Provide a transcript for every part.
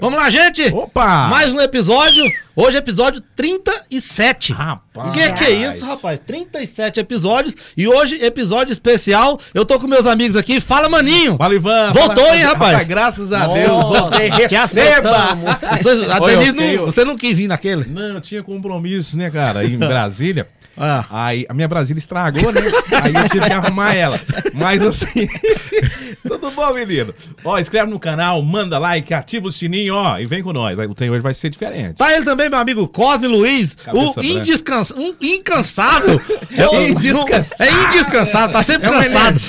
Vamos lá, gente! Opa! Mais um episódio. Hoje é episódio 37. Rapaz. Que que é isso, rapaz? 37 episódios. E hoje, episódio especial. Eu tô com meus amigos aqui. Fala, maninho! Fala, Ivan. Voltou, Fala, hein, rapaz? Graças a Nossa, Deus. Voltei. que Receba. Você, a Denise não- você não quis ir naquele? Não, tinha compromisso, né, cara? Em Brasília. Ah. Aí a minha Brasília estragou, né? Aí eu tive que arrumar ela. Mas assim. Tudo bom, menino? Ó, inscreve no canal, manda like, ativa o sininho, ó, e vem com nós. O trem hoje vai ser diferente. Tá ele também, meu amigo Cosme Luiz, Cabeça o indescansa, um incansável. É o indescansável. É indescansável, tá sempre É cansado.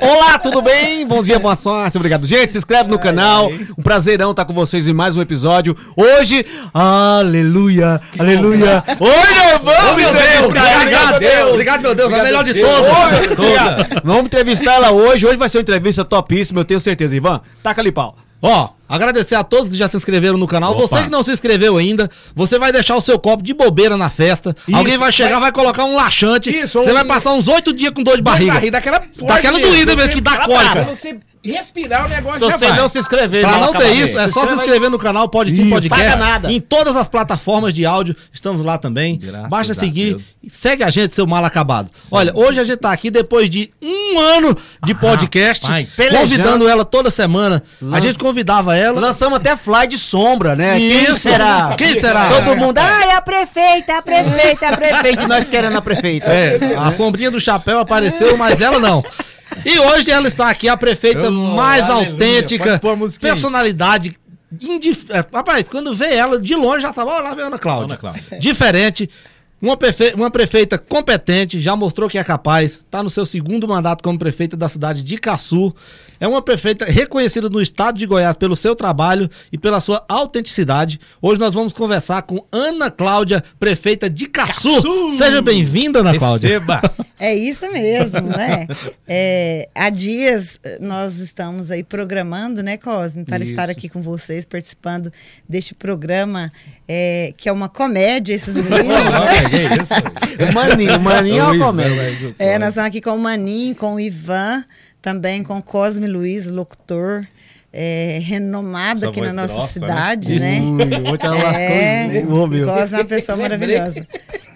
Olá, tudo bem? Bom dia, boa sorte, obrigado. Gente, se inscreve no canal. Um prazerão estar com vocês em mais um episódio. Hoje, aleluia, aleluia. Oi, Nervão! meu Deus, obrigado, obrigado, meu Deus, a melhor de todas. Vamos entrevistar ela hoje. Hoje vai ser uma entrevista topíssima, eu tenho certeza, Ivan. Taca ali pau. Ó, agradecer a todos que já se inscreveram no canal. Opa. Você que não se inscreveu ainda, você vai deixar o seu copo de bobeira na festa. Isso, Alguém vai chegar, vai colocar um laxante. Isso, você um- vai passar uns oito dias com dor de barriga. Barriga, daquela Daquela doída mesmo, que dá cólica. Você respirar o negócio Se você vai. não se inscrever, Pra não ter isso, é só se inscreva aí. inscrever no canal Pode Sim. Podcast. Paga nada. Em todas as plataformas de áudio, estamos lá também. Graças Basta seguir. Deus. Segue a gente, seu mal acabado. Olha, hoje a gente tá aqui depois de um ano de podcast, rapaz. convidando ela toda semana. A gente convidava ela. Lançamos até fly de sombra, né? Quem Isso. será? Quem será? Todo mundo, ai, a prefeita, a prefeita, a prefeita. E nós querendo a prefeita. É, a sombrinha do chapéu apareceu, mas ela não. E hoje ela está aqui, a prefeita Oh, mais aleluia. autêntica, personalidade. indif- é, Rapaz, quando vê ela de longe já sabe, ó, lá vem a Ana Cláudia. Ana Cláudia. Diferente. Uma, prefe- uma prefeita competente, já mostrou que é capaz, está no seu segundo mandato como prefeita da cidade de Caçu. É uma prefeita reconhecida no estado de Goiás pelo seu trabalho e pela sua autenticidade. Hoje nós vamos conversar com Ana Cláudia, prefeita de Caçu. Caçu! Seja bem-vinda, Ana Cláudia. Receba. É isso mesmo, né? É, há dias eh, nós estamos aí programando, né, Cosme, para Isso. estar aqui com vocês, participando deste programa, é, que é uma comédia, esses meninos, né? Que isso. O Maninho, o Maninho é uma Oi, comédia. vai, É, nós estamos aqui com o Maninho, com o Ivan, também com o Cosme Luiz, locutor, é, renomado aqui na nossa grossa, né? cidade, né? Ui, ontem ela É, meu. Cosme é uma pessoa maravilhosa.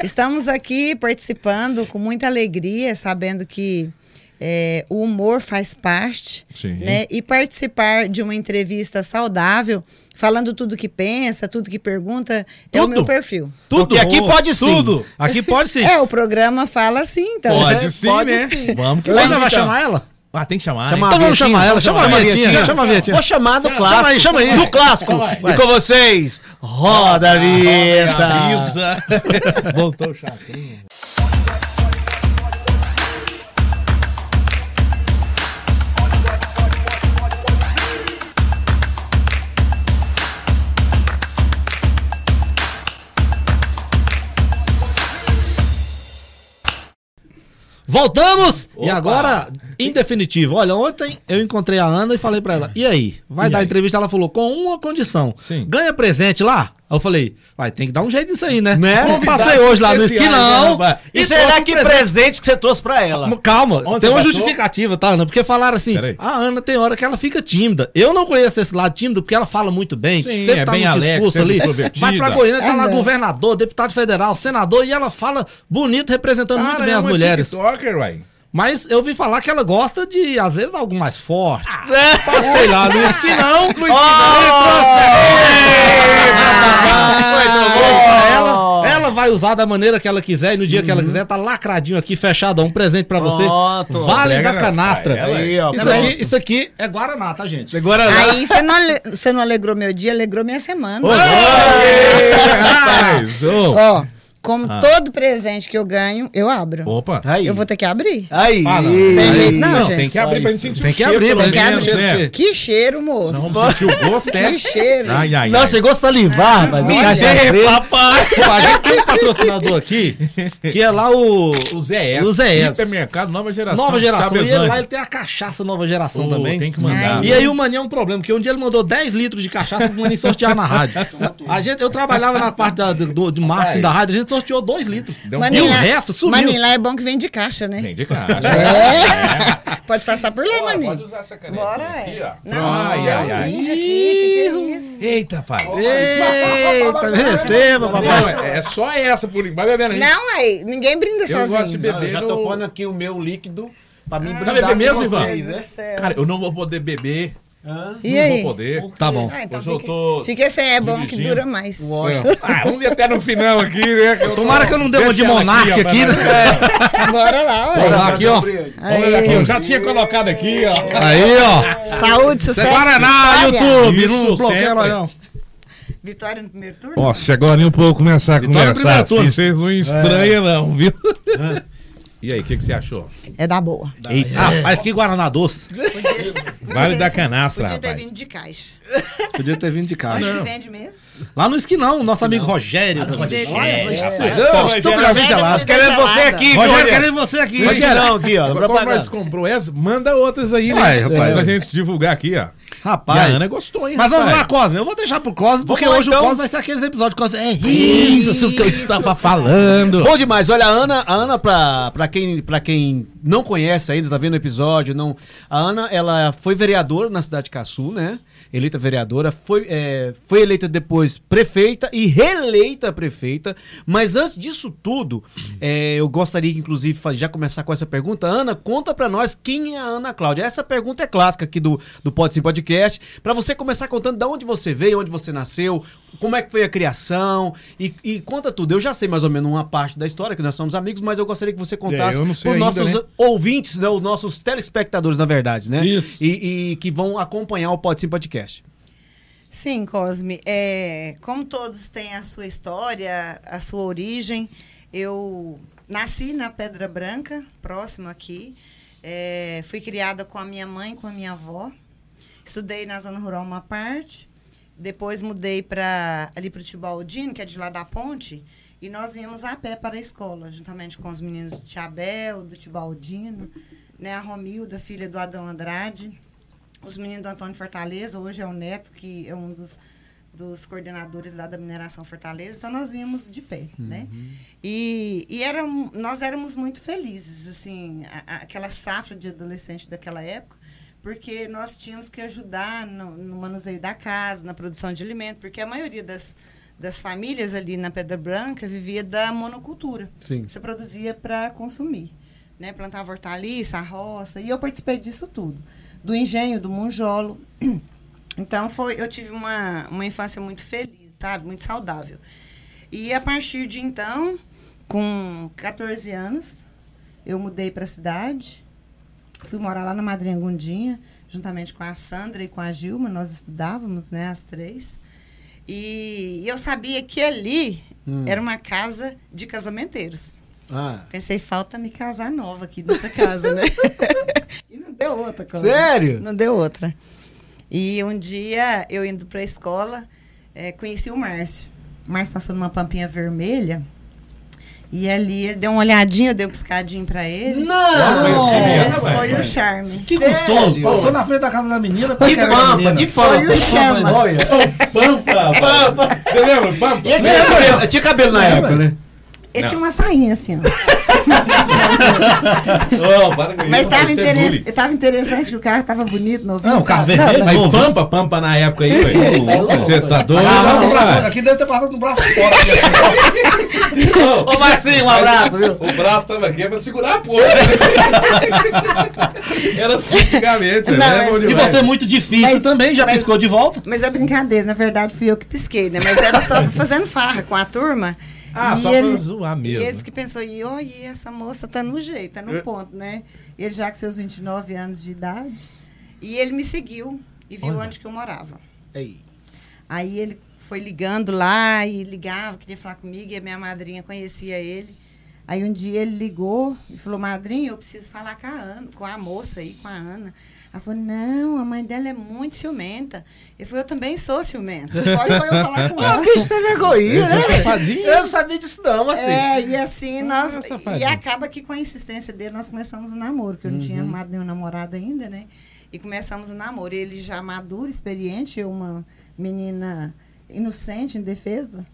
Estamos aqui participando com muita alegria, sabendo que é, o humor faz parte, Sim. né? E participar de uma entrevista saudável, falando tudo que pensa, tudo que pergunta, é o Tudo? meu perfil. Porque aqui pode sim. Tudo. Aqui pode sim. É, o programa fala assim, então. Pode sim, Pode né? sim. Vamos que Ela vamos, vai então. chamar ela? Ah, tem que chamar, Chama né? Então vamos chamar ela. Chama a vinhetinha. Chama a vinhetinha. Vou chamar do clássico. Chama aí, chama aí. Do clássico. Vai. E com vocês, roda a vinheta. Voltou o chatinho. Voltamos! E Opa. agora, em definitivo, olha, ontem eu encontrei a Ana e falei pra ela, e aí? Vai E dar aí? entrevista? Ela falou, com uma condição. Sim. Ganha presente lá? Aí eu falei, vai, tem que dar um jeito nisso aí, né? Né? Como passei hoje lá no esquinão. né? E será que presente. presente que você trouxe pra ela? Calma, Onde tem uma passou? justificativa, tá, Ana? Porque falaram assim, a Ana tem hora que ela fica tímida. Eu não conheço esse lado tímido porque ela fala muito bem. Sim, sempre é tá bem no discurso ali. extrovertida. Vai pra Goiânia, tá É, lá não. governador, deputado federal, senador, e ela fala bonito, representando muito Cara, bem é as uma mulheres. TikToker, uai. Mas eu vi falar que ela gosta de, às vezes, algo mais forte. Ah. Passei lá no esquinão, no esquinão Foi, e então, trouxe bom. pra ela. Ela vai usar da maneira que ela quiser e no dia que ela quiser, tá lacradinho aqui, fechado, um presente pra você. Pronto. Vale da canastra. pra ela. Aí, ó. Isso aqui, isso aqui é Guaraná, tá, gente? Agora Aí você não, você não alegrou meu dia, alegrou minha semana. Rapaz, ô. Como Ah. todo presente que eu ganho, eu abro. Opa. Aí. Eu vou ter que abrir. Aí. Ah, não. Tem aí. jeito não, Não, gente. tem que abrir pra gente sentir Tem o que cheiro, abrir, pelo pra gente menos, sentir o né? Que cheiro, moço. Não, vamos sentir o gosto, né? Que cheiro. Ai, ai, Não, chegou a salivar, rapaz. Olha. Cachaceiro. papai. Pô, a gente tem um patrocinador aqui, que é lá o... O Zé S. O Zé S. Hipermercado Nova Geração. Nova geração. E ele lá ele tem a cachaça nova geração Ô, também. Tem que mandar. Ai. E aí o Maninho é um problema, porque um dia ele mandou 10 litros de cachaça pro Maninho sortear na rádio. A gente, eu trabalhava na parte da- do, do marketing da rádio, a gente sorteou dois litros. Deu um E o resto sumiu. Maninho, lá é bom que vem de caixa, né? Vem de caixa. É. Pode passar por lá, Ó, Maninho. Pode usar essa caneta Bora, aqui, é. ó. Não, Ai, ai, um ai. brinde aqui. Que que é isso? Eita, pai. Eita, receba, papai. é é só essa por enquanto. Vai bebendo aí. Não, aí, ninguém brinda Eu sozinho. gosto de beber. Não, eu já tô pondo aqui o meu líquido pra mim Vai brindar beber mesmo, com Ivan? vocês, Meu né? Cara, eu não vou poder beber. E não aí? vou poder. Tá bom. Ah, então Hoje eu fica, tô fica sem é bom que dura mais. Lógico. Ah, vamos ver até no final aqui, né? que eu tô- Tomara que eu não dê uma de monarca aqui, né? nós. Bora lá, Vamos ué. lá, aqui, ó. Vamos ver aqui, eu já tinha colocado aqui, ó. Aí, ó. Saúde, é sucesso. Guaraná, vitória. YouTube. Isso, não bloqueia nós, não. Vitória no primeiro turno? Ó, se agora um pouco começar a Vitória no primeiro conversar turno. assim, vocês não estranham não, viu? E aí, o que, que você achou? É da boa. Ah, mas que Guaraná doce. Vale da canastra, Podia ter rapaz. vindo de caixa. Podia ter vindo de Onde casa. que vende mesmo? Lá no esquinão, nosso amigo Rogério. delícia. Não, estupidamente gelado. Querendo você aqui, Rogério, querendo você aqui. Rogério, aqui, ó. Como nós comprou essa, manda outras aí, né? Rapaz. Pra gente divulgar aqui, ó. Rapaz. A Ana gostou, hein, Mas vamos lá, Cosme. Eu vou deixar pro Cosme, porque lá, hoje então. o Cosme vai ser aqueles episódios. Cosme, é isso que eu estava falando. Bom demais. Olha, a Ana, a Ana pra, pra, quem, pra quem não conhece ainda, tá vendo o episódio, não. A Ana, ela foi vereadora na cidade de Caçu, né? Eleita vereadora, foi, é, foi eleita depois prefeita e reeleita prefeita. Mas antes disso tudo, é, eu gostaria, inclusive, já começar com essa pergunta. Ana, conta pra nós quem é a Ana Cláudia. Essa pergunta é clássica aqui do, do Pode Sim Podcast. Pra você começar contando de onde você veio, onde você nasceu, como é que foi a criação e, e conta tudo. Eu já sei mais ou menos uma parte da história, que nós somos amigos, mas eu gostaria que você contasse É, os nossos né? ouvintes, né, os nossos telespectadores, na verdade, né? Isso. E, e que vão acompanhar o Pode Sim Podcast. Sim, Cosme. É, como todos têm a sua história, a sua origem, eu nasci na Pedra Branca, próximo aqui. É, fui criada com a minha mãe com a minha avó. Estudei na zona rural uma parte. Depois mudei para ali para o Tibaldino, que é de lá da ponte. E nós viemos a pé para a escola, juntamente com os meninos do Tiabel, do Tibaldino, né, a Romilda, filha do Adão Andrade os meninos do Antônio Fortaleza, hoje é o Neto, que é um dos, dos coordenadores lá da Mineração Fortaleza, então nós vínhamos de pé, né? E, e era, nós éramos muito felizes, assim, a- a- aquela safra de adolescente daquela época, porque nós tínhamos que ajudar no, no manuseio da casa, na produção de alimento, porque a maioria das, das famílias ali na Pedra Branca vivia da monocultura. Sim. Você produzia para consumir, né? Plantava hortaliça, roça, e eu participei disso tudo. Do engenho, do monjolo. Então, foi, eu tive uma, uma infância muito feliz, sabe? Muito saudável. E a partir de então, com 14 anos, eu mudei para a cidade. Fui morar lá na Madrinha Gundinha, juntamente com a Sandra e com a Gilma. Nós estudávamos, né, as três. E eu sabia que ali era uma casa de casamenteiros. Ah. Pensei, falta me casar nova aqui nessa casa, né? e não deu outra coisa. Sério? Não deu outra. E um dia, eu indo para a escola, eh, conheci o Márcio. O Márcio passou numa pampinha vermelha. E ali ele deu uma olhadinha, eu dei um piscadinho para ele. Não! É, Não, foi o charme. Que Sério? gostoso. Passou na frente da casa da menina. De quer a pampa, menina. de pampa. Foi o chama. Pampa, Pampa. Você lembra? Pampa? E ele tinha cabelo, ele tinha cabelo na época, né? Eu Não. tinha uma sainha assim, ó. Oh, Mas estava é interess... interessante que o carro estava bonito, novinho. Não, o carro vermelho. Mas Novo. Pampa, Pampa na época aí, velho. Você tá doido? Ah, não, aqui deve ter passado no braço fora. Aqui, Ô, Marcinho, um abraço, viu? O braço tava aqui é pra segurar a porra. Era assim antigamente, Não, né? mas- e você é muito difícil Mas- também, já mas- piscou de volta? Mas é brincadeira, na verdade fui eu que pisquei, né? Mas era só fazendo farra com a turma. Ah, e só pra zoar mesmo. E eles que pensou, e olha, essa moça tá no jeito, tá no ponto, né? Ele já com seus 29 anos de idade. E ele me seguiu e viu onde que eu morava. Ei. Aí ele foi ligando lá e ligava, queria falar comigo, e a minha madrinha conhecia ele. Aí um dia ele ligou e falou, madrinha, eu preciso falar com a Ana, com a moça aí, com a Ana. Ela falou, não, a mãe dela é muito ciumenta. Ele falou, eu também sou ciumenta. Pode eu falar com ela. bicho sem vergonha, né? Safadinho. Eu não sabia disso não, assim. É, e assim nós. Ah, e acaba que com a insistência dele nós começamos o namoro, que eu não tinha arrumado nenhum namorado ainda, né? E começamos o namoro. Ele já maduro, experiente, eu uma menina inocente, indefesa.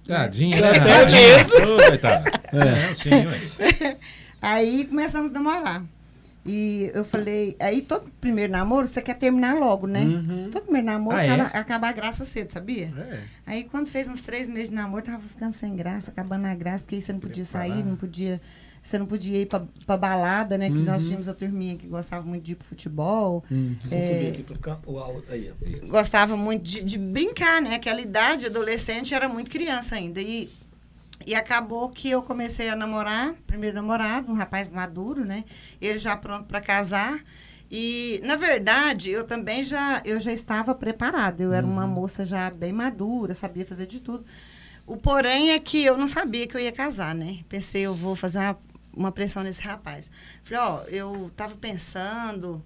né? Tadinha. Até né? coitada. É, sim, ué. Aí começamos a namorar. E eu falei, aí todo primeiro namoro, você quer terminar logo, né? Todo primeiro namoro Ah, é? acaba, acaba a graça cedo, sabia? É. Aí quando fez uns três meses de namoro, tava ficando sem graça, acabando a graça, porque aí você não podia sair, não podia. Você não podia ir pra, pra balada, né? Que nós tínhamos a turminha que gostava muito de ir pro futebol. Vou É, aqui pra ficar o aí, ó. gostava muito de, de brincar, né? Aquela idade, adolescente, era muito criança ainda. E, e acabou que eu comecei a namorar, primeiro namorado, um rapaz maduro, né? Ele já pronto para casar. E, na verdade, eu também já, eu já estava preparada. Eu era uma moça já bem madura, sabia fazer de tudo. O porém é que eu não sabia que eu ia casar, né? Pensei, eu vou fazer uma, uma pressão nesse rapaz. Falei, ó, eu tava pensando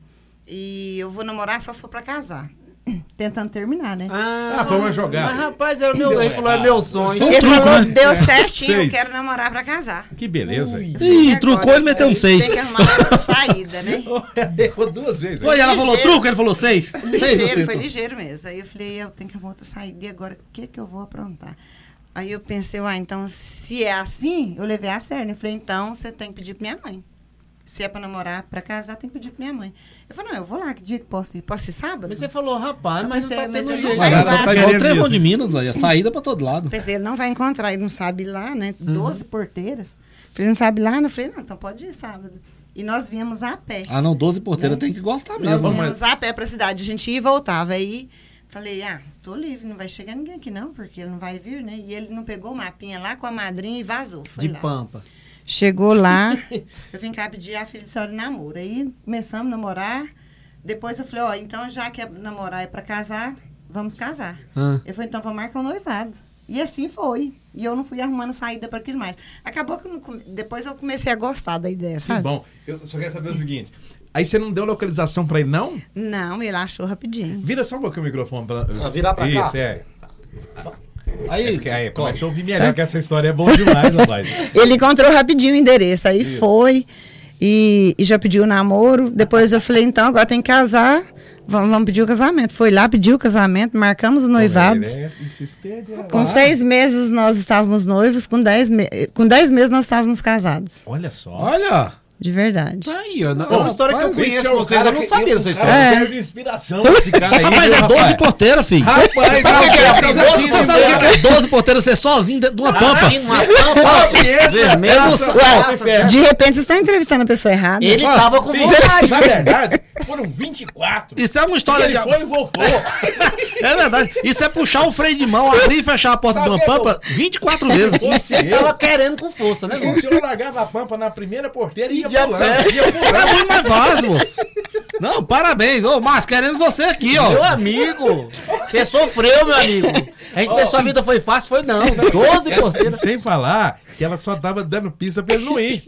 e eu vou namorar só se for para casar. Tentando terminar, né? Ah, foi uma jogada. Mas, rapaz, era meu, ele falou, é meu sonho. Ele truco, falou, né? deu certinho, Seis. eu quero namorar pra casar. Que beleza. hein? Ih, E trucou, ele meteu um seis. Tem que arrumar outra saída, né? Errou duas vezes. Oi, ela falou Ligeiro. truco, ele falou seis. Seis, Ligeiro, você. foi ligeiro mesmo. Aí eu falei, eu tenho que arrumar outra saída. E agora, o que que eu vou aprontar? Aí eu pensei, ah, então, se é assim, eu levei a sério. Eu falei, então, você tem que pedir pra minha mãe. Se é pra namorar, pra casar, tem que pedir pra minha mãe. Eu falei, não, eu vou lá, que dia que posso ir? Posso ir sábado? Mas você falou, rapaz, mas não pensei, tá mas tendo eu jeito. não Mas ela tá igual o Trevão de Minas, aí, a saída pra todo lado. Pensei, ele não vai encontrar, ele não sabe ir lá, né? Uhum. Doze porteiras. Falei, não sabe ir lá? Eu falei, não, então pode ir sábado. E nós viemos a pé. Ah, não, 12 porteiras Né? tem que gostar Nós mesmo. viemos a pé pra cidade. A gente ia e voltava. Aí falei, ah, tô livre, não vai chegar ninguém aqui não, porque ele não vai vir, né? E ele não pegou o mapinha lá com a madrinha e vazou. Foi De lá. pampa. Chegou lá, eu vim cá pedir a filha de senhora namoro. Aí começamos a namorar. Depois eu falei, ó, então já que é namorar é pra casar, vamos casar. Ah. Eu falei, então vamos marcar um noivado. E assim foi. E eu não fui arrumando saída para aquilo mais. Acabou que eu não come- depois eu comecei a gostar da ideia, Que sabe? bom. Eu só quero saber o seguinte. Aí você não deu localização pra ele, não? Não, ele achou rapidinho. Vira só um pouquinho o microfone pra. Ah, virar pra cá? Isso, é. Aí, É porque aí começa a ouvir melhor, que essa história é boa demais, rapaz. Ele encontrou rapidinho o endereço, aí foi e, e já pediu o namoro. Depois eu falei, então agora tem que casar, vamos, vamos pedir o casamento. Foi lá, pediu o casamento, marcamos o noivado. Ele é rapaz. Com seis meses nós estávamos noivos, com dez, me- com dez meses nós estávamos casados. Olha só. Olha! De verdade. Tá aí, ó. É Não, uma história que eu rapaz, conheço é vocês, cara eu não sabia dessa história. É. serve inspiração esse cara aí. Rapaz, viu, é 12 rapaz? porteiras, filho. Rapaz, Sabe o que é? você sabe o que que é 12 porteiras? Você sozinho dentro de uma pampa. Eu. Ué, de repente vocês estão entrevistando a pessoa errada. Ele Ah, tava com vontade. Na verdade, foram 24. Isso é uma história Ele de. foi e voltou. É verdade. Isso é puxar o freio de mão, abrir e fechar a porta de uma Sabe, pampa 24 vezes. Ele tava eu, querendo com força, né? o senhor largava a pampa na primeira porteira e ia pulando. É muito mais fácil, moço. Não, parabéns. Ô, Márcio, querendo você aqui, Meu ó. amigo, você sofreu, meu amigo. A gente pensou a vida foi fácil, foi não. 12 porteiras. Sem falar que ela só tava dando pista pra ele não ir.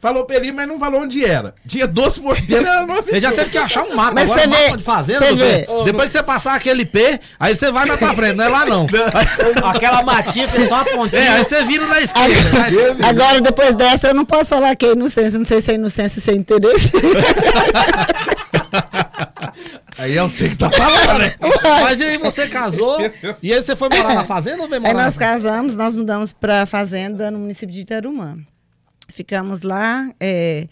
Falou pra ele ir, mas não falou onde era. Tinha 12 porteiras, ela não Ele já teve que achar um mapa. Mas Agora você um mapa vê- de fazenda, vê. Depois que você passar aquele P, aí você vai mais pra frente, não é lá não. Aquela matinha que é só uma É, aí você vira na esquerda. Agora, depois dessa, eu não posso falar que é inocência. Não sei se é inocência e sem interesse. Aí é você que tá falando, né? Mas aí você casou, e aí você foi morar na fazenda ou veio Aí morar nós na casamos, nós mudamos para fazenda no município de Itarumã. Ficamos lá é,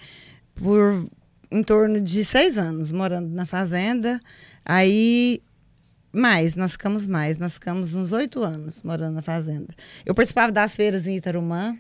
por em torno de seis anos morando na fazenda. Aí mais, nós ficamos mais, nós ficamos uns oito anos morando na fazenda. Eu participava das feiras em Itarumã,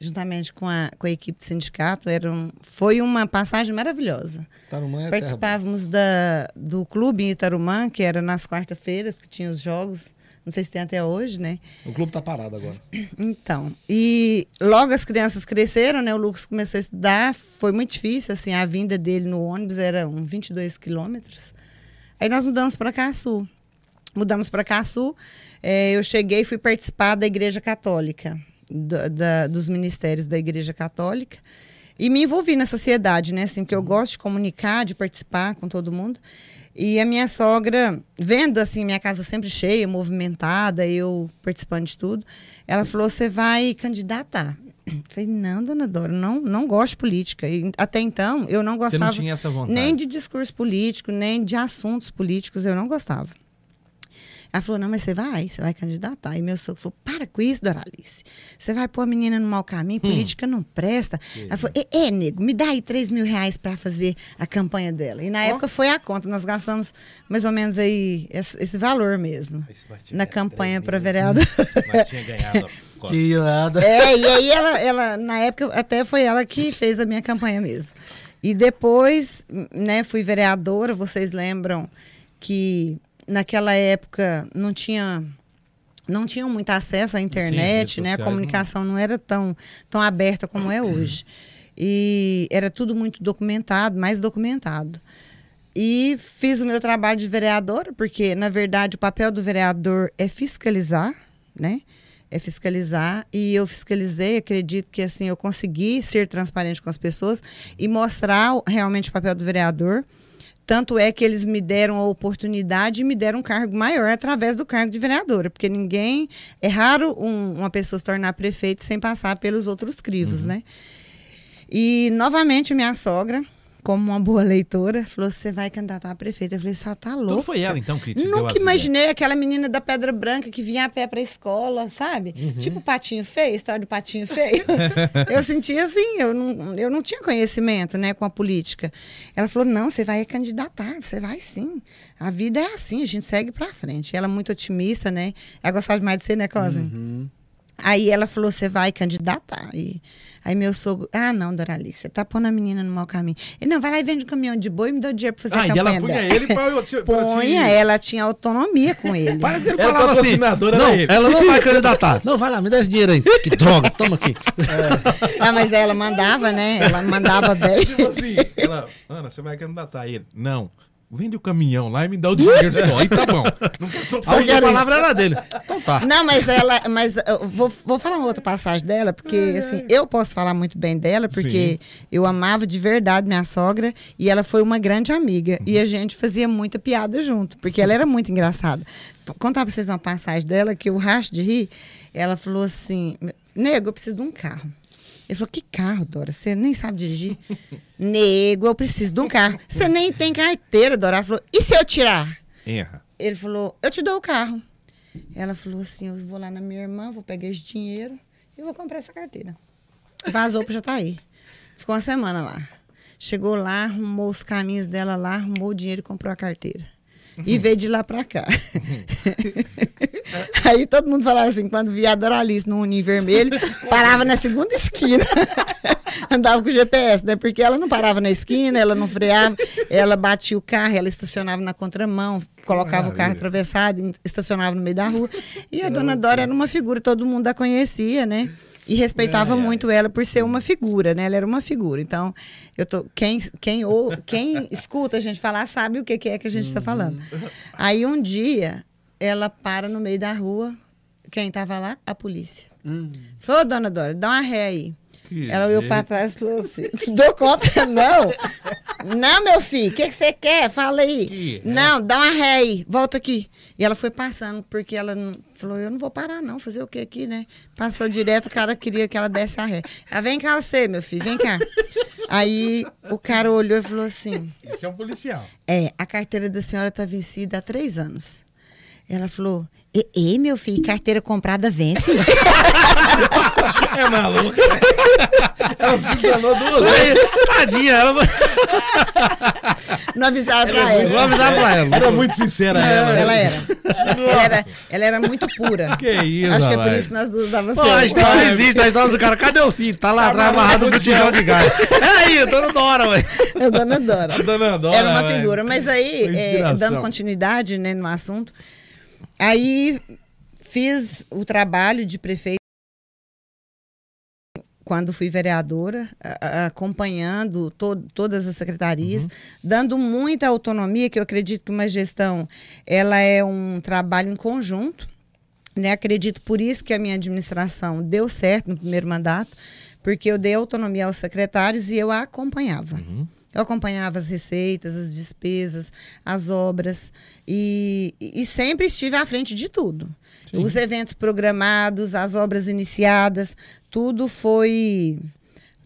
juntamente com a, com a equipe do sindicato. Era um, foi uma passagem maravilhosa. Tarumã é Participávamos da, do clube em Itarumã, que era nas quarta-feiras, que tinha os jogos. Não sei se tem até hoje, né? O clube tá parado agora. Então, e logo as crianças cresceram, né? O Lucas começou a estudar, foi muito difícil, assim, a vinda dele no ônibus era uns 22 quilômetros. Aí nós mudamos para Caçu. Mudamos para Caçu, eh, eu cheguei e fui participar da Igreja Católica, da- da- dos ministérios da Igreja Católica, e me envolvi na sociedade, né? Assim, porque eu gosto de comunicar, de participar com todo mundo. E a minha sogra, vendo assim, minha casa sempre cheia, movimentada, eu participando de tudo, ela falou: você vai candidatar. Eu Falei, não, dona Dora, não, não gosto de política. E até então, eu não gostava não nem de discurso político, nem de assuntos políticos, eu não gostava. Ela falou, não, mas você vai, você vai candidatar. Aí meu sogro falou, para com isso, Doralice. Você vai pôr a menina no mau caminho, política não presta. Ela falou, é, nego, me dá aí 3 mil reais para fazer a campanha dela. E na época foi a conta, nós gastamos mais ou menos aí esse, esse valor mesmo. Na campanha 3 para vereador. Nós tinha ganhado. a- Que nada. É, e aí ela, ela, na época, até foi ela que fez a minha campanha mesmo. E depois, né, fui vereadora, vocês lembram que naquela época não tinha não tinham muito acesso à internet, né? A comunicação não era tão, tão aberta como é hoje. E era tudo muito documentado, mais documentado. E fiz o meu trabalho de vereadora, porque, na verdade, o papel do vereador é fiscalizar, né? É fiscalizar. E eu fiscalizei, acredito que, assim, eu consegui ser transparente com as pessoas e mostrar realmente o papel do vereador. Tanto é que eles me deram a oportunidade e me deram um cargo maior através do cargo de vereadora, porque ninguém. É raro um- uma pessoa se tornar prefeito sem passar pelos outros crivos, né? E novamente minha sogra, como uma boa leitora, falou: você vai candidatar a prefeita. Eu falei, só tá louca. Então foi ela, então, que te Nunca imaginei aquela menina da Pedra Branca que vinha a pé pra escola, sabe? Tipo patinho feio, história do patinho feio. eu sentia assim, eu não, eu não tinha conhecimento, né, com a política. Ela falou: não, você vai candidatar, você vai sim. A vida é assim, a gente segue pra frente. Ela é muito otimista, né? Ela gostava demais de ser, né, Cosme? Aí ela falou, você vai candidatar. E, aí meu sogro, ah, não, Doralice, você tá pondo a menina no mau caminho. Ele, não, vai lá e vende um caminhão de boi e me dá o dinheiro pra fazer Ah, a e campanha ela punha dela. ele pra, eu te- pra te- Punha, ela tinha autonomia com ele. Parece que ele Ela falava assim. Não, ele. ela não vai candidatar. Não, vai lá, me dá esse dinheiro aí. Que droga, toma aqui. Ah, mas ela mandava, né? Ela mandava bem. Tipo assim, ela, Ana, você vai candidatar ele. Não. Vende o caminhão lá e me dá o dinheiro só. Aí tá bom. Não passou A última palavra era dele. Então tá. Não, mas ela, mas eu vou, vou falar uma outra passagem dela, porque assim, eu posso falar muito bem dela, porque eu amava de verdade minha sogra e ela foi uma grande amiga. E a gente fazia muita piada junto, porque ela era muito engraçada. Vou contar pra vocês uma passagem dela que eu racho de rir. Ela falou assim: Nego, eu preciso de um carro. Ele falou, que carro, Dora? Você nem sabe dirigir? Nego, eu preciso de um carro. Você nem tem carteira, Dora. Ela falou, e se eu tirar? Erra. Ele falou, eu te dou o carro. Ela falou assim, eu vou lá na minha irmã, vou pegar esse dinheiro e vou comprar essa carteira. Vazou pro Jataí. Ficou uma semana lá. Chegou lá, arrumou os caminhos dela lá, arrumou o dinheiro e comprou a carteira. E veio de lá pra cá. Aí todo mundo falava assim, quando via a Doralice no Uninho Vermelho, parava na segunda esquina. Andava com o GPS, né? Porque ela não parava na esquina, ela não freava, ela batia o carro, ela estacionava na contramão, colocava o carro Maravilha. atravessado, e estacionava no meio da rua. E a dona Dora era uma figura, todo mundo a conhecia, né? E respeitava Ai, ai. muito ela por ser uma figura, né? Ela era uma figura. Então, eu tô, quem, quem, ou, quem escuta a gente falar sabe o que, que é que a gente está falando. Aí um dia, ela para no meio da rua. Quem estava lá? A polícia. Falou, "Ô, dona Dora, dá uma ré aí. Que ela olhou para trás e falou assim: dou conta, não. Não, meu filho, o que que você quer? Fala aí. Que ré? Não, dá uma ré aí, volta aqui. E ela foi passando, porque ela não- falou: eu não vou parar, não, fazer o que aqui, né? Passou direto, o cara queria que ela desse a ré. Ela, vem cá você, meu filho, vem cá. Aí o cara olhou e falou assim: Isso é um policial. é, a carteira da senhora está vencida há três anos. Ela falou: e, e, meu filho, carteira comprada vence? É maluca. Ela se enganou duas vezes. Aí, tadinha, ela Não avisaram pra Vou ela. avisar pra ela. Era muito sincera ela. né? Ela era. Ela era. Ela era muito pura. Que isso, Acho que é por isso que nós duas dava Pô, a certo. história existe, a história do cara. Cadê o cinto? Tá lá atrás amarrado no tijolo de gás. É aí, eu tô no Dora, velho. A dona Dora. A dona Dora, Era uma figura. Mas aí, é, dando continuidade né, no assunto, aí fiz o trabalho de prefeito quando fui vereadora, acompanhando to- todas as secretarias, Uhum. dando muita autonomia, que eu acredito que uma gestão ela é um trabalho em conjunto. Né? Acredito por isso que a minha administração deu certo no primeiro mandato, porque eu dei autonomia aos secretários e eu a acompanhava. Eu acompanhava as receitas, as despesas, as obras e, e sempre estive à frente de tudo. Os eventos programados, as obras iniciadas, tudo foi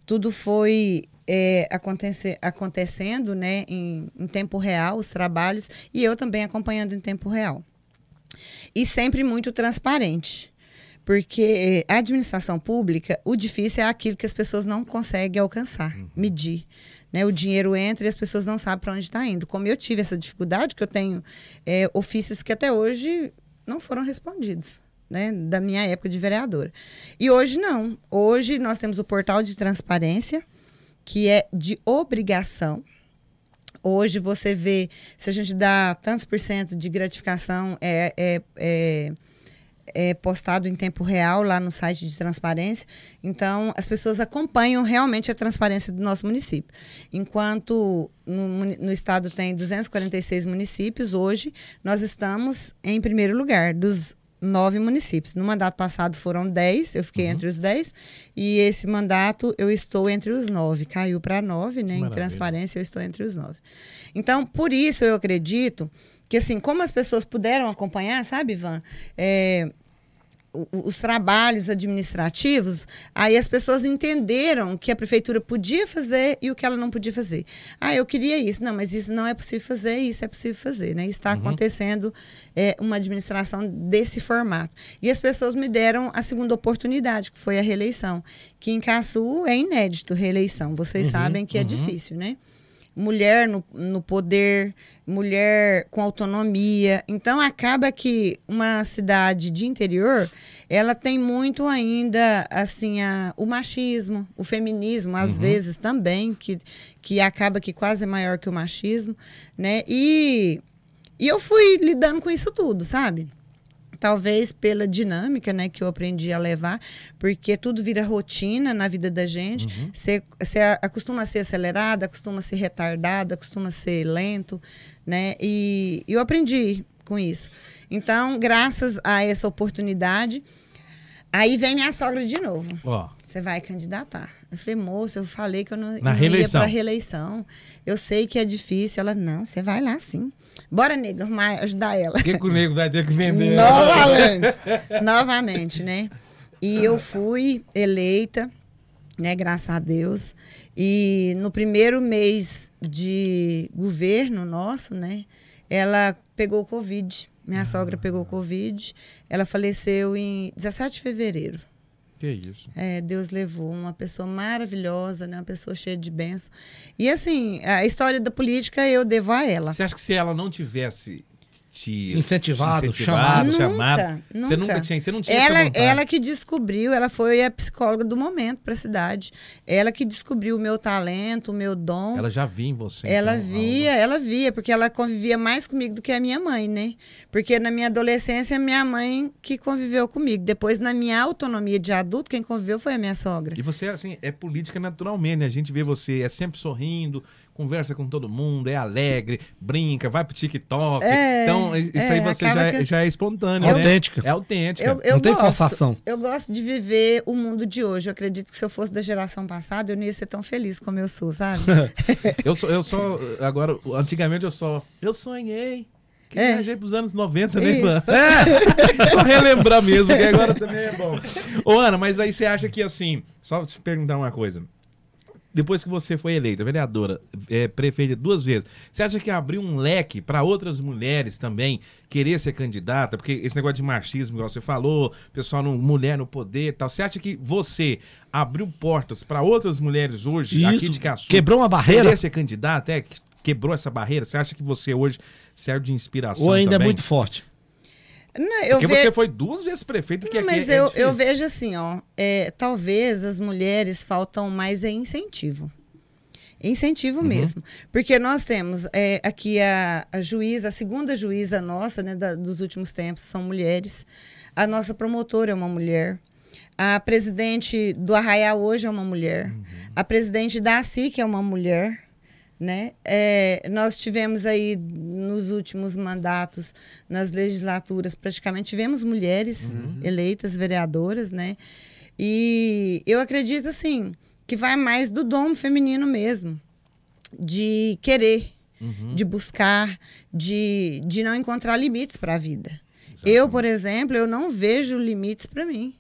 tudo foi é, acontecer, acontecendo né, em, em tempo real, os trabalhos, e eu também acompanhando em tempo real. e sempre muito transparente. Porque a administração pública, o difícil é aquilo que as pessoas não conseguem alcançar, medir. Né? O dinheiro entra e as pessoas não sabem para onde está indo. Como eu tive essa dificuldade, que eu tenho é, ofícios que até hoje não foram respondidos. Né, da minha época de vereadora. E hoje não. Hoje nós temos o portal de transparência, que é de obrigação. Hoje você vê, se a gente dá tantos por cento de gratificação, é, é, é, é postado em tempo real lá no site de transparência. Então, as pessoas acompanham realmente a transparência do nosso município. Enquanto no, no estado tem 246 municípios, hoje nós estamos em primeiro lugar dos nove municípios. No mandato passado foram dez, eu fiquei uhum. entre os dez, e esse mandato eu estou entre os nove. Caiu para nove, né? Maravilha. Em transparência, eu estou entre os nove. Então, por isso eu acredito que, assim, como as pessoas puderam acompanhar, sabe, Ivan? É, os trabalhos administrativos, aí as pessoas entenderam que a prefeitura podia fazer e o que ela não podia fazer. Ah, eu queria isso. Não, mas isso não é possível fazer, isso é possível fazer. Né? Está uhum. acontecendo é, uma administração desse formato. E as pessoas me deram a segunda oportunidade, que foi a reeleição. Que em Caçu é inédito reeleição. Vocês uhum, sabem que é uhum. é difícil, né? Mulher no, no poder, mulher com autonomia. Então acaba que uma cidade de interior, ela tem muito ainda assim a, o machismo, o feminismo às uhum. vezes também, que, que acaba que quase é maior que o machismo, né? E, e eu fui lidando com isso tudo, sabe? Talvez pela dinâmica, né, que eu aprendi a levar, porque tudo vira rotina na vida da gente. Uhum. Você, você acostuma a ser acelerada, acostuma a ser retardada, acostuma a ser lento, né? E eu aprendi com isso. Então, graças a essa oportunidade, aí vem minha sogra de novo. Você oh. vai candidatar. Eu falei, moça, eu falei que eu não, não ia para reeleição. Eu sei que é difícil. Ela, não, você vai lá sim. Bora, nego, ajudar ela. O que, que o nego vai ter que vender? Novamente. novamente, né? E eu fui eleita, né? Graças a Deus. E no primeiro mês de governo nosso, né? Ela pegou Covid. Minha ah. sogra pegou Covid. Ela faleceu em 17 de fevereiro. Que isso. É, Deus levou uma pessoa maravilhosa, né? Uma pessoa cheia de bênção. E assim, a história da política eu devo a ela. Você acha que se ela não tivesse te incentivado, te chamado, chamado. Nunca, Você nunca tinha, você não tinha ela, ela que descobriu, ela foi a psicóloga do momento para a cidade. Ela que descobriu o meu talento, o meu dom. Ela já via em você. Ela então, via, algo. ela via, porque ela convivia mais comigo do que a minha mãe, né? Porque na minha adolescência, minha mãe que conviveu comigo. Depois, na minha autonomia de adulto, quem conviveu foi a minha sogra. E você, assim, é política naturalmente, né? A gente vê você, é sempre sorrindo, conversa com todo mundo, é alegre, brinca, vai pro TikTok. É, então, isso é, aí você já, é, já é espontâneo, é né? autêntica. É autêntica. Eu, eu não tem gosto, forçação. Eu gosto de viver o mundo de hoje. Eu acredito que se eu fosse da geração passada, eu não ia ser tão feliz como eu sou, sabe? eu sou, eu sou, agora, antigamente eu só, eu sonhei. Que é. viajei pros anos 90, né, Ivan? É. só relembrar mesmo, que agora também é bom. Ô, Ana, mas aí você acha que assim, só te perguntar uma coisa depois que você foi eleita vereadora, é, prefeita duas vezes, você acha que abriu um leque para outras mulheres também querer ser candidata? Porque esse negócio de machismo, igual você falou, pessoal, no, mulher no poder tal. Você acha que você abriu portas para outras mulheres hoje, Isso, aqui de Caçu, quebrou uma barreira? Querer ser candidata, é, quebrou essa barreira? Você acha que você hoje serve de inspiração Ou ainda é também? é muito forte? Não, eu Porque ve... você foi duas vezes prefeita que não, aqui Mas é eu, eu vejo assim, ó, é, talvez as mulheres faltam mais é incentivo. Incentivo uhum. mesmo. Porque nós temos é, aqui a, a, juíza, a segunda juíza nossa, né, da, dos últimos tempos, são mulheres. A nossa promotora é uma mulher. A presidente do Arraial hoje é uma mulher. Uhum. A presidente da ASIC é uma mulher. Né? É, nós tivemos aí nos últimos mandatos, nas legislaturas, praticamente tivemos mulheres uhum. eleitas vereadoras, né? E eu acredito assim que vai mais do dom feminino mesmo, de querer, uhum. de buscar, de, de não encontrar limites para a vida. Exatamente. Eu, por exemplo, eu não vejo limites para mim.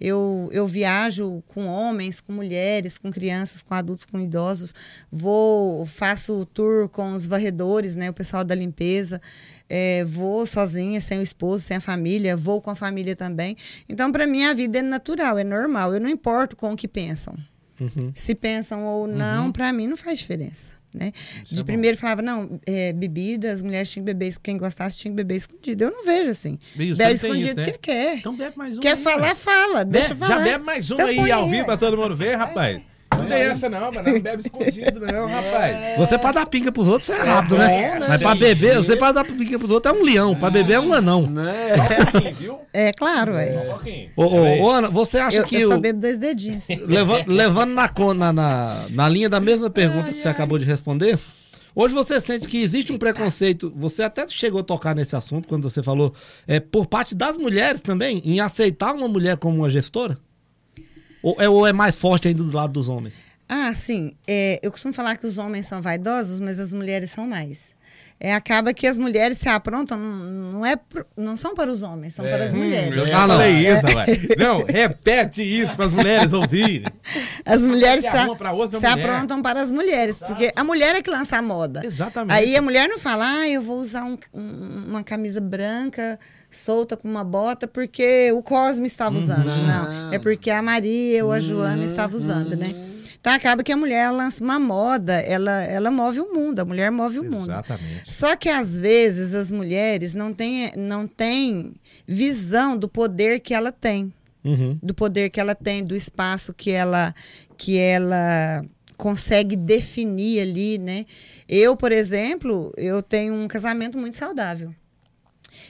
Eu, eu viajo com homens, com mulheres, com crianças, com adultos, com idosos. Vou, faço tour com os varredores, né? O pessoal da limpeza. É, vou sozinha, sem o esposo, sem a família. Vou com a família também. Então, para mim, a vida é natural, é normal. Eu não importo com o que pensam. Uhum. Se pensam ou não, uhum. para mim não faz diferença. Né? de é primeiro falava, não, é, bebida, as mulheres tinham que beber, quem gostasse tinha que beber escondido. Eu não vejo assim. Isso, bebe escondido isso, né? quer. Então bebe mais um. Quer aí, falar, fala. Deixa falar. Já bebe mais um então aí ao vivo pra todo mundo ver, rapaz. Não tem essa não, mas não bebe escondido não, rapaz. Você pra dar pinga pros outros é rápido, né? né? Mas pra beber, você pra dar pinga pros outros é um leão. Pra beber é um anão. Né? É claro, velho. Ô, ô, ô, Ana, você acha eu, que... Eu só bebo dois dedinhos. Levando, levando na, na, na, na linha da mesma pergunta ai, que você ai. acabou de responder... Hoje você sente que existe um preconceito, você até chegou a tocar nesse assunto quando você falou, é, por parte das mulheres também, em aceitar uma mulher como uma gestora? Ou é, ou é mais forte ainda do lado dos homens? Ah, sim. É, eu costumo falar que os homens são vaidosos, mas as mulheres são mais é, acaba que as mulheres se aprontam, não, não, é, não são para os homens, são é, para as hum, mulheres. Ah, não. isso, é. Não, repete isso para as mulheres ouvirem. As mulheres se, se, se aprontam para as mulheres, Exato. porque a mulher é que lança a moda. Exatamente. Aí a mulher não fala, ah, eu vou usar um, um, uma camisa branca solta com uma bota porque o Cosme estava usando. Não, não. é porque a Maria ou a Joana estava usando, né? Então acaba que a mulher lança uma moda, ela, ela move o mundo, a mulher move o mundo. Exatamente. Só que às vezes as mulheres não têm, não têm visão do poder que ela tem. Uhum. Do poder que ela tem, do espaço que ela, que ela consegue definir ali, né? Eu, por exemplo, eu tenho um casamento muito saudável.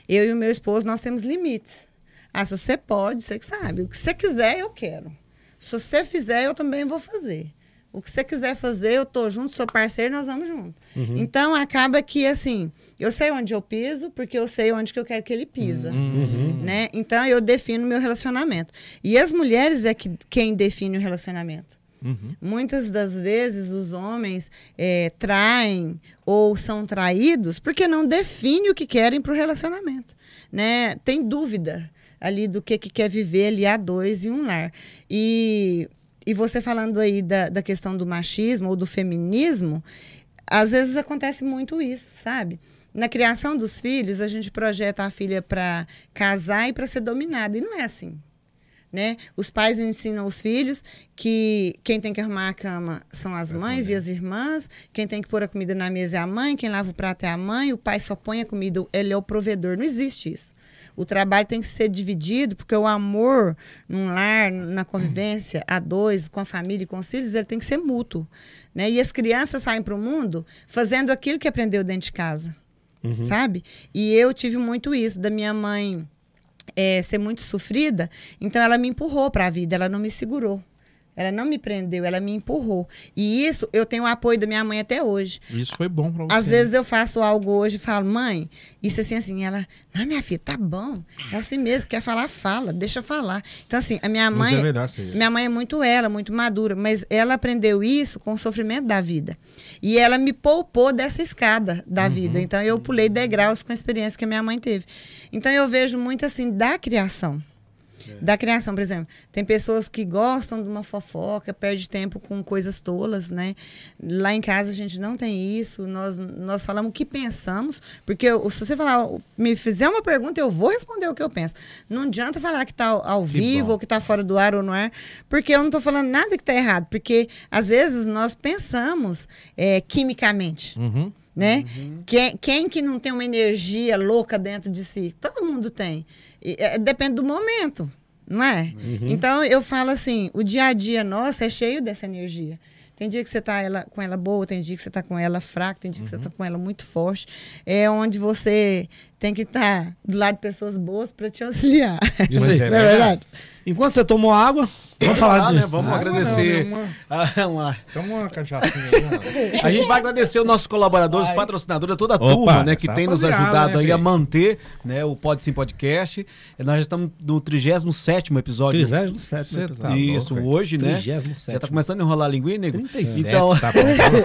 Eu e o meu esposo, nós temos limites. Ah, se você pode, você que sabe. O que você quiser, eu quero. Se você fizer, eu também vou fazer. O que você quiser fazer, eu tô junto, sou parceiro, nós vamos junto. Uhum. Então acaba que assim, eu sei onde eu piso, porque eu sei onde que eu quero que ele pisa, uhum. né? Então eu defino meu relacionamento. E as mulheres é que quem define o relacionamento. Uhum. Muitas das vezes os homens é, traem ou são traídos porque não definem o que querem para o relacionamento, né? Tem dúvida ali do que, que quer viver ali a dois e um lar. E, e você falando aí da, da questão do machismo ou do feminismo, às vezes acontece muito isso, sabe? Na criação dos filhos, a gente projeta a filha para casar e para ser dominada. E não é assim. Né? Os pais ensinam os filhos que quem tem que arrumar a cama são as mães e as irmãs, quem tem que pôr a comida na mesa é a mãe, quem lava o prato é a mãe, o pai só põe a comida, ele é o provedor. Não existe isso. O trabalho tem que ser dividido, porque o amor num lar, na convivência a dois, com a família e com os filhos, ele tem que ser mútuo. Né? E as crianças saem para o mundo fazendo aquilo que aprendeu dentro de casa. Uhum. Sabe? E eu tive muito isso da minha mãe é, ser muito sofrida, então ela me empurrou para a vida, ela não me segurou. Ela não me prendeu, ela me empurrou. E isso, eu tenho o apoio da minha mãe até hoje. Isso foi bom pra você. Às vezes eu faço algo hoje e falo, mãe, isso assim, assim. Ela, não, minha filha, tá bom. É assim mesmo, quer falar, fala, deixa falar. Então, assim, a minha mãe. É melhor, minha mãe é muito ela, muito madura, mas ela aprendeu isso com o sofrimento da vida. E ela me poupou dessa escada da uhum. vida. Então, eu pulei degraus com a experiência que a minha mãe teve. Então, eu vejo muito assim da criação. É. Da criação, por exemplo. Tem pessoas que gostam de uma fofoca, perde tempo com coisas tolas, né? Lá em casa a gente não tem isso. Nós, nós falamos o que pensamos, porque eu, se você falar, me fizer uma pergunta, eu vou responder o que eu penso. Não adianta falar que está ao, ao que vivo, bom. ou que está fora do ar ou não é, porque eu não estou falando nada que está errado, porque às vezes nós pensamos é, quimicamente. Uhum né? Uhum. Quem, quem que não tem uma energia louca dentro de si? Todo mundo tem. E, é, depende do momento, não é? Uhum. Então eu falo assim, o dia a dia nosso é cheio dessa energia. Tem dia que você está ela, com ela boa, tem dia que você está com ela fraca, tem dia que você está uhum. com ela muito forte. É onde você tem que estar tá do lado de pessoas boas para te auxiliar. Isso aí. Não é verdade? Enquanto você tomou água, Vamos falar né? de... Vamos Ah, agradecer. não, né? Ah, uma- Toma uma cachaçinha aí, mano. A gente vai agradecer os nossos colaboradores, patrocinadores, toda a Opa, turma, né, que tem nos rapaziada, ajudado né, aí a manter, né, o Pode Sim Podcast. E Nós já estamos no 37º episódio. 37 Você episódio. tá Isso, louco, hoje, né? 37º. Já tá começando a enrolar a linguinha, nego? 37, Então, tá.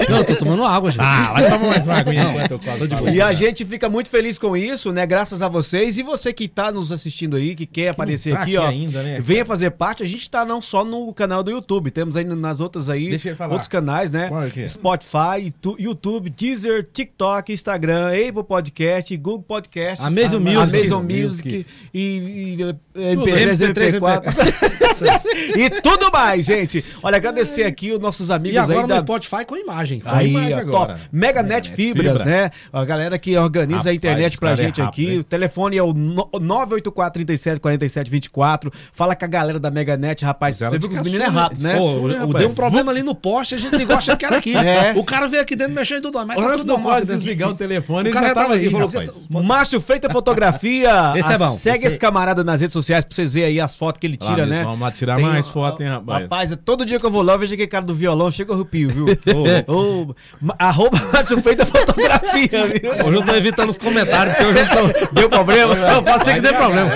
Não, tô tomando água, gente. Ah, vai tomar mais uma aguinha boa. E a gente fica muito feliz com isso, né? Graças a vocês. E você que tá nos assistindo aí, que quer aparecer tá aqui, aqui ó. ainda, né, venha fazer parte. A gente tá não só no canal do YouTube, temos aí nas outras aí, outros canais, né? É é? Spotify, tu- YouTube, Deezer, TikTok, Instagram, Apple Podcast, Google Podcast, Amazon Music. Amazon Music. Music e, e, e MP3, MP3, MP4 e tudo mais, gente. Olha, agradecer aqui os nossos amigos E agora aí no da Spotify com imagens. Aí, imagem ó, agora. top. Meganet Fibras, Fibra. né? A galera que organiza a internet pra é gente rápido, aqui. hein? O telefone é o no- 984 37 47 24. Fala com a galera da Meganet, rapaz. Você ela viu que os meninos é caçula, rápido, né? Pô, deu um problema ali no poste, a gente ligou achando que era aqui. É. O cara veio aqui dentro mexendo tudo, mas tá tudo não normal desligar o telefone, O cara já tava tava aqui, aí, falou que... Márcio Feita Fotografia. Esse é Ah, bom. Segue esse camarada nas redes sociais pra vocês verem aí as fotos que ele tira, né? vamos lá tirar mais foto, hein, rapaz? Rapaz, é todo dia que eu vou lá, eu vejo aquele cara do violão, chega o arrepio, viu? Arroba Márcio Feita Fotografia, viu? Hoje eu tô evitando os comentários, porque hoje eu tô... Deu problema? Não, pode ser que dê problema.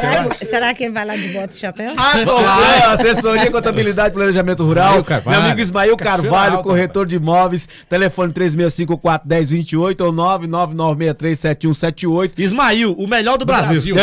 Será, será que ele vai lá de bota e chapéu? Agora, assessoria, contabilidade e planejamento rural. Ismael. Meu amigo Ismael Carvalho, corretor de imóveis. Telefone 3654-1028 ou 999637178. Ismail, o melhor do Brasil.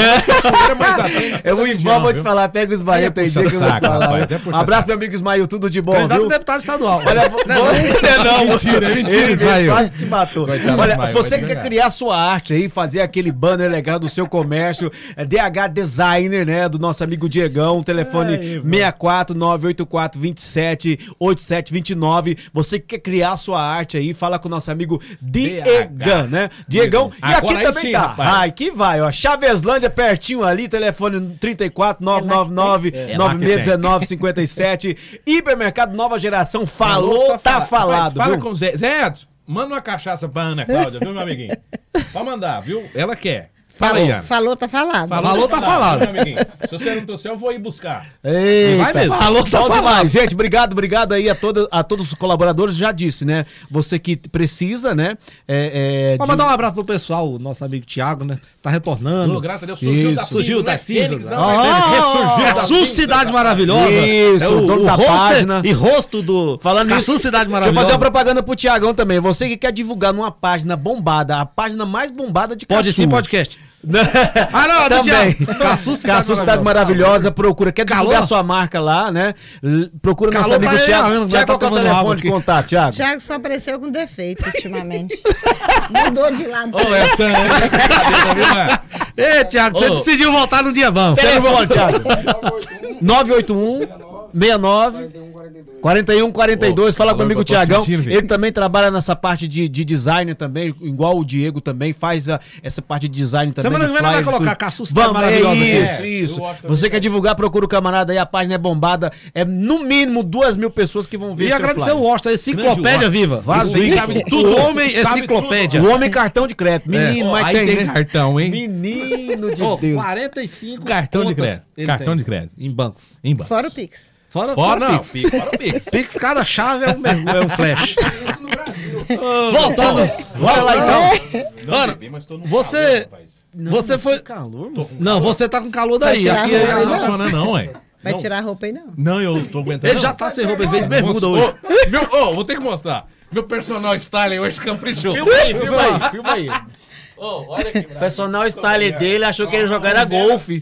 É o Ivan, região, vou te falar, pega o Ismael, É tem dia que eu vou falar. é Abraço, meu amigo Ismael, tudo de bom, Candidato deputado estadual. Olha, não, é não, Mentira, é mentira, Ismael. quase te matou. Olha, Ismael, você que quer criar sua arte aí, fazer aquele banner legal do seu comércio, é DH Designer, né, do nosso amigo Diegão, telefone Aí, 64 984 27 8729. Você que quer criar sua arte aí, fala com o nosso amigo Diegão, né? Diegão, e aqui Agora também sim, tá. rapaz. Ai, que vai, ó. Chaveslândia pertinho ali, telefone 34 999 É lá que tem. 9619 57. Hipermercado Nova Geração, falou, tá falado. Fala viu? com o Zé. Zé Edson, manda uma cachaça pra Ana Cláudia, viu, meu amiguinho? Pode mandar, viu? Ela quer. Fala aí, Ana. Falou, tá falado. Falou, tá falado. viu, meu amiguinho? Se você não trouxer, eu vou ir buscar. Eita, Vai mesmo. Falou, tá bom demais. Gente, obrigado, obrigado aí a, todo, a todos os colaboradores. Já disse, né? Você que precisa, né? É, é, Vamos de- mandar um abraço pro pessoal, o nosso amigo Thiago, né? Tá retornando. Ô, graças a Deus, surgiu Isso. da Surgiu cinza, das não é Ah, da cinza. Cidade Maravilhosa. Isso, é o, dono o da página. e rosto do Falando Caçu nisso, Cidade Deixa eu Maravilhosa. fazer uma propaganda pro Tiagão também. Você que quer divulgar numa página bombada, a página mais bombada de Pode Caçu. sim, podcast. Ah, não, do Também. Thiago. Caçu Cidade Caçu Cidade Maravilhosa, procura. Quer divulgar Calor? sua marca lá, né? L- Procura nosso Calor amigo tá aí, Tiago. Tiago, tá qual que é o telefone de contato, Tiago? Tiago só apareceu com defeito ultimamente. Mudou de lado. Ô, essa é viu, Ana? Ei, Thiago, você decidiu voltar num dia bom. Telefone, Thiago. 981 69 41 42. Fala Ô, com o amigo eu tô Tiagão. Ele também trabalha nessa parte de, de design também, igual o Diego também faz a- essa parte de design também. Semana que vem vai colocar. Caçu Cidade Vamos, Maravilhosa. É isso, É, isso. Você quer divulgar, procura o camarada aí, a página é bombada. É no mínimo duas mil pessoas que vão ver E agradecer o Washington, enciclopédia viva. Vazio. Sabe tudo. O homem enciclopédia. O homem cartão de crédito. Menino, Ó, mas aí tem, cartão, hein? Menino de Deus. 45 Cartão de crédito. Cartão de crédito. Em bancos. Em banco. Fora o Pix. Fora, Fora não, Pix. Pix, fora o Pix. Pix, cada chave é um, é um flash. Voltando. Bora lá então. Não Ana, bebi, mas tô no você- calor. Você foi. Calor. Não, você tá com calor daí. Aqui é- Não funciona não, ué. Vai tirar a roupa aí, não. Não, eu tô aguentando. Ele já tá sem roupa, ele veio de bermuda Ô, hoje. meu, ô, vou ter que mostrar. Meu personal styling hoje caprichou. Filma aí, filma aí, filma aí. Olha aqui, O personal style dele achou que ele ia jogar era golfe.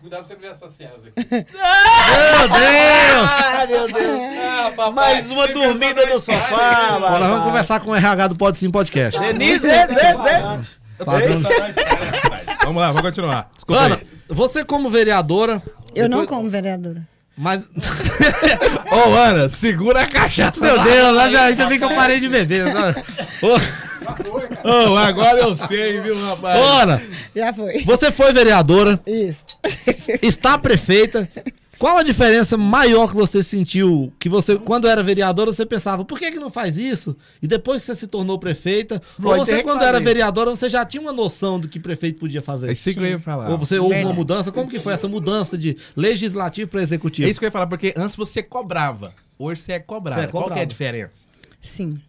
Cuidado pra você não ver essas cenas aqui. Meu Deus! Ah, meu Deus. Ah, papai, Mais uma dormida no sofá, Bom, nós vamos conversar com o RH do Pode Sim Podcast. Denise, Zé, Zé, Zé. Padrão. Vamos lá, vamos continuar. Desculpa Ana, aí. você como vereadora, Eu não como vereadora. mas. Ô, Ana, segura a cachaça. Meu Deus, lá já- ainda bem que eu parei de beber. Ô, Ô, agora eu sei, viu, rapaz? Ana, Já foi. você foi vereadora, Isso. está prefeita Qual a diferença maior que você sentiu? Que você, quando era vereadora, você pensava, por que, que não faz isso? E depois que você se tornou prefeita, ou você, quando era vereadora, você já tinha uma noção do que prefeito podia fazer? É isso que eu ia falar. Ou você houve uma mudança? Como que foi essa mudança de legislativo para executivo? É isso que eu ia falar, porque antes você cobrava. Hoje você é cobrado. Você é cobrado. Qual é a diferença? Sim.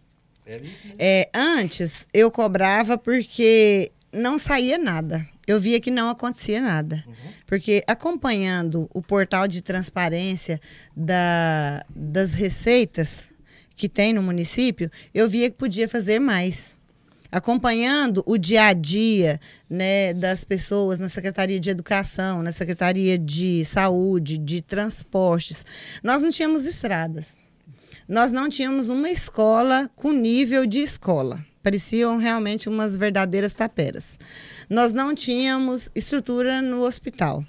É, é, antes eu cobrava porque não saía nada. Eu via que não acontecia nada. Uhum. Porque acompanhando o portal de transparência da, das receitas que tem no município, eu via que podia fazer mais. Acompanhando o dia a dia né, das pessoas na Secretaria de Educação, na Secretaria de Saúde, de Transportes. Nós não tínhamos estradas. Nós não tínhamos uma escola com nível de escola pareciam realmente umas verdadeiras taperas. Nós não tínhamos estrutura no hospital.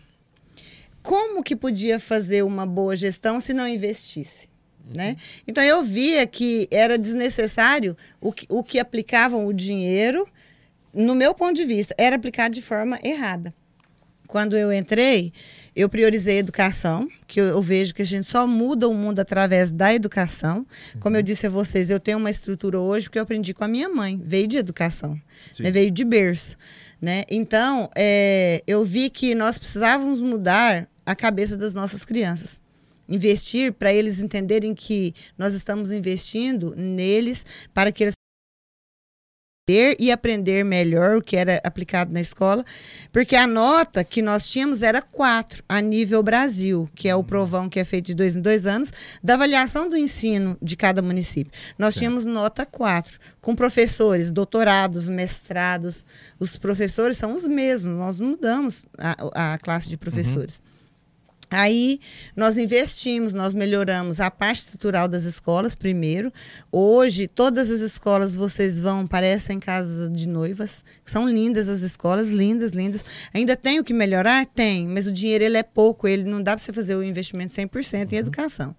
Como que podia fazer uma boa gestão se não investisse? Uhum. Né? Então eu via que era desnecessário o que, o que aplicavam o dinheiro, no meu ponto de vista, era aplicado de forma errada. Quando eu entrei, eu priorizei a educação, que eu, eu, vejo que a gente só muda o mundo através da educação. Como eu disse a vocês, eu tenho uma estrutura hoje que eu aprendi com a minha mãe, veio de educação, né? veio de berço. Né? Então, é, eu vi que nós precisávamos mudar a cabeça das nossas crianças investir para eles entenderem que nós estamos investindo neles para que eles e aprender melhor o que era aplicado na escola, porque a nota que nós tínhamos era 4 a nível Brasil, que é o provão que é feito de dois em dois anos, da avaliação do ensino de cada município. Nós tínhamos nota 4, com professores, doutorados, mestrados. Os professores são os mesmos, nós mudamos a, a classe de professores. Uhum. Aí nós investimos, nós melhoramos a parte estrutural das escolas primeiro. Hoje, todas as escolas vocês vão, parecem casas de noivas, são lindas as escolas, lindas, lindas. Ainda tem o que melhorar? Tem, mas o dinheiro ele é pouco, ele não dá para você fazer o investimento 100% uhum. em educação.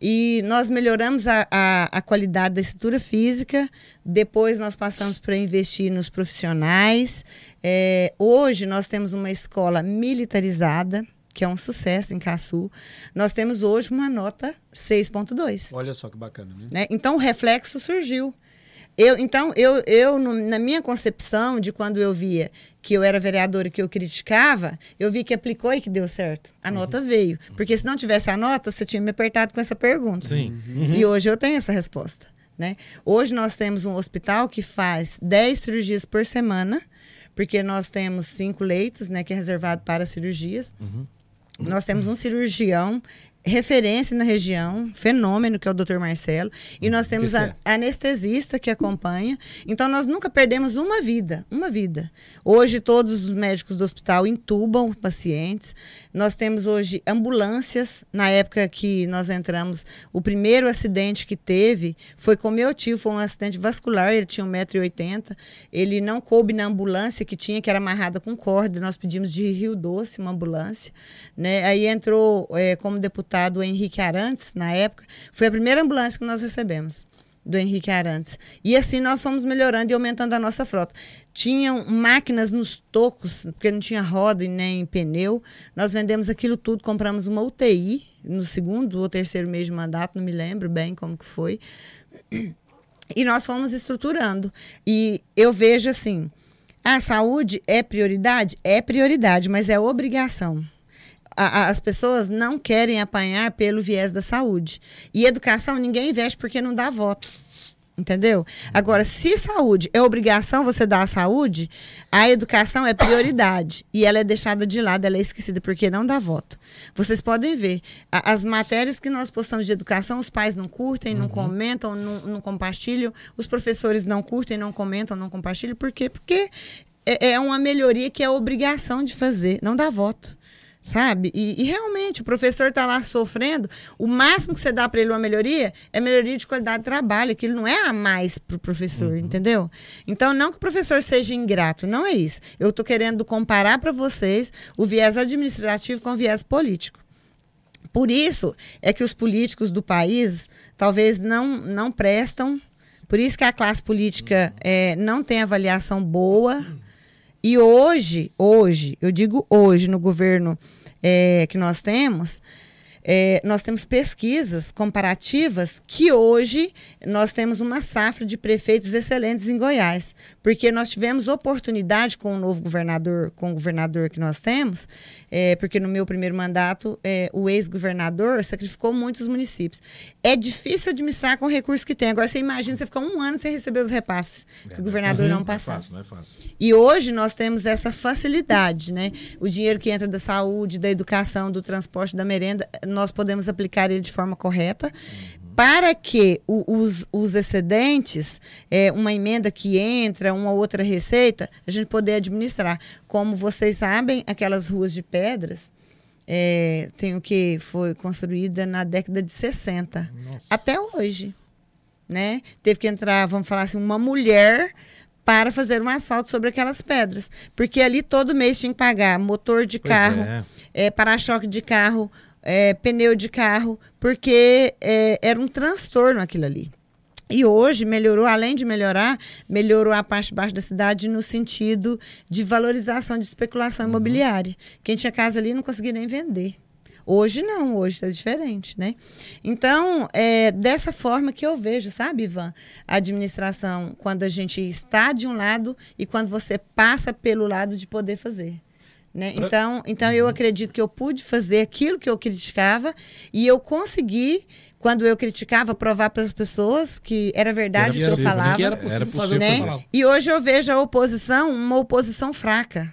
E nós melhoramos a, a, a, qualidade da estrutura física, depois nós passamos para investir nos profissionais. É, hoje nós temos uma escola militarizada, que é um sucesso em Caçu, nós temos hoje uma nota 6.2. Olha só que bacana, né? né? Então o reflexo surgiu. Eu, então, eu, eu no, na minha concepção de quando eu via que eu era vereadora e que eu criticava, eu vi que aplicou e que deu certo. A uhum. nota veio. Porque se não tivesse a nota, você tinha me apertado com essa pergunta. Sim. Uhum. E hoje eu tenho essa resposta. Né? Hoje nós temos um hospital que faz 10 cirurgias por semana, porque nós temos cinco leitos, né, que é reservado para cirurgias. Uhum. Nós temos um cirurgião referência na região, fenômeno, que é o Dr. Marcelo, e nós temos a anestesista que acompanha. Então, nós nunca perdemos uma vida, uma vida. Hoje, todos os médicos do hospital intubam pacientes. Nós temos hoje ambulâncias. Na época que nós entramos, o primeiro acidente que teve foi com meu tio, foi um acidente vascular, ele tinha 1,80m. Ele não coube na ambulância que tinha, que era amarrada com corda. Nós pedimos de Rio Doce uma ambulância. Né? Aí entrou é, como deputado deputado Henrique Arantes, na época, foi a primeira ambulância que nós recebemos do Henrique Arantes. E assim nós fomos melhorando e aumentando a nossa frota. Tinham máquinas nos tocos, porque não tinha roda e nem pneu. Nós vendemos aquilo tudo, compramos uma UTI no segundo ou terceiro mês de mandato, não me lembro bem como que foi. E nós fomos estruturando. E eu vejo assim, a saúde é prioridade? É prioridade, mas é obrigação a, as pessoas não querem apanhar pelo viés da saúde. E educação ninguém investe porque não dá voto. Entendeu? Agora, se saúde é obrigação você dar a saúde, a educação é prioridade. e ela é deixada de lado, ela é esquecida porque não dá voto. Vocês podem ver, a, as matérias que nós postamos de educação, os pais não curtem, não uhum. comentam, não, não, compartilham, os professores não curtem, não comentam, não compartilham. Por quê? Porque é, é uma melhoria que é obrigação de fazer, não dá voto sabe? E, e, realmente o professor está lá sofrendo. O máximo que você dá para ele uma melhoria é melhoria de qualidade de trabalho, que ele não é a mais para o professor, uhum. entendeu? Então, não que o professor seja ingrato, não é isso. Eu estou querendo comparar para vocês o viés administrativo com o viés político. Por isso é que os políticos do país talvez não, não prestam. Por isso que a classe política é, não tem avaliação boa. E hoje, hoje, eu digo hoje, no governo é, que nós temos, é, nós temos pesquisas comparativas que hoje nós temos uma safra de prefeitos excelentes em Goiás, porque nós tivemos oportunidade com o novo governador, com o governador que nós temos, é, porque no meu primeiro mandato é, o ex-governador sacrificou muitos municípios. É difícil administrar com o recurso que tem. Agora você imagina você ficar um ano sem receber os repasses que o governador não passar. Não é fácil, não é fácil. E hoje nós temos essa facilidade, né? O dinheiro que entra da saúde, da educação, do transporte, da merenda nós podemos aplicar ele de forma correta. Para que o, os, os excedentes, é, uma emenda que entra, uma outra receita, a gente poder administrar. Como vocês sabem, aquelas ruas de pedras, é, tem o que foi construída na década de 60 Nossa. até hoje, né? Teve que entrar, vamos falar assim, uma mulher para fazer um asfalto sobre aquelas pedras, porque ali todo mês tinha que pagar motor de pois carro, é. É, para-choque de carro, é, pneu de carro, porque é, era um transtorno aquilo ali. E hoje melhorou, além de melhorar, melhorou a parte de baixo da cidade no sentido de valorização de especulação uhum. imobiliária. Quem tinha casa ali não conseguia nem vender. Hoje não, hoje está diferente, né? Então, é dessa forma que eu vejo, sabe, Ivan? A administração, quando a gente está de um lado e quando você passa pelo lado de poder fazer. Né? Então, então eu acredito que eu pude fazer aquilo que eu criticava e eu consegui, quando eu criticava, provar para as pessoas que era verdade o que eu falava. Que era possível, era possível né? E hoje eu vejo a oposição uma oposição fraca.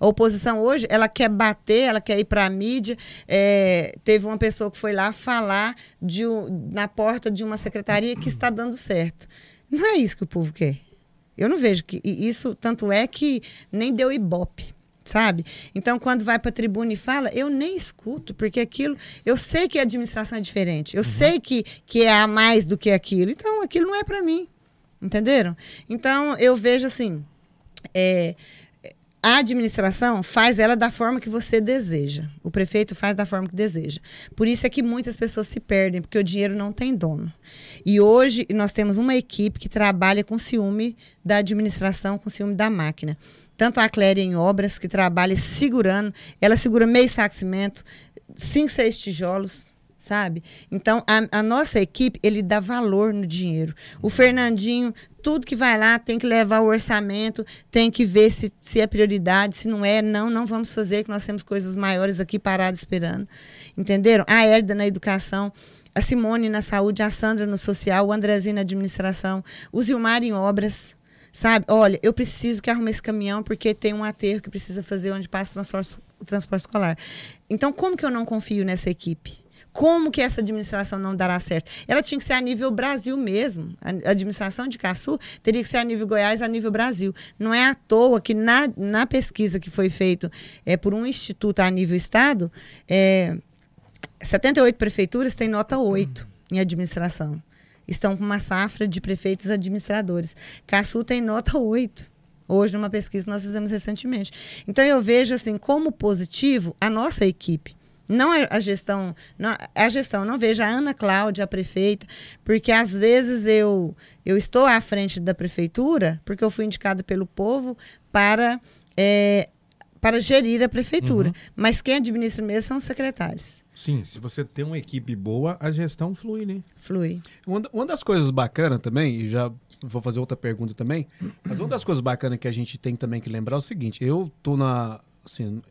A oposição hoje, ela quer bater, ela quer ir para a mídia. É, teve uma pessoa que foi lá falar de, na porta de uma secretaria que está dando certo. Não é isso que o povo quer. Eu não vejo que isso, tanto é que nem deu ibope sabe? Então, quando vai para a tribuna e fala, eu nem escuto, porque aquilo, eu sei que a administração é diferente, eu uhum. sei que, que é a mais do que aquilo, então aquilo não é para mim, entenderam? Então, eu vejo assim, é, a administração faz ela da forma que você deseja. O prefeito faz da forma que deseja. Por isso é que muitas pessoas se perdem, porque o dinheiro não tem dono. E hoje nós temos uma equipe que trabalha com ciúme da administração, com ciúme da máquina tanto a Cléria em obras, que trabalha segurando, ela segura meio saco de cimento, cinco, seis tijolos, sabe? Então, a, a, nossa equipe, ele dá valor no dinheiro. O Fernandinho, tudo que vai lá, tem que levar o orçamento, tem que ver se, se é prioridade, se não é, não, não vamos fazer, que nós temos coisas maiores aqui paradas esperando. Entenderam? A Herda na educação, a Simone na saúde, a Sandra no social, o Andrezinho na administração, o Zilmar em obras, Sabe? Olha, eu preciso que arrume esse caminhão porque tem um aterro que precisa fazer onde passa o transporte, o transporte escolar. Então, como que eu não confio nessa equipe? Como que essa administração não dará certo? Ela tinha que ser a nível Brasil mesmo. A administração de Caçu teria que ser a nível Goiás, a nível Brasil. Não é à toa que na, na pesquisa que foi feita é, por um instituto a nível Estado, é, 78 prefeituras têm nota 8 em administração estão com uma safra de prefeitos administradores. Caçu tem nota 8. Hoje, numa pesquisa que nós fizemos recentemente. Então, eu vejo assim como positivo a nossa equipe. Não a gestão, não, a gestão, não vejo a Ana Cláudia, a prefeita, porque às vezes eu, eu estou à frente da prefeitura, porque eu fui indicada pelo povo para, é, para gerir a prefeitura. Uhum. Mas quem administra mesmo são os secretários. Sim, se você tem uma equipe boa, a gestão flui, né? Flui. Uma, uma das coisas bacanas também, e já vou fazer outra pergunta também, mas uma das coisas bacanas que a gente tem também que lembrar é o seguinte: eu tô na. Assim,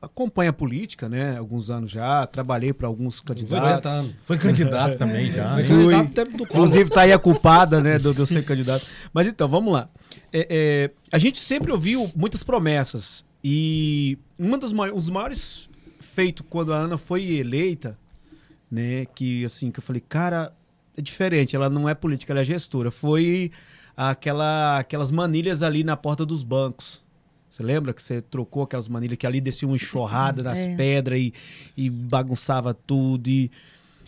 acompanho a política, né? Alguns anos já, trabalhei para alguns candidatos. Foi, Foi candidato também já. Foi candidato tempo do Inclusive tá aí a culpada, né, do, de eu ser candidato. Mas então, vamos lá. É, é, a gente sempre ouviu muitas promessas e um dos maiores, maiores feito quando a Ana foi eleita, né? Que assim, que eu falei, cara, é diferente, ela não é política, ela é gestora. Foi aquela, aquelas manilhas ali na porta dos bancos. Você lembra que você trocou aquelas manilhas que ali descia uma enxurrada nas é. pedras e, e bagunçava tudo e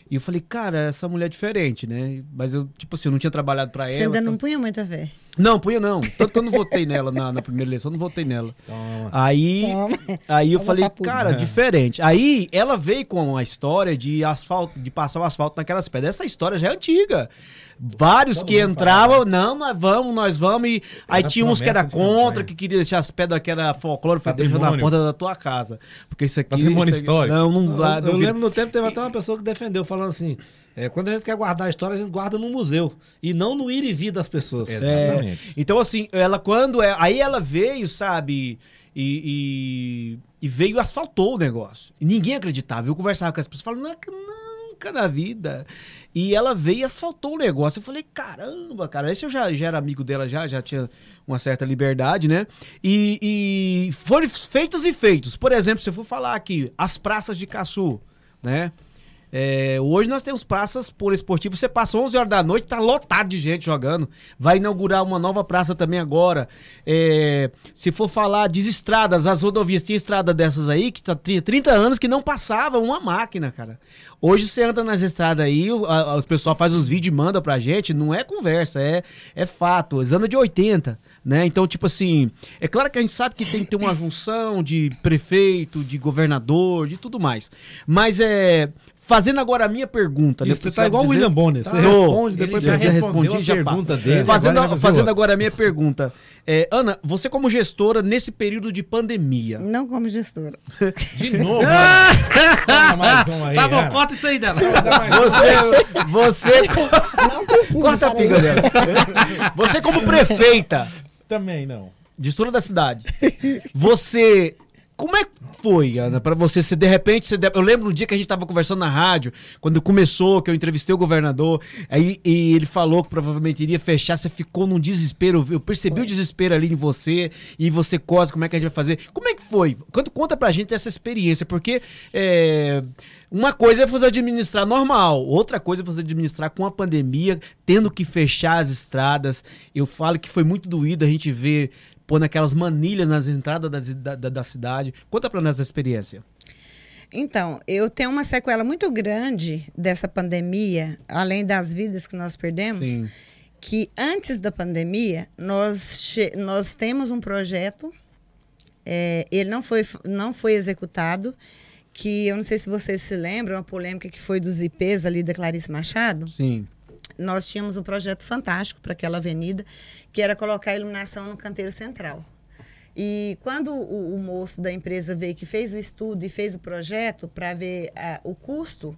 e eu falei, cara, essa mulher é diferente, né? Mas eu, tipo assim, eu não tinha trabalhado para ela. Você ainda então... não punha muita fé. Não, punha não. Tanto que eu não votei nela na, na primeira eleição, eu não votei nela. Toma. Aí, Toma. aí eu Toma falei, papudo. cara, diferente. Aí ela veio com a história de asfalto, de passar o asfalto naquelas pedras. Essa história já é antiga. Vários Todo que entravam, não, nós vamos, nós vamos. E aí Era tinha uns que era contra, que queria deixar as pedras que era folclore, foi deixar na porta da tua casa. Porque isso aqui. Patrimônio isso aqui- histórico. Não, não Eu, dá. eu duvido. lembro no tempo teve até uma pessoa que defendeu, falando assim: é, quando a gente quer guardar a história, a gente guarda no museu. E não no ir e vir das pessoas. É, Exatamente. então, assim, ela quando. É, aí ela veio, sabe? E, e, e veio e asfaltou o negócio. E ninguém acreditava. Eu conversava com as pessoas falando, nunca, nunca na vida. E ela veio e asfaltou o negócio. Eu falei, caramba, cara. Esse eu já, já era amigo dela, já, já tinha uma certa liberdade, né? E, e foram feitos e feitos. Por exemplo, se eu for falar aqui, as praças de Caçu, né? É, hoje nós temos praças poliesportivas. Você passa 11 horas da noite, tá lotado de gente jogando. Vai inaugurar uma nova praça também agora. É, se for falar de estradas, as rodovias, tinha estrada dessas aí que tá, tinha 30 anos que não passava uma máquina, cara. Hoje você anda nas estradas aí, o pessoal faz os vídeos e manda pra gente, não é conversa, é, é fato. Eles andam de 80, né? Então, tipo assim, é claro que a gente sabe que tem que ter uma junção de prefeito, de governador, de tudo mais. Mas é. Fazendo agora a minha pergunta. Isso, né, você sabe tá igual o? William Bonner. Você Tô. responde, Ele depois já já respondeu respondi, a já pergunta pá. dele, Fazendo, agora ele fazendo agora a minha pergunta. É, Ana, você como gestora nesse período de pandemia. Não como gestora. De novo. Toma mais um aí. Tá bom, corta isso aí dela. Você, você, Não corta a isso. dela. Você como prefeita Também não. de toda da cidade, você como é que foi, Ana, pra você? Se de repente, você de- eu lembro um dia que a gente tava conversando na rádio, quando começou, que eu entrevistei o governador, aí e ele falou que provavelmente iria fechar, você ficou num desespero, eu percebi o desespero ali em você, e você cosa, como é que a gente vai fazer? Como é que foi? Conta, conta pra gente essa experiência, porque é, uma coisa é você administrar normal, outra coisa é você administrar com a pandemia, tendo que fechar as estradas. Eu falo que foi muito doído a gente ver pôr naquelas manilhas nas entradas das- da, da, da cidade. Conta pra nós a experiência. Então, eu tenho uma sequela muito grande dessa pandemia, além das vidas que nós perdemos, Sim. que antes da pandemia, nós, nós temos um projeto, é, ele não foi, não foi executado, que eu não sei se vocês se lembram, uma polêmica que foi dos IPs ali da Clarice Machado. Sim. Nós tínhamos um projeto fantástico para aquela avenida, que era colocar a iluminação no canteiro central. E quando o, o moço da empresa veio que fez o estudo e fez o projeto para ver ah, o custo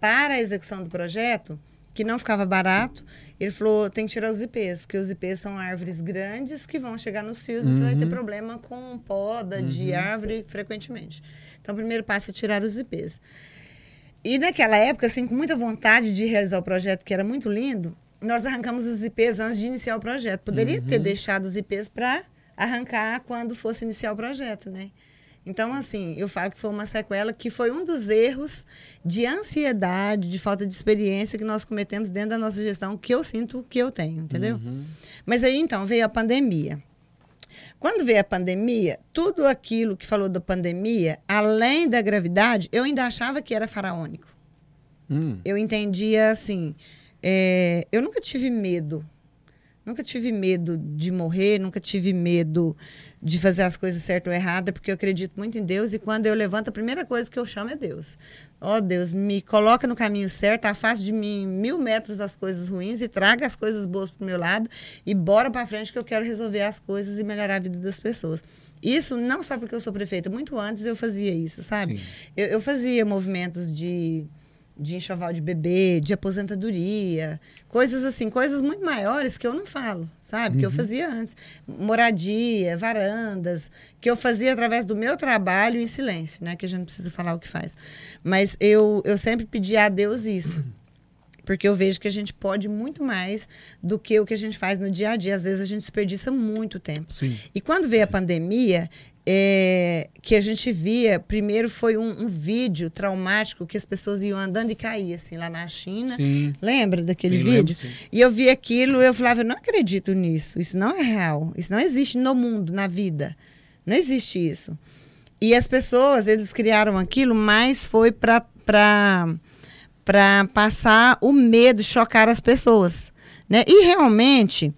para a execução do projeto, que não ficava barato, ele falou, tem que tirar os IPs, porque os IPs são árvores grandes que vão chegar nos fios e você vai ter problema com poda de árvore frequentemente. Então, o primeiro passo é tirar os IPs. E naquela época, assim, com muita vontade de realizar o projeto, que era muito lindo, nós arrancamos os IPs antes de iniciar o projeto. Poderia ter deixado os IPs para arrancar quando fosse iniciar o projeto, né? Então, assim, eu falo que foi uma sequela que foi um dos erros de ansiedade, de falta de experiência que nós cometemos dentro da nossa gestão, que eu sinto que eu tenho, entendeu? Mas aí, então, veio a pandemia. Quando veio a pandemia, tudo aquilo que falou da pandemia, além da gravidade, eu ainda achava que era faraônico. Hum. Eu entendia assim. é, eu nunca tive medo. Nunca tive medo de morrer, nunca tive medo de fazer as coisas certas ou erradas, porque eu acredito muito em Deus e quando eu levanto, a primeira coisa que eu chamo é Deus. Ó oh, Deus, me coloca no caminho certo, afaste de mim mil metros as coisas ruins e traga as coisas boas pro meu lado e bora para frente que eu quero resolver as coisas e melhorar a vida das pessoas. Isso não só porque eu sou prefeita, muito antes eu fazia isso, sabe? Eu, eu fazia movimentos de de enxoval de bebê, de aposentadoria, coisas assim, coisas muito maiores que eu não falo, sabe? Que eu fazia antes. Moradia, varandas, que eu fazia através do meu trabalho em silêncio, né? Que a gente não precisa falar o que faz. Mas eu, eu sempre pedi a Deus isso. Porque eu vejo que a gente pode muito mais do que o que a gente faz no dia a dia. Às vezes a gente desperdiça muito tempo. Sim. E quando veio a pandemia, é, que a gente via, primeiro foi um, um vídeo traumático que as pessoas iam andando e caíam, assim, lá na China. Sim. Lembra daquele Sim, lembro, vídeo? sim. E eu vi aquilo eu falava, eu não acredito nisso. Isso não é real. Isso não existe no mundo, na vida. Não existe isso. E as pessoas, eles criaram aquilo, mas foi para para passar o medo, chocar as pessoas, né? E realmente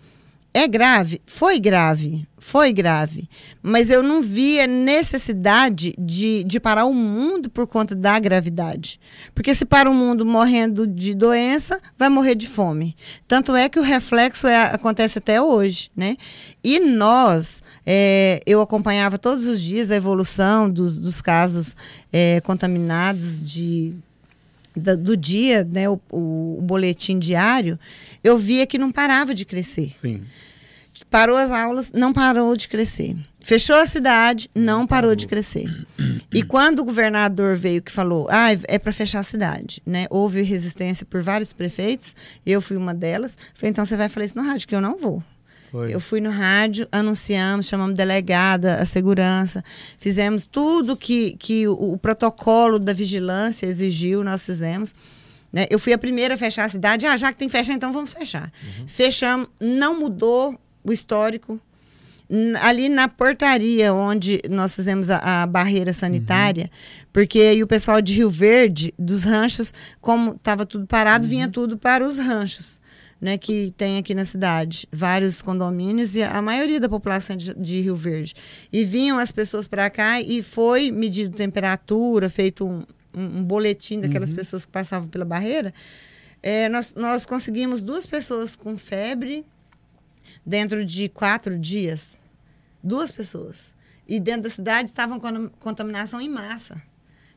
É grave? Foi grave, foi grave. Mas eu não via necessidade de, de parar o mundo por conta da gravidade. Porque se para o mundo morrendo de doença, vai morrer de fome. Tanto é que o reflexo é, acontece até hoje. Né? E nós, é, eu acompanhava todos os dias a evolução dos, dos casos é, contaminados de da, do dia, né, o, o, o, boletim diário, eu via que não parava de crescer. Sim. Parou as aulas, não parou de crescer. Fechou a cidade, não parou de crescer. E quando o governador veio que falou, ah, é para fechar a cidade, né? Houve resistência por vários prefeitos, eu fui uma delas. Falei, então você vai falar isso no rádio, que eu não vou. Foi. Eu fui no rádio, anunciamos, chamamos delegada, a segurança, fizemos tudo que, que o, o protocolo da vigilância exigiu, nós fizemos. Né? Eu fui a primeira a fechar a cidade. Ah, já que tem fechar, então vamos fechar. Uhum. Fechamos, não mudou o histórico. Ali na portaria, onde nós fizemos a, a barreira sanitária, uhum. porque aí o pessoal de Rio Verde, dos ranchos, como estava tudo parado, uhum. vinha tudo para os ranchos né, que tem aqui na cidade, vários condomínios e a maioria da população de, de Rio Verde. E vinham as pessoas para cá e foi medido temperatura, feito um, um, um boletim daquelas uhum. pessoas que passavam pela barreira. É, nós, nós conseguimos duas pessoas com febre dentro de quatro dias. Duas pessoas. E dentro da cidade estavam com contaminação em massa.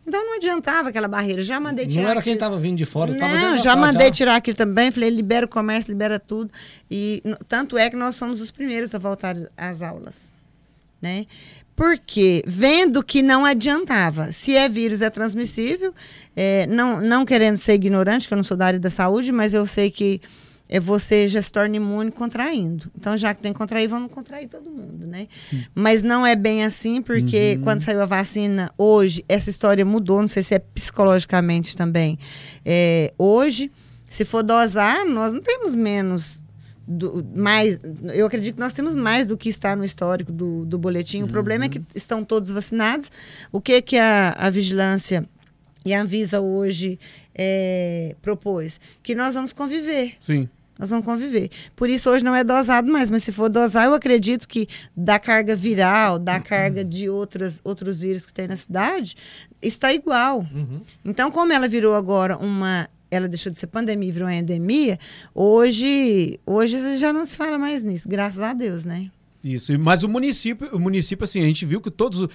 Então não adiantava aquela barreira. Já mandei tirar. Não era quem estava vindo de fora, Não, já mandei já. tirar aquilo também. Falei, libera o comércio, libera tudo. E tanto é que nós somos os primeiros a voltar às aulas. Né? Porque, vendo que não adiantava, se é vírus, é transmissível, é, não, não querendo ser ignorante, que eu não sou da área da saúde, mas eu sei que é você já se torna imune contraindo. Então, já que tem que contrair, vamos contrair todo mundo, né? Hum. Mas não é bem assim, porque uhum. quando saiu a vacina, hoje, essa história mudou, não sei se é psicologicamente também. É, hoje, se for dosar, nós não temos menos do, mais, eu acredito que nós temos mais do que está no histórico do, do boletim. O uhum. problema é que estão todos vacinados. O que que a, a vigilância e a Anvisa hoje é, propôs? Que nós vamos conviver. Sim. Nós vamos conviver. Por isso, hoje não é dosado mais, mas se for dosar, eu acredito que da carga viral, da carga de outras, outros vírus que tem na cidade, está igual. Uhum. Então, como ela virou agora uma. Ela deixou de ser pandemia e virou uma endemia, hoje, hoje já não se fala mais nisso, graças a Deus, né? Isso, mas o município, o município, assim, a gente viu que todos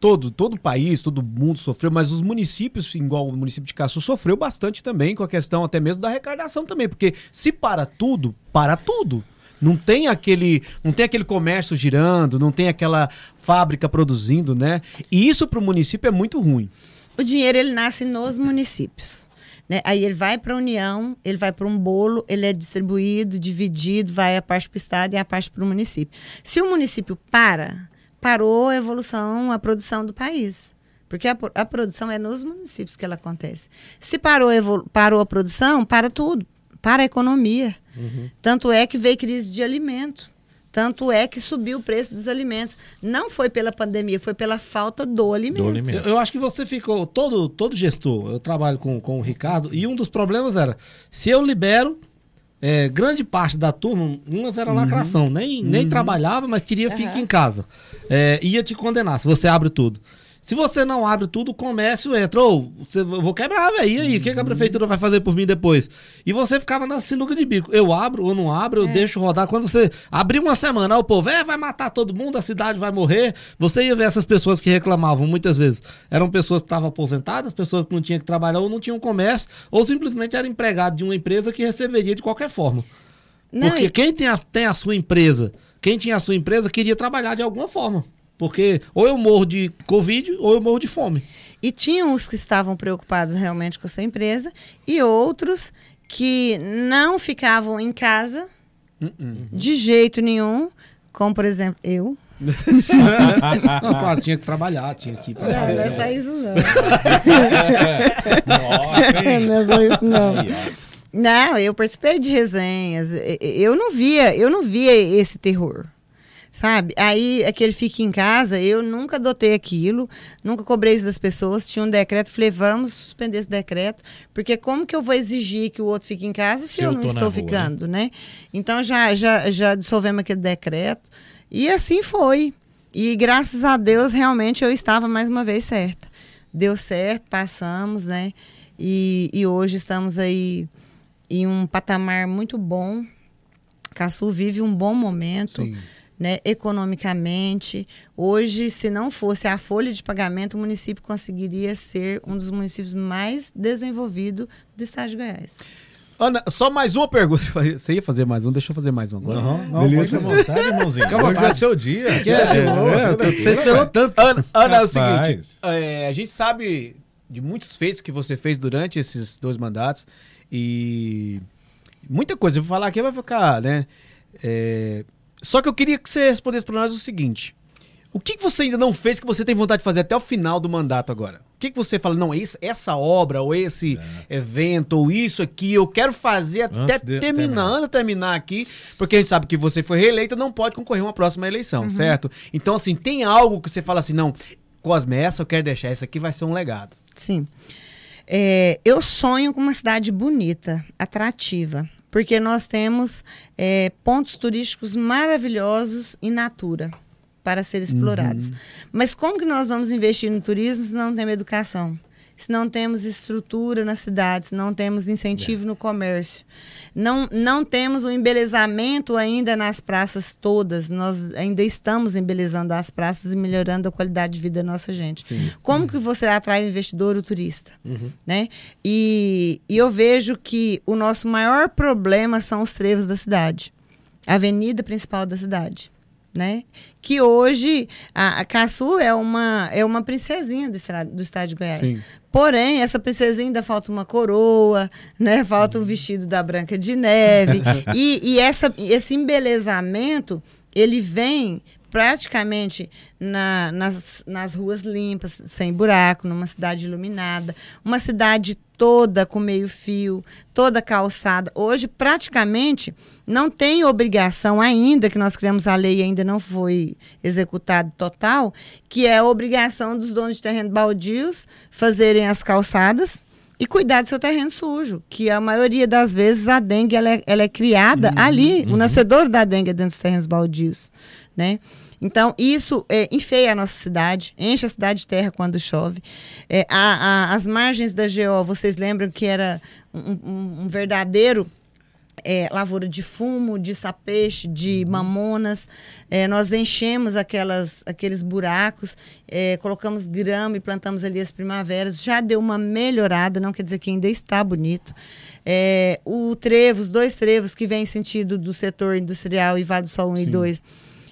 todo, todo o país, todo mundo sofreu, mas os municípios, igual o município de Caçu, sofreu bastante também com a questão até mesmo da arrecadação também, porque se para tudo, para tudo. Não tem aquele, não tem aquele comércio girando, não tem aquela fábrica produzindo, né? E isso para o município é muito ruim. O dinheiro ele nasce nos municípios. Né? Aí ele vai para a União, ele vai para um bolo, ele é distribuído, dividido, vai a parte para o Estado e a parte para o município. Se o município para, parou a evolução, a produção do país. Porque a, a produção é nos municípios que ela acontece. Se parou, parou a produção, para tudo. Para a economia. Uhum. Tanto é que veio crise de alimento. Tanto é que subiu o preço dos alimentos. Não foi pela pandemia, foi pela falta do alimento. Do alimento. Eu, acho que você ficou, todo, todo gestor, eu trabalho com, com o Ricardo, e um dos problemas era, se eu libero, é, grande parte da turma, umas era uhum. lacração, nem, nem uhum. trabalhava, mas queria uhum. ficar em casa. É, ia te condenar se você abre tudo. Se você não abre tudo, o comércio entra. Ou você, vou quebrar, velho. E aí, o uhum. que, que, a prefeitura vai fazer por mim depois? E você ficava na sinuca de bico. Eu abro ou não abro, eu é. deixo rodar. Quando você abrir uma semana, o povo é, vai matar todo mundo, a cidade vai morrer. Você ia ver essas pessoas que reclamavam muitas vezes. Eram pessoas que estavam aposentadas, pessoas que não tinham que trabalhar ou não tinham comércio, ou simplesmente era empregado de uma empresa que receberia de qualquer forma. Não, Porque e... quem tem a, tem a sua empresa, quem tinha a sua empresa queria trabalhar de alguma forma. Porque ou eu morro de Covid ou eu morro de fome. E tinham os que estavam preocupados realmente com a sua empresa e outros que não ficavam em casa uh -uh. de jeito nenhum, como por exemplo eu. não, claro, tinha que trabalhar, tinha que ir pra Não, não é só isso não. Nossa, não é só isso não. Não, eu participei de resenhas. Eu não via, eu não via esse terror sabe? Aí aquele fica em casa, eu nunca adotei aquilo, nunca cobrei isso das pessoas. Tinha um decreto, falei, vamos suspender esse decreto, porque como que eu vou exigir que o outro fique em casa se, se eu, eu não estou rua, ficando, né? né? Então já, já, já dissolvemos aquele decreto. E assim foi. E graças a Deus, realmente eu estava mais uma vez certa. Deu certo, passamos, né? E, e hoje estamos aí em um patamar muito bom. Caçu vive um bom momento. Sim né, economicamente. Hoje, se não fosse a folha de pagamento, o município conseguiria ser um dos municípios mais desenvolvidos do estado de Goiás. Ana, só mais uma pergunta. Você ia fazer mais um? Deixa eu fazer mais um agora. Não, não, Beleza? pode vontade, irmãozinho. Fica à vontade. é seu dia. É, é, você esperou tanto. Ana, Ana é o seguinte, é, a gente sabe de muitos feitos que você fez durante esses dois mandatos e muita coisa. Eu vou falar aqui, vai ficar, né? É, só que eu queria que você respondesse para nós o seguinte: o que, que você ainda não fez que você tem vontade de fazer até o final do mandato agora? O que, que você fala, não, esse, essa obra, ou esse é. evento, ou isso aqui, eu quero fazer até terminar, terminar, antes de terminar aqui, porque a gente sabe que você foi reeleita, não pode concorrer a uma próxima eleição, uhum. certo? Então, assim, tem algo que você fala assim, não, Cosme, essa eu quero deixar, essa aqui vai ser um legado. Sim. É, eu sonho com uma cidade bonita, atrativa porque nós temos é, pontos turísticos maravilhosos em natura para serem explorados. Uhum. Mas como que nós vamos investir no turismo se não temos educação? Se não temos estrutura na cidade, se não temos incentivo é. no comércio. Não, não temos o embelezamento ainda nas praças todas. Nós ainda estamos embelezando as praças e melhorando a qualidade de vida da nossa gente. Sim. Como uhum. que você atrai o investidor, o turista? Uhum. Né? E, e eu vejo que o nosso maior problema são os trevos da cidade. A avenida principal da cidade né? Que hoje a, a Caçu é uma, é uma princesinha do, estado, do estado de Goiás. Sim. Porém, essa princesinha ainda falta uma coroa, né? Falta um vestido da Branca de Neve. e e essa, esse embelezamento, ele vem praticamente na, nas, nas ruas limpas, sem buraco, numa cidade iluminada, uma cidade toda com meio fio, toda calçada. Hoje, praticamente, não tem obrigação ainda, que nós criamos a lei e ainda não foi executado total, que é a obrigação dos donos de terreno baldios fazerem as calçadas e cuidar do seu terreno sujo, que a maioria das vezes a dengue ela é, ela é criada uhum, ali, uhum. o nascedor da dengue é dentro dos terrenos baldios, né? Então, isso é, enfeia a nossa cidade, enche a cidade de terra quando chove. É, a, a, as margens da GO, vocês lembram que era um, um, um verdadeiro é, lavoura de fumo, de sapeixe, de uhum. mamonas. É, nós enchemos aquelas, aqueles buracos, é, colocamos grama e plantamos ali as primaveras. Já deu uma melhorada, não quer dizer que ainda está bonito. É, o trevo, os dois trevos que vêm sentido do setor industrial e Vale do Sol 1 Sim. e 2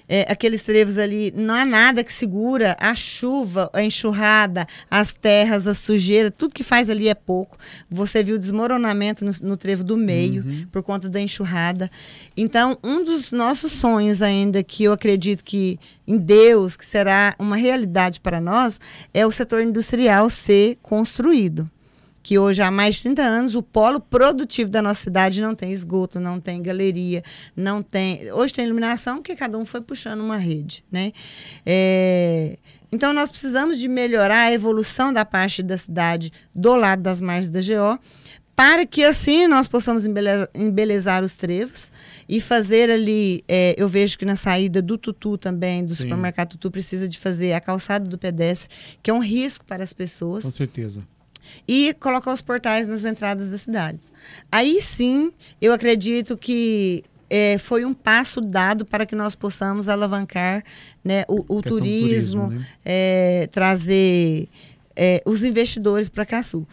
é, aqueles trevos ali, não há nada que segura a chuva, a enxurrada, as terras, a sujeira, tudo que faz ali é pouco. Você viu desmoronamento no, no trevo do meio uhum. por conta da enxurrada. Então, um dos nossos sonhos ainda, que eu acredito que em Deus, que será uma realidade para nós, é o setor industrial ser construído que hoje há mais de 30 anos o polo produtivo da nossa cidade não tem esgoto, não tem galeria, não tem. Hoje tem iluminação, porque cada um foi puxando uma rede, né? É... Então nós precisamos de melhorar a evolução da parte da cidade do lado das margens da GO, para que assim nós possamos embelezar os trevos e fazer ali, é, eu vejo que na saída do Tutu também, do Sim. supermercado Tutu, precisa de fazer a calçada do pedestre, que é um risco para as pessoas. Com certeza e colocar os portais nas entradas das cidades. Aí sim, eu acredito que é, foi um passo dado para que nós possamos alavancar né, o, o turismo, turismo né? é, trazer é, os investidores para Caçu.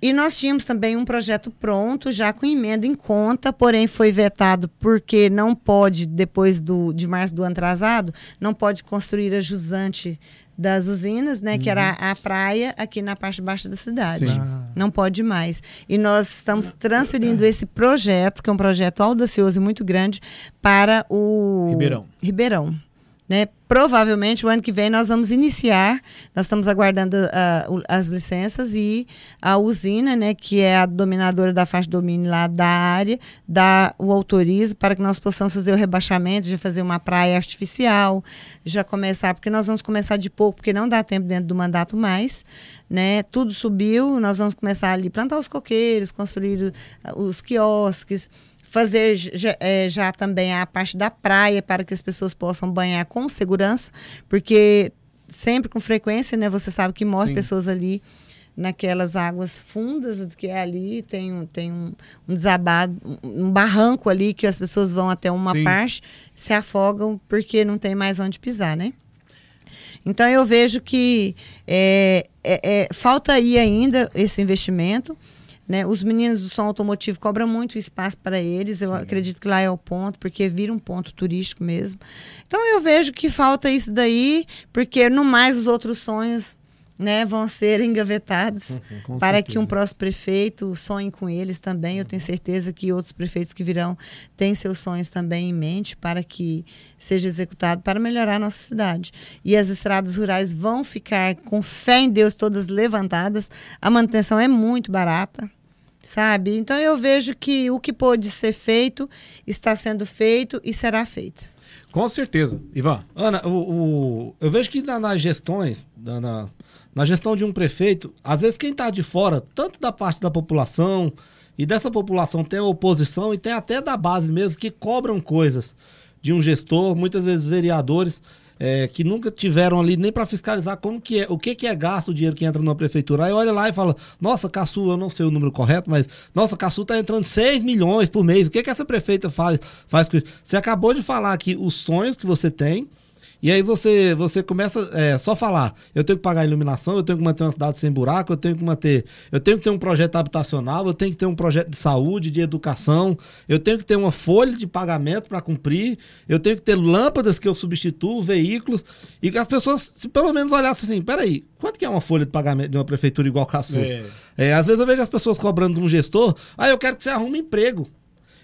E nós tínhamos também um projeto pronto, já com emenda em conta, porém foi vetado porque não pode, depois do, de março do ano atrasado, não pode construir a jusante das usinas, né, uhum. que era uhum. a praia aqui na parte baixa da cidade. Não pode mais. E nós estamos transferindo esse projeto, que é um projeto audacioso e muito grande, para o Ribeirão. Ribeirão. Né? Provavelmente o ano que vem nós vamos iniciar, nós estamos aguardando uh, as licenças e a usina, né, que é a dominadora da faixa de domínio lá da área, dá o autorizo para que nós possamos fazer o rebaixamento, já fazer uma praia artificial, já começar, porque nós vamos começar de pouco, porque não dá tempo dentro do mandato mais, né? Tudo subiu, nós vamos começar ali plantar os coqueiros, construir os quiosques, fazer já, é, já, também a parte da praia para que as pessoas possam banhar com segurança, porque sempre com frequência, né? Você sabe que morrem pessoas ali naquelas águas fundas que é ali, tem, um, tem um, um desabado, um barranco ali que as pessoas vão até uma Sim. parte, se afogam porque não tem mais onde pisar, né? Então eu vejo que é, é, é, falta aí ainda esse investimento. Né? Os meninos do som automotivo cobram muito espaço para eles. Eu Sim. acredito que lá é o ponto, porque vira um ponto turístico mesmo. Então eu vejo que falta isso daí, porque no mais os outros sonhos né, vão ser engavetados uhum, para certeza. que um próximo prefeito sonhe com eles também. Eu tenho certeza que outros prefeitos que virão têm seus sonhos também em mente para que seja executado para melhorar a nossa cidade. E as estradas rurais vão ficar com fé em Deus todas levantadas. A manutenção é muito barata sabe? Então eu vejo que o que pôde ser feito está sendo feito e será feito. Com certeza. Ivan. Ana, o, o eu vejo que na, nas gestões, na, na, na, gestão de um prefeito, às vezes quem está de fora, tanto da parte da população, e dessa população tem a oposição e tem até da base mesmo, que cobram coisas de um gestor, muitas vezes vereadores é, que nunca tiveram ali nem para fiscalizar como que é, o que, que é gasto o dinheiro que entra numa prefeitura. Aí olha lá e fala, nossa, Caçu, eu não sei o número correto, mas nossa, Caçu tá entrando 6 milhões por mês. O que, que essa prefeita faz, faz com isso? Você acabou de falar aqui os sonhos que você tem, e aí você, você começa é, só falar, eu tenho que pagar iluminação, eu tenho que manter uma cidade sem buraco, eu tenho que manter, eu tenho que ter um projeto habitacional, eu tenho que ter um projeto de saúde, de educação, eu tenho que ter uma folha de pagamento para cumprir, eu tenho que ter lâmpadas que eu substituo, veículos, e que as pessoas, se pelo menos olhassem assim, peraí, quanto que é uma folha de pagamento de uma prefeitura igual Caçu? É. É, às vezes eu vejo as pessoas cobrando de um gestor, ah, eu quero que você arrume emprego.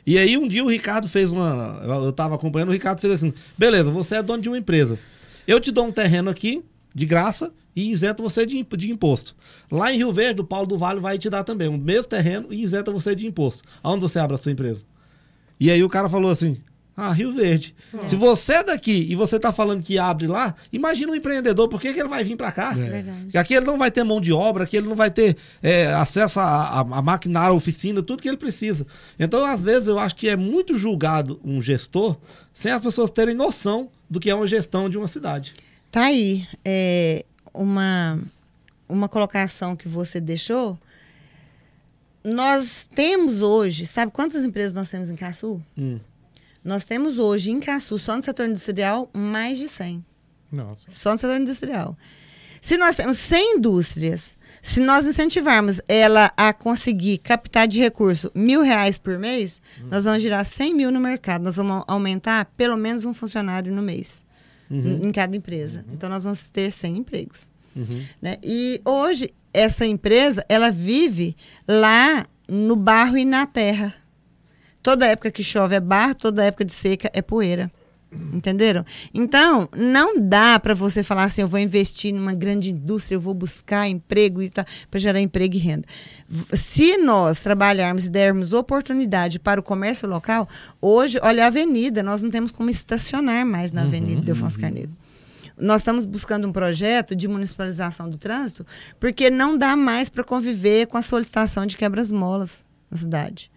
E aí um dia o Ricardo fez uma. Eu tava acompanhando, o Ricardo fez assim: beleza, você é dono de uma empresa. Eu te dou um terreno aqui, de graça, e isento você de, de imposto. Lá em Rio Verde, o Paulo do Vale vai te dar também o mesmo terreno e isenta você de imposto. Aonde você abre a sua empresa? E aí o cara falou assim: ah, Rio Verde. É. Se você é daqui e você está falando que abre lá, imagina um empreendedor, por que, que ele vai vir para cá? É. Aqui ele não vai ter mão de obra, aqui ele não vai ter é, acesso a, a, a maquinária, a oficina, tudo que ele precisa. Então, às vezes, eu acho que é muito julgado um gestor sem as pessoas terem noção do que é uma gestão de uma cidade. Tá aí. É uma, uma colocação que você deixou. Nós temos hoje, sabe quantas empresas nós temos em Caçu? Hum. Nós temos hoje em Caçu, só no setor industrial, mais de 100. Nossa. Só no setor industrial. Se nós temos 100 indústrias, se nós incentivarmos ela a conseguir captar de recurso mil reais por mês, uhum. nós vamos girar 100 mil no mercado. Nós vamos aumentar pelo menos um funcionário no mês uhum. em cada empresa. Uhum. Então, nós vamos ter 100 empregos. Uhum. Né? E hoje, essa empresa, ela vive lá no barro e na terra. Toda época que chove é barro, toda época de seca é poeira. Entenderam? Então, não dá para você falar assim, eu vou investir numa grande indústria, eu vou buscar emprego e tá, para gerar emprego e renda. Se nós trabalharmos e dermos oportunidade para o comércio local, hoje, olha a avenida, nós não temos como estacionar mais na avenida uhum, Delfonso uhum. Carneiro. Nós estamos buscando um projeto de municipalização do trânsito, porque não dá mais para conviver com a solicitação de quebras-molas na cidade.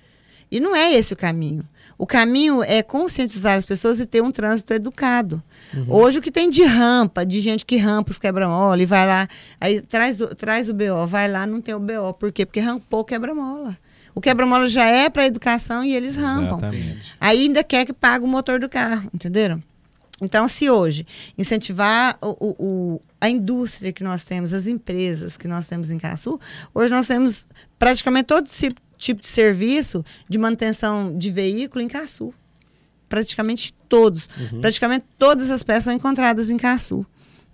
E não é esse o caminho. O caminho é conscientizar as pessoas e ter um trânsito educado. Uhum. Hoje o que tem de rampa, de gente que rampa os quebra-mola e vai lá, aí traz, traz o BO, vai lá, não tem o BO. Por quê? Porque rampou o quebra-mola. O quebra-mola já é para educação e eles rampam. Exatamente. Aí ainda quer que pague o motor do carro, entenderam? Então, se hoje incentivar o, o, o, a indústria que nós temos, as empresas que nós temos em Caçu, hoje nós temos praticamente todo tipo de serviço de manutenção de veículo em Caçu. Praticamente todos. Uhum. Praticamente todas as peças são encontradas em Caçu.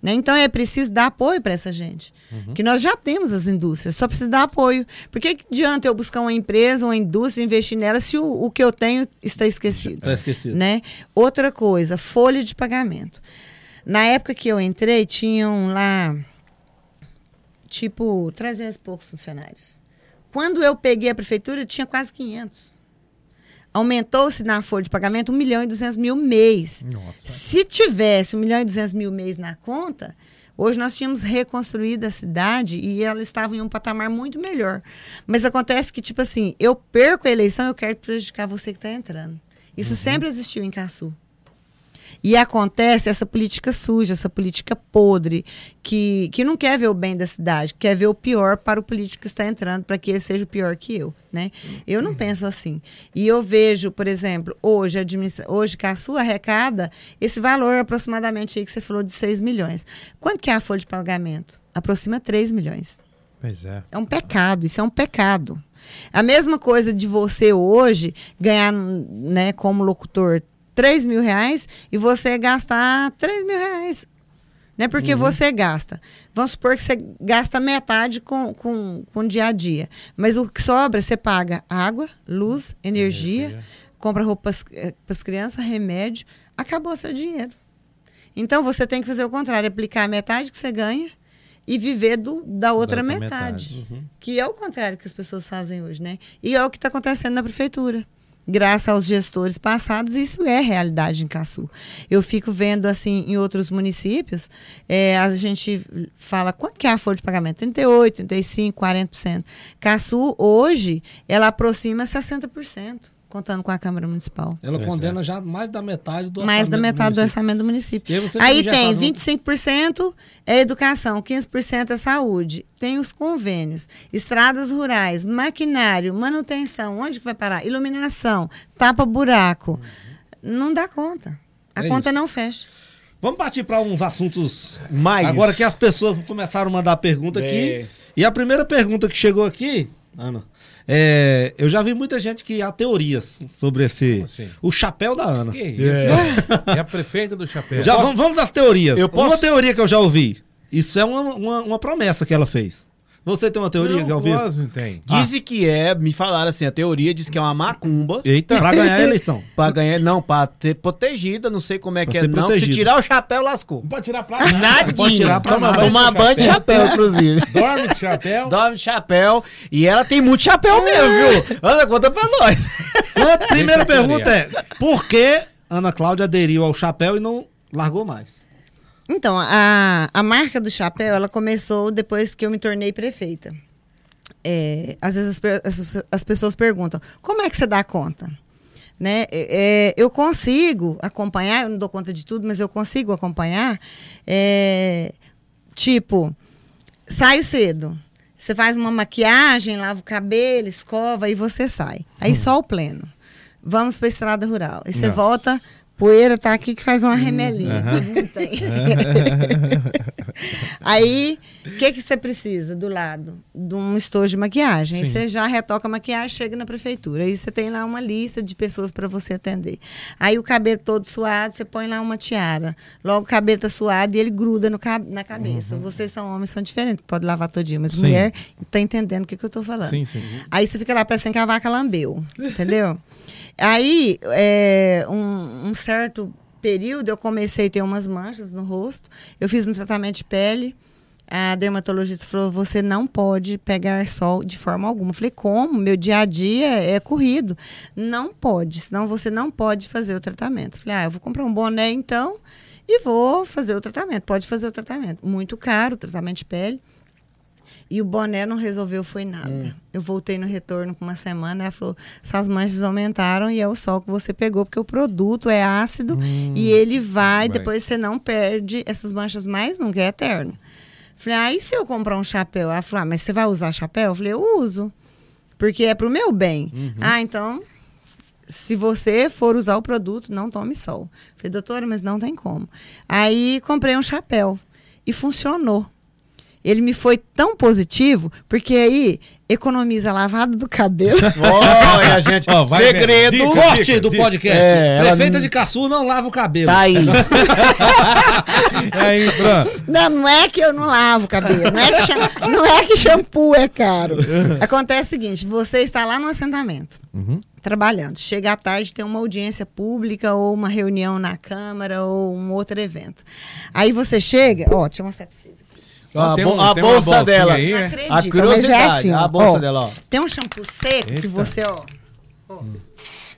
Né? Então é preciso dar apoio para essa gente. Uhum. Que nós já temos as indústrias, só precisa dar apoio. Por que, que adianta eu buscar uma empresa, uma indústria, investir nela se o, o que eu tenho está esquecido? Está esquecido. Né? Outra coisa, folha de pagamento. Na época que eu entrei, tinham lá, tipo, 300 e poucos funcionários. Quando eu peguei a prefeitura, tinha quase 500. Aumentou-se na folha de pagamento 1 milhão e 200 mil mês. Nossa. Se tivesse 1 milhão e 200 mil mês na conta, hoje nós tínhamos reconstruído a cidade e ela estava em um patamar muito melhor. Mas acontece que, tipo assim, eu perco a eleição, eu quero prejudicar você que está entrando. Isso sempre existiu em Caçu. E acontece essa política suja, essa política podre, que, que não quer ver o bem da cidade, quer ver o pior para o político que está entrando, para que ele seja pior que eu. Né? Eu não penso assim. E eu vejo, por exemplo, hoje, administra... hoje Caçu arrecada esse valor aproximadamente aí que você falou de 6 milhões. Quanto que é a folha de pagamento? Aproxima 3 milhões. Pois é. É um pecado, isso é um pecado. A mesma coisa de você hoje ganhar, né, como locutor, 3 mil reais e você gastar 3 mil reais. Não é porque você gasta. Vamos supor que você gasta metade com, com, com o dia a dia. Mas o que sobra, você paga água, luz, energia, Energia. compra roupa para as crianças, remédio. Acabou seu dinheiro. Então você tem que fazer o contrário, aplicar a metade que você ganha e viver do, da outra outra metade. metade. Que é o contrário que as pessoas fazem hoje, né? E é o que está acontecendo na prefeitura. Graças aos gestores passados, isso é realidade em Caçu. Eu fico vendo, assim, em outros municípios, é, a gente fala, quanto que é a folha de pagamento? 38, 35, 40%. Caçu, hoje, ela aproxima 60%, contando com a Câmara Municipal. Ela Pois condena já mais da metade do Mais da orçamento metade do município. orçamento do município. E aí Aí tem faz um- 25% é educação, 15% é saúde. Tem os convênios, estradas rurais, maquinário, manutenção, onde que vai parar? Iluminação, tapa-buraco. Não dá conta. A É conta isso. não fecha. Vamos partir para uns assuntos. Mais. Agora que as pessoas começaram a mandar pergunta aqui. É. E a primeira pergunta que chegou aqui, Ana, é, eu já vi muita gente que há teorias sobre esse. assim? O chapéu da Ana. Que isso? É, a prefeita do chapéu. Já vamos, vamos das teorias. Eu posso- Uma teoria que eu já ouvi. Isso é uma, uma, uma promessa que ela fez. Você tem uma teoria Não? Cosme tem. Dizem que é, me falaram assim, a teoria diz que é uma macumba. Eita. Pra ganhar a eleição. Pra ganhar, não, pra ter protegida, não sei como é Pra que é, não. Se tirar o chapéu, lascou. Não pode tirar pra Nadinha. pode tirar pra Toma nada. Tomar banho de chapéu, inclusive. Dorme de chapéu. Dorme de chapéu. E ela tem muito chapéu mesmo, viu? Ana, conta pra nós. A primeira pergunta é: por que Ana Cláudia aderiu ao chapéu e não largou mais? Então, a, a marca do chapéu, ela começou depois que eu me tornei prefeita. É, às vezes as, as- as pessoas perguntam, como é que você dá conta? Né? É, é, eu consigo acompanhar, eu não dou conta de tudo, mas eu consigo acompanhar. é, tipo, saio cedo. Você faz uma maquiagem, lava o cabelo, escova e você sai. Aí só o pleno. Vamos para a estrada rural. Aí você volta, poeira tá aqui que faz uma remelinha. Todo mundo tem. Aí, o que, que você precisa do lado? De um estojo de maquiagem. Aí você já retoca a maquiagem, chega na prefeitura. Aí você tem lá uma lista de pessoas para você atender. Aí o cabelo todo suado, você põe lá uma tiara. Logo o cabelo tá suado e ele gruda no na cabeça. Vocês são homens, são diferentes, pode lavar todo dia, mas Sim. mulher tá entendendo o que, que eu tô falando. Sim, sim. Aí você fica lá parecendo que a vaca lambeu, entendeu? Aí, é, um, um certo período, eu comecei a ter umas manchas no rosto. Eu fiz um tratamento de pele. A dermatologista falou: você não pode pegar sol de forma alguma. Eu falei: como? Meu dia a dia é corrido. Não pode, senão você não pode fazer o tratamento. Eu falei: ah, eu vou comprar um boné então e vou fazer o tratamento. Pode fazer o tratamento. Muito caro o tratamento de pele. E o boné não resolveu, foi nada. Eu voltei no retorno com uma semana, ela falou: suas manchas aumentaram e é o sol que você pegou, porque o produto é ácido e ele vai, vai. depois você não perde essas manchas mais, nunca é eterno. Falei, ah, e se eu comprar um chapéu? Ela falou, ah, mas você vai usar chapéu? Eu falei, eu uso. Porque é pro meu bem. Ah, então, se você for usar o produto, não tome sol. Falei, doutora, mas não tem como. Aí comprei um chapéu. E funcionou. Ele me foi tão positivo, porque aí economiza a lavada do cabelo. Olha, gente, Ó, vai segredo. Dica, Corte dica, do dica. podcast. É, Prefeita não- de Caçu não lava o cabelo. Tá aí. Aí, pronto. Não, não é que eu não lavo o cabelo, não é que, cham- não é que shampoo é caro. Acontece o seguinte, você está lá no assentamento, trabalhando, chega à tarde, tem uma audiência pública ou uma reunião na Câmara ou um outro evento. Aí você chega, ó, deixa eu mostrar pra vocês. Aqui. A, Tem um- a tem uma bolsa dela. aí, né? A mas curiosidade, é assim, ó, a bolsa ó, dela, ó. Tem um shampoo seco que Eita. você, ó,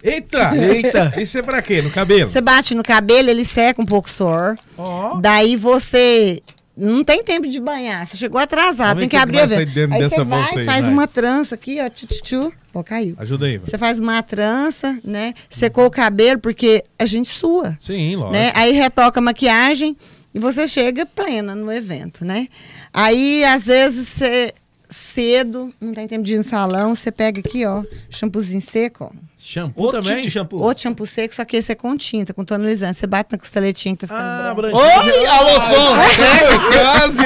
Eita! Eita. Isso é pra quê? No cabelo? você bate no cabelo, ele seca um pouco o suor. Ó. Daí você não tem tempo de banhar. Você chegou atrasado, tem que que abrir a dentro Aí você vai, aí, faz vai. uma trança aqui, ó, tchu, tchu, tchu. Ó, caiu. Ajuda aí, vai. Você faz uma trança, né? Secou o cabelo porque a gente sua, Sim, lógico. né? Aí retoca a maquiagem e você chega plena no evento, né? Aí às vezes você cedo, não tem tempo de ir no salão, você pega aqui, ó, shampoozinho seco, ó. Shampoo Outro também? tipo de shampoo. Outro shampoo seco, só que esse é com tinta, com tonalizante. Você bate na costeletinha que tá ficando Ah, branco. branquinho. Oi, alô, som. Quase,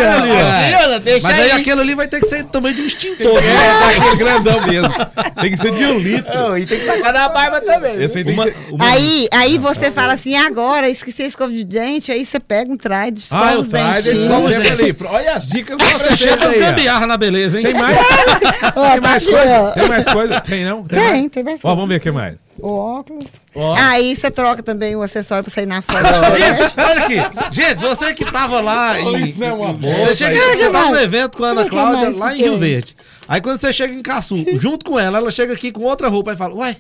Olha, deixa Mas aí aí. aquele ali vai ter que ser também de um extintor. É, né? tá aquele grandão mesmo. Tem que ser de um litro. E tem que tacar na barba também. Uma- uma- Aí, aí você fala assim, agora, esqueci a escova de dente, aí você pega um trade, escova Ah, os dentinhos. Escova os dentes. ali. Olha as dicas prefeito aí, ó. gambiarra na beleza, hein? Tem mais? Ó, Tem mais tá aqui, coisa? ó. Tem mais coisa? Tem não? Tem, mais? tem mais Ó, coisa. vamos ver o que mais. O óculos. Ó. Aí você troca também o acessório pra sair na foto. Isso, olha aqui. Gente, você que tava lá em. Isso não é uma Você bolsa, chega, você tá no evento com a Ana que Cláudia mais lá em Rio? Verde. Aí quando você chega em Caçu, junto com ela, ela chega aqui com outra roupa e fala: Uai,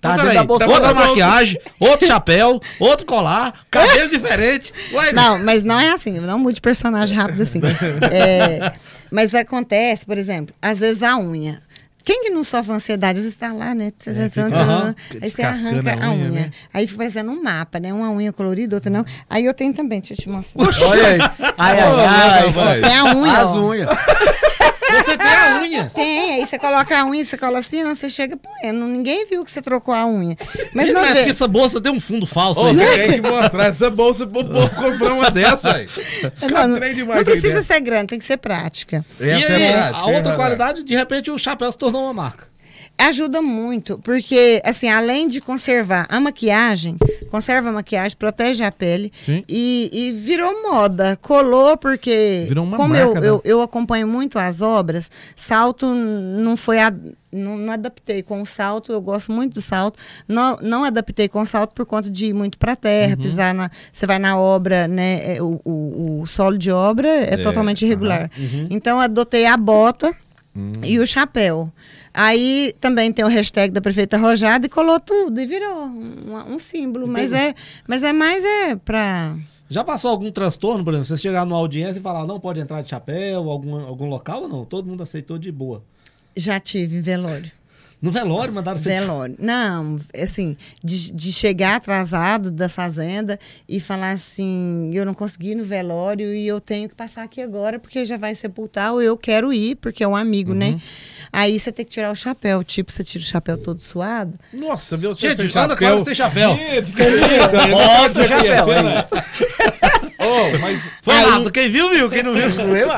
Tá tá dentro da bolsa outra da bolsa. maquiagem, outro chapéu, outro colar, cabelo diferente. Uai, Não, mas não é assim, não mude personagem rápido assim. É, mas acontece, por exemplo, às vezes a unha. Quem que não sofre ansiedade? Às vezes tá lá, né? aham, Aí você arranca a a unha, unha. né? Aí fica parecendo um mapa, né? Uma unha colorida, outra não. Aí eu tenho também, deixa eu te mostrar. Olha aí. Ai, ai, ai. vai. Tem a unha. As ó. unhas. você tem a unha. Tem, aí você coloca a unha, você cola assim, ó, você chega pleno. Ninguém viu que você trocou a unha. Mas não Mas vê. que essa bolsa tem um fundo falso Ô, aí. você tem que mostrar essa bolsa pro povo comprar uma dessa, velho. Não, não, não aí precisa ser grande, tem que ser prática. E Essa aí, é verdade, a é outra verdade. qualidade, de repente, o chapéu se tornou uma marca. Ajuda muito, porque, assim, além de conservar a maquiagem, conserva a maquiagem, protege a pele Sim. e, e virou moda. Colou, porque, Virou uma como marca, eu, né? eu, eu acompanho muito as obras, salto não foi. A, não, não adaptei com o salto, eu gosto muito do salto. Não, não adaptei com o salto por conta de ir muito para terra, Uhum. pisar na. Você vai na obra, né? é, O, o, o solo de obra é, totalmente irregular. Uhum. Então, adotei a bota Hum. e o chapéu. Aí também tem o hashtag da prefeita Rojada e colou tudo e virou um, um símbolo. Mas é, mas é mais é pra. Já passou algum transtorno, exemplo? Você chegar numa audiência e falar, não pode entrar de chapéu, algum, algum local ou não? Todo mundo aceitou de boa. Já tive em velório. No velório mandaram você. Velório. Não, assim, de, de chegar atrasado da fazenda e falar assim, eu não consegui ir no velório e eu tenho que passar aqui agora porque já vai sepultar ou eu quero ir, porque é um amigo, né? Aí você tem que tirar o chapéu, tipo, você tira o chapéu todo suado. Nossa, viu você Gente, chapéu. Cláudia sem chapéu. Gente, que isso? aí, não Bota pode o chapéu, é né? Ô, mas... Foi Aí- rápido. Quem viu, viu. Quem não viu.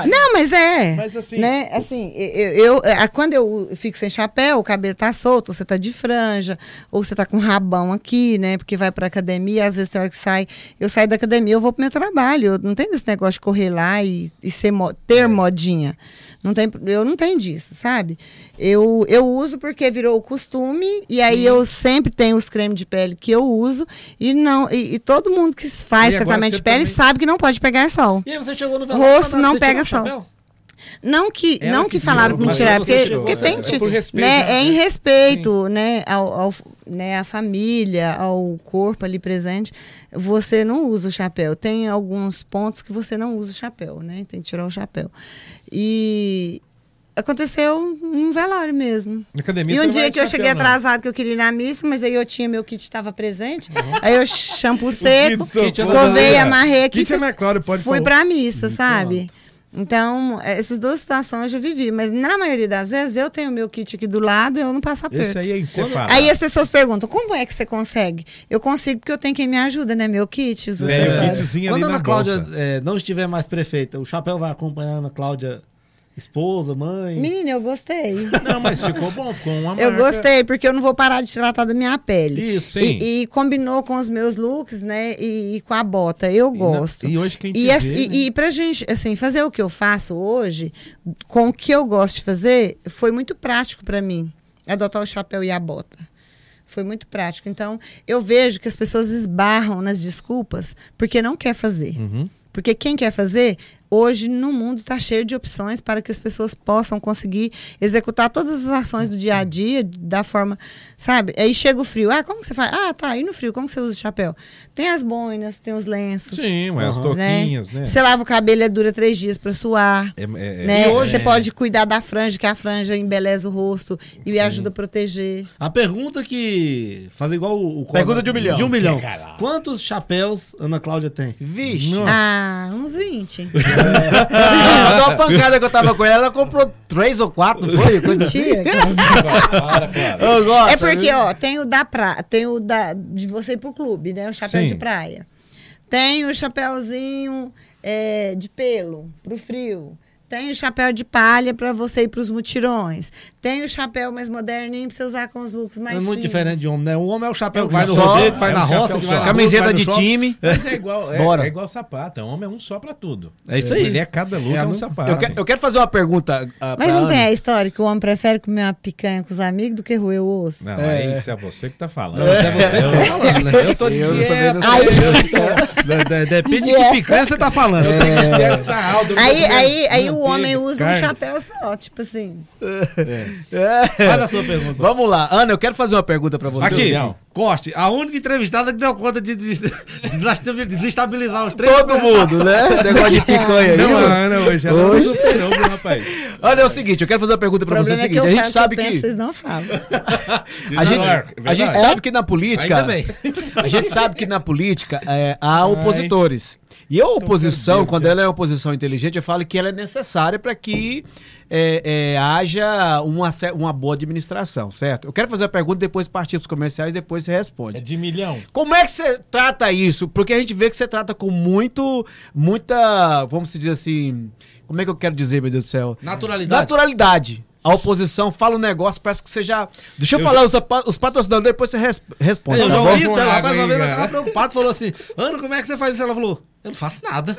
Não, mas é. Mas assim- Né? Assim, eu, eu- é, quando eu fico sem chapéu, o cabelo tá solto, ou você tá de franja, ou você tá com rabão aqui, né? Porque vai pra academia, às vezes tem hora que sai. Eu saio da academia, eu vou pro meu trabalho. Eu não tenho esse negócio de correr lá e, e ser ter É. modinha. Não tem, eu não tenho disso, sabe? Eu, eu uso porque virou o costume, e aí eu sempre tenho os cremes de pele que eu uso, e não e, e todo mundo que faz tratamento de pele também- sabe que não pode pegar sol. E aí você chegou no velório. Rosto não pega sol. chapéu? Não que, Ela não que que falaram para me tirar, porque, porque tem é por respeito, né, né? é em respeito, né, ao, ao- né, à família, ao corpo ali presente, você não usa o chapéu. Tem alguns pontos que você não usa o chapéu, né? Tem que tirar o chapéu. E aconteceu num velório mesmo. Na academia E um dia que eu chapéu, cheguei não. atrasado, que eu queria ir na missa, mas aí eu tinha meu kit estava presente. Aí eu shampoo seco, escovei, amarrei aqui. Kit Ana Cláudia pode Fui falar. pra missa, sabe? Então, essas duas situações eu já vivi. Mas na maioria das vezes eu tenho meu kit aqui do lado e eu não passo aperto. Esse aí é inseparável. Aí as pessoas perguntam, como é que você consegue? Eu consigo porque eu tenho quem me ajuda, né? Meu kit, os É, o acessórios. kitzinho Quando ali a Ana na Cláudia é, não estiver mais prefeita, o chapéu vai acompanhando a Ana Cláudia, esposa, mãe. Menina, eu gostei. Não, mas ficou bom, ficou uma marca. Eu gostei, porque eu não vou parar de tratar da minha pele. Isso, sim. E, e combinou com os meus looks, né? E, e com a bota. Eu E na- gosto. E hoje quem te E, vê, e, né? e pra gente, assim, fazer o que eu faço hoje, com o que eu gosto de fazer, foi muito prático pra mim. Adotar o chapéu e a bota. Foi muito prático. Então, eu vejo que as pessoas esbarram nas desculpas porque não quer fazer. Uhum. Porque quem quer fazer, hoje no mundo está cheio de opções para que as pessoas possam conseguir executar todas as ações do dia a dia da forma, sabe? Aí chega o frio. Ah, como que você faz? Ah, tá. E no frio, como que você usa o chapéu? Tem as boinas, tem os lenços. Sim, mas as Aham. touquinhas, né? Você lava o cabelo, ele dura três dias para suar. É, é- é- Né? E hoje- Você pode cuidar da franja, que a franja embeleza o rosto e ajuda a proteger. A pergunta que. Fazer igual o. o Pergunta de um milhão. De um milhão. Quantos chapéus Ana Cláudia tem? Vixe. Nossa. Ah, uns 20. Só deu uma pancada que eu tava com ela, ela comprou três ou quatro, foi? Coisa assim. Para. Eu gosto. É porque, ó, tem o da pra... tem o da de você ir pro clube, né? O chapéu Sim. de praia. Tem o chapéuzinho é, de pelo pro frio. Tem o chapéu de palha para você ir pros mutirões. Tem o chapéu mais moderninho pra você usar com os looks mais é muito finos. diferente de homem, né? O homem é o chapéu que É o vai no rodeio, que vai é na o roça, chapéu que vai na Camiseta de time. Mas é igual, é, Bora. é igual sapato. É homem é um só pra tudo. É isso aí. Ele é cada look, É é, a um sapato. Eu, que- eu quero fazer uma pergunta. ah, Mas não Ana. tem a história que o homem prefere comer uma picanha com os amigos do que roer o osso? Não, É. é isso, é você que tá falando. Não, é você que tá falando, né? Eu tô de Eu Depende de É. que picanha você tá falando. Tô Aí, aí, aí o homem usa um carne. chapéu só, tipo assim. É. Faz a sua pergunta. Vamos lá. Ana, eu quero fazer uma pergunta pra você. Aqui, Luciano. Coste, a única entrevistada que deu conta de, de- de desestabilizar os três. Todo mundo, né? Negócio de picanha aí. Não, a. Ana hoje, ela Hoje- não superou, viu, rapaz. Olha, é o seguinte, eu quero fazer uma pergunta pra você. É o é que seguinte, eu a gente sabe que penso, vocês não falam. A gente, É a gente sabe que na política. Ainda bem. A gente sabe que na política é, há opositores. E a oposição, Deus, quando já. ela é uma oposição inteligente, eu falo que ela é necessária para que é, é, haja uma, uma boa administração, certo? Eu quero fazer a pergunta, depois partir para os comerciais, depois você É responde. de milhão. Como é que você trata isso? Porque a gente vê que você trata com muito, muita, vamos dizer assim, como é que eu quero dizer, meu Deus do céu? Naturalidade. Naturalidade. A oposição fala um negócio, parece que você já. Deixa eu, Eu falar os, apa- os patrocinadores, depois você res- responde. Eu tá já ouvi isso dela, lá, rapaz, uma vez ela tava preocupada, falou assim, Ana, como é que você faz isso? Ela falou, eu não faço nada.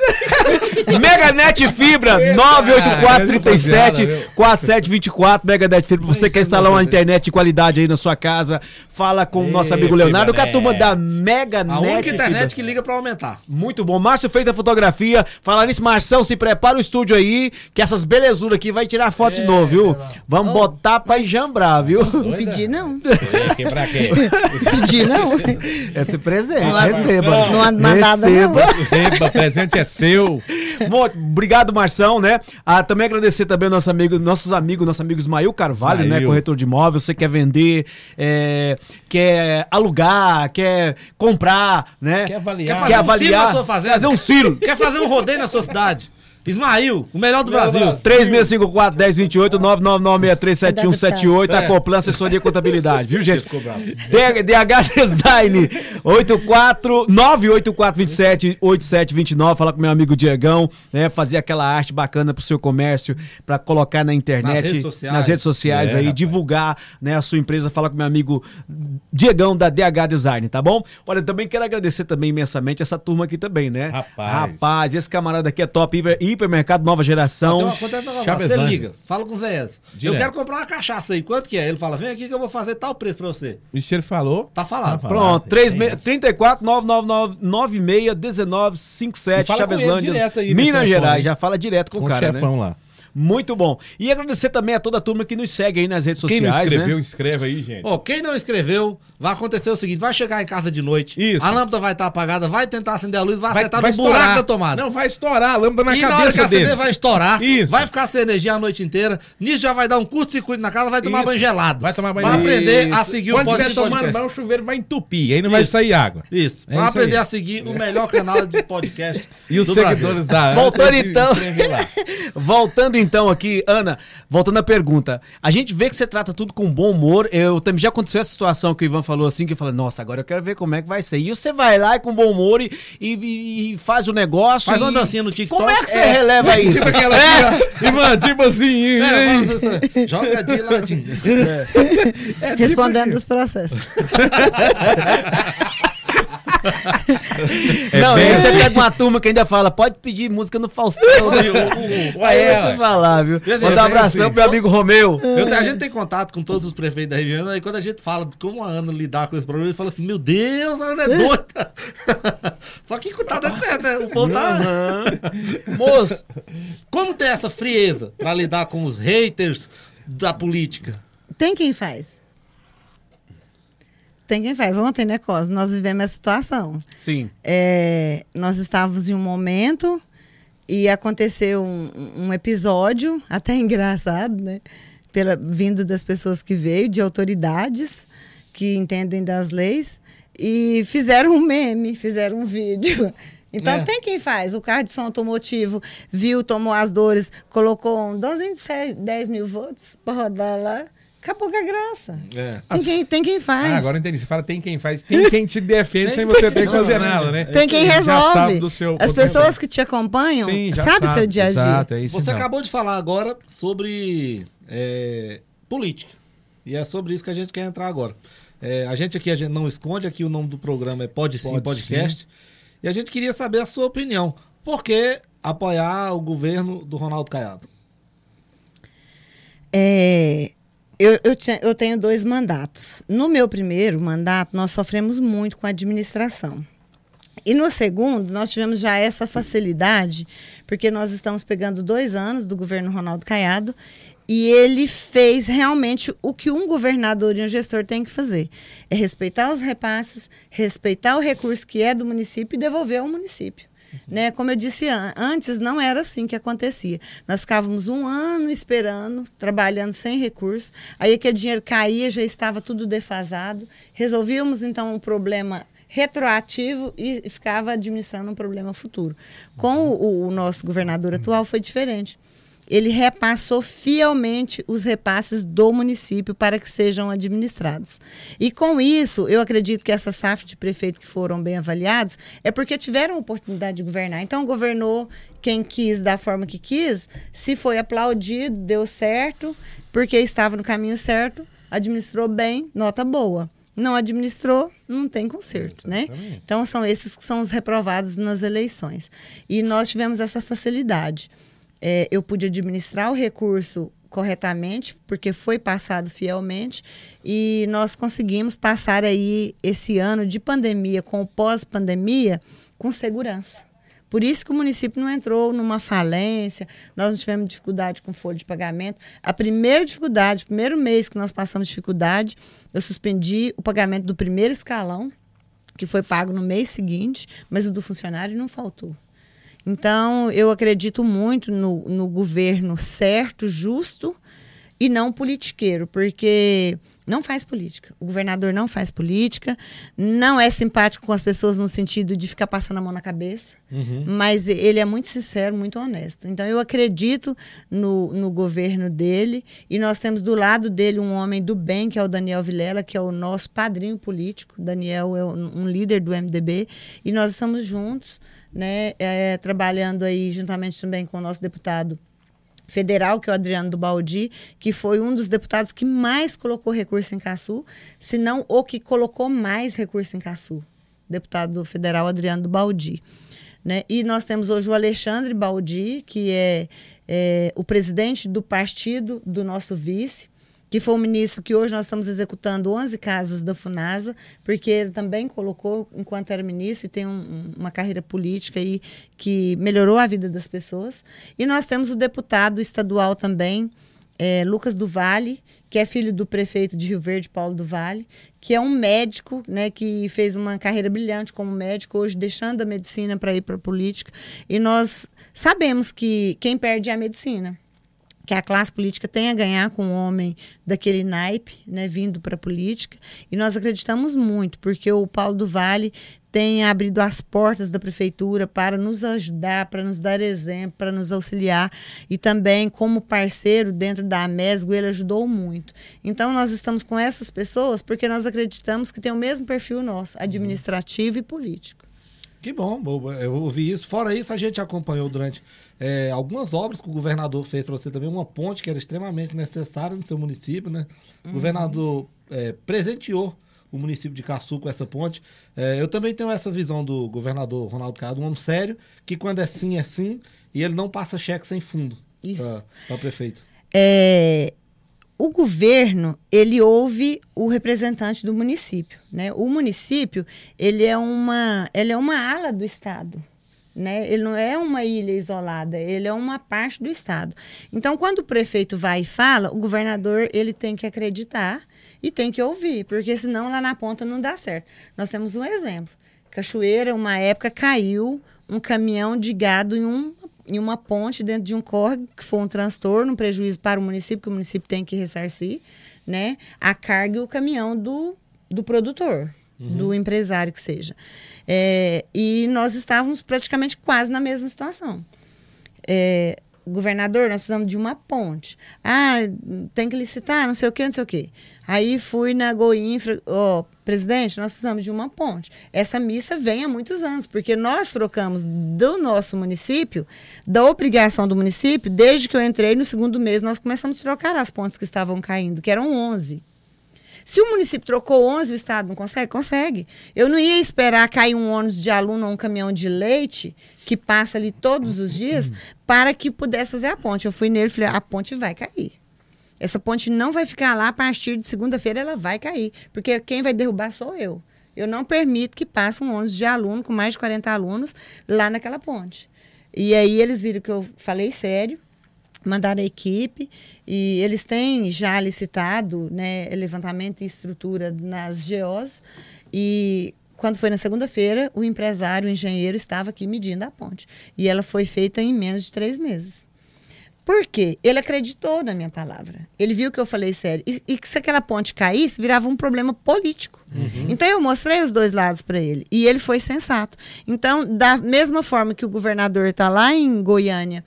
Meganet Fibra, 984-37-4724. Meganet Fibra, você Isso quer é instalar uma internet de qualidade aí na sua casa, fala com o nosso amigo Leonardo, que é a turma da Meganet. A única Fibra. internet que liga pra aumentar. Muito bom. Márcio feita a fotografia. Falar nisso, Marção, se prepara o estúdio aí, que essas belezuras aqui vai tirar foto de novo, viu? Vamos botar pra enjambrar, viu? Não pedi, não. Quebrar quem? Pedi, não. Esse presente, Não, receba. não há mandada, não. receba. O presente é seu. Bom, obrigado, Marção, né? Ah, também agradecer também nosso amigo, nossos amigos, nosso amigo Ismael Carvalho, né? Ismael. Corretor de imóvel. Você quer vender, é, quer alugar, quer comprar, né? Quer avaliar. Quer fazer um ciro na sua fazenda? Fazer um ciro. Quer fazer um rodeio na sua cidade? Ismail, o melhor do Brasil. 3654-1028, 996337178, É. a Coplan Assessoria e Contabilidade, viu, gente? DH Design 84 984278729, falar com meu amigo Diegão, né, fazer aquela arte bacana pro seu comércio, pra colocar na internet, Nas redes sociais. nas redes sociais É, aí, rapaz. divulgar, né, a sua empresa, falar com meu amigo Diegão da DH Design, tá bom? Olha, também quero agradecer também imensamente essa turma aqui também, né? Rapaz. Rapaz, esse camarada aqui é top, hiper, hipermercado Nova Geração. Uma conta Você Chavezândia. liga, fala com o Zé Edson. Eu quero comprar uma cachaça aí. Quanto que é? Ele fala, vem aqui que eu vou fazer tal preço pra você. E se ele falou? Tá falado. Tá Pronto, Tem 3, essa. 34 999 96 19 57 E fala com ele Chaveslândia, direto aí no Minas. Gerais. Já fala direto com, Com o o cara, chefão né? lá. Muito bom. E agradecer também a toda a turma que nos segue aí nas redes Quem sociais. não escreveu, né? inscreve aí, gente. Ó, quem não escreveu, vai acontecer o seguinte: vai chegar em casa de noite, Isso. a lâmpada vai estar apagada, vai tentar acender a luz, vai, Vai, acertar vai no buraco estourar. da tomada. Não, vai estourar a lâmpada na e cabeça na hora que acender dele. vai estourar, Isso. vai ficar sem energia a noite inteira. Nisso já vai dar um curto-circuito na casa, vai tomar Isso. banho gelado. Vai tomar banho Vai aprender Isso. a seguir Quando o estiver podcast. tomando banho, o chuveiro vai entupir, aí não vai sair água. Isso. É vai aprender aí. a seguir o melhor canal de podcast. E os do seguidores da Voltando então. escrever lá. Voltando então aqui, Ana, voltando à pergunta. A gente vê que você trata tudo com bom humor. Eu também já aconteceu essa situação que o Ivan falou assim, que eu falei, nossa, agora eu quero ver como é que vai ser. E você vai lá e com bom humor e, e- e faz o negócio. Faz uma e- dancinha no TikTok. Como é que você É. releva isso? Tipo aquela ó, Ivan, tipo assim. É, joga de ladinho. Respondendo os processos. não, bem aí você assim. pega uma turma que ainda fala, pode pedir música no Faustão. né? Ué, Aí é, eu vou ué. te falar, viu? Quer dizer, Mandar um é abração assim. pro meu amigo Romeu. Eu- a gente tem contato com todos os prefeitos da região, aí quando a gente fala de como a Ana lidar com esse problema, eles falam assim: Meu Deus, a Ana é doida. Só que tá dando certo, né? O povo tá. Moço, Como ter essa frieza pra lidar com os haters da política? Tem quem faz. Tem quem faz. Ontem, né, Cosmo, nós vivemos essa situação. sim. É, nós estávamos em um momento e aconteceu um, um episódio, até engraçado, né? Pela, vindo das pessoas que veio, de autoridades que entendem das leis, e fizeram um meme, fizeram um vídeo. Então É. tem quem faz. O carro de som automotivo viu, tomou as dores, colocou um 12 de 6, 10 mil volts para rodar lá. Acabou com a graça. É. Tem quem, tem quem faz. Ah, agora eu entendi. Você fala, tem quem faz, tem quem te defende Tem sem você ter que fazer é. nada, né? Tem quem resolve. sabe do seu As pessoas que te acompanham Sim, já sabem seu dia a dia. Exato, é isso Você mesmo. acabou de falar agora sobre é, política. E é sobre isso que a gente quer entrar agora. É, a gente aqui a gente não esconde, aqui o nome do programa é Pode Sim Pode Podcast. E a gente queria saber a sua opinião. Por que apoiar o governo do Ronaldo Caiado? É, eu, eu, eu tenho dois mandatos. No meu primeiro mandato, nós sofremos muito com a administração. E no segundo, nós tivemos já essa facilidade, porque nós estamos pegando dois anos do governo Ronaldo Caiado e ele fez realmente o que um governador e um gestor tem que fazer: é respeitar os repasses, respeitar o recurso que é do município e devolver ao município. Né? Como eu disse an- antes, não era assim que acontecia. Nós ficávamos um ano esperando, trabalhando sem recurso. Aí aquele dinheiro caía, já estava tudo defasado. Resolvíamos então um problema retroativo e ficava administrando um problema futuro. Com o, o nosso governador atual foi diferente. Ele repassou fielmente os repasses do município para que sejam administrados. E com isso, eu acredito que essa SAF de prefeito que foram bem avaliados é porque tiveram oportunidade de governar. Então, governou quem quis da forma que quis, se foi aplaudido, deu certo, porque estava no caminho certo, administrou bem, nota boa. Não administrou, não tem conserto, né? Então, são esses que são os reprovados nas eleições. E nós tivemos essa facilidade. É, eu pude administrar o recurso corretamente, porque foi passado fielmente, e nós conseguimos passar aí esse ano de pandemia com pós-pandemia com segurança. Por isso que o município não entrou numa falência, nós não tivemos dificuldade com folha de pagamento. A primeira dificuldade, o primeiro mês que nós passamos dificuldade, eu suspendi o pagamento do primeiro escalão, que foi pago no mês seguinte, mas o do funcionário não faltou. Então, eu acredito muito no, no governo certo, justo e não politiqueiro, porque não faz política. O governador não faz política, não é simpático com as pessoas no sentido de ficar passando a mão na cabeça, mas ele é muito sincero, muito honesto. Então, eu acredito no, no governo dele e nós temos do lado dele um homem do bem, que é o Daniel Vilela, que é o nosso padrinho político. Daniel é um líder do MDB e nós estamos juntos, né, é, trabalhando aí juntamente também com o nosso deputado federal, que é o Adriano do Baldi, que foi um dos deputados que mais colocou recurso em Caçu, se não o que colocou mais recurso em Caçu. Deputado federal Adriano do Baldi. Né? E nós temos hoje o Alexandre Baldi, que é, é o presidente do partido do nosso vice, que foi o ministro que hoje nós estamos executando 11 casas da FUNASA, porque ele também colocou, enquanto era ministro, e tem um, uma carreira política aí que melhorou a vida das pessoas. E nós temos o deputado estadual também, é, Lucas do Vale, que é filho do prefeito de Rio Verde, Paulo do Vale, que é um médico, né, que fez uma carreira brilhante como médico, hoje deixando a medicina para ir para a política. E nós sabemos que quem perde é a medicina que a classe política tem a ganhar com um homem daquele naipe, né, vindo para a política. E nós acreditamos muito, porque o Paulo do Vale tem abrido as portas da prefeitura para nos ajudar, para nos dar exemplo, para nos auxiliar. E também, como parceiro dentro da MESGO, ele ajudou muito. Então, nós estamos com essas pessoas porque nós acreditamos que tem o mesmo perfil nosso, administrativo e político. Que bom, eu ouvi isso. Fora isso, a gente acompanhou durante é, algumas obras que o governador fez para você também, uma ponte que era extremamente necessária no seu município, né? O uhum. governador é, presenteou o município de Caçu com essa ponte. É, eu também tenho essa visão do governador Ronaldo Caiado, um homem sério, que quando é sim, é sim, e ele não passa cheque sem fundo para o prefeito. É, o governo ele ouve o representante do município, né? O município ele é uma ele é uma ala do estado, né? Ele não é uma ilha isolada, ele é uma parte do estado. Então, quando o prefeito vai e fala, o governador ele tem que acreditar e tem que ouvir, porque senão lá na ponta não dá certo. Nós temos um exemplo. Cachoeira, uma época caiu um caminhão de gado em um em uma ponte dentro de um córrego, que foi um transtorno, um prejuízo para o município, que o município tem que ressarcir, né? A carga e o caminhão do, do produtor, uhum. do empresário que seja. É, e nós estávamos praticamente quase na mesma situação. É, governador, nós precisamos de uma ponte. Ah, tem que licitar, não sei o quê, não sei o quê. Aí fui na Goinfra, ó, oh, presidente, nós precisamos de uma ponte. Essa missa vem há muitos anos, porque nós trocamos do nosso município, da obrigação do município, desde que eu entrei no segundo mês, nós começamos a trocar as pontes que estavam caindo, que eram 11. Se o município trocou 11, o Estado não consegue? Consegue. Eu não ia esperar cair um ônibus de aluno ou um caminhão de leite, que passa ali todos os dias, para que pudesse fazer a ponte. Eu fui nele e falei: a ponte vai cair. Essa ponte não vai ficar lá a partir de segunda-feira, ela vai cair. Porque quem vai derrubar sou eu. Eu não permito que passe um ônibus de aluno com mais de 40 alunos lá naquela ponte. E aí eles viram que eu falei sério mandaram a equipe e eles têm já licitado né, levantamento e estrutura nas GOs e quando foi na segunda-feira, o empresário, o engenheiro, estava aqui medindo a ponte. E ela foi feita em menos de três meses. Por quê? Ele acreditou na minha palavra. Ele viu que eu falei sério. E, e que se aquela ponte caísse, virava um problema político. Uhum. Então eu mostrei os dois lados para ele. E ele foi sensato. Então, da mesma forma que o governador está lá em Goiânia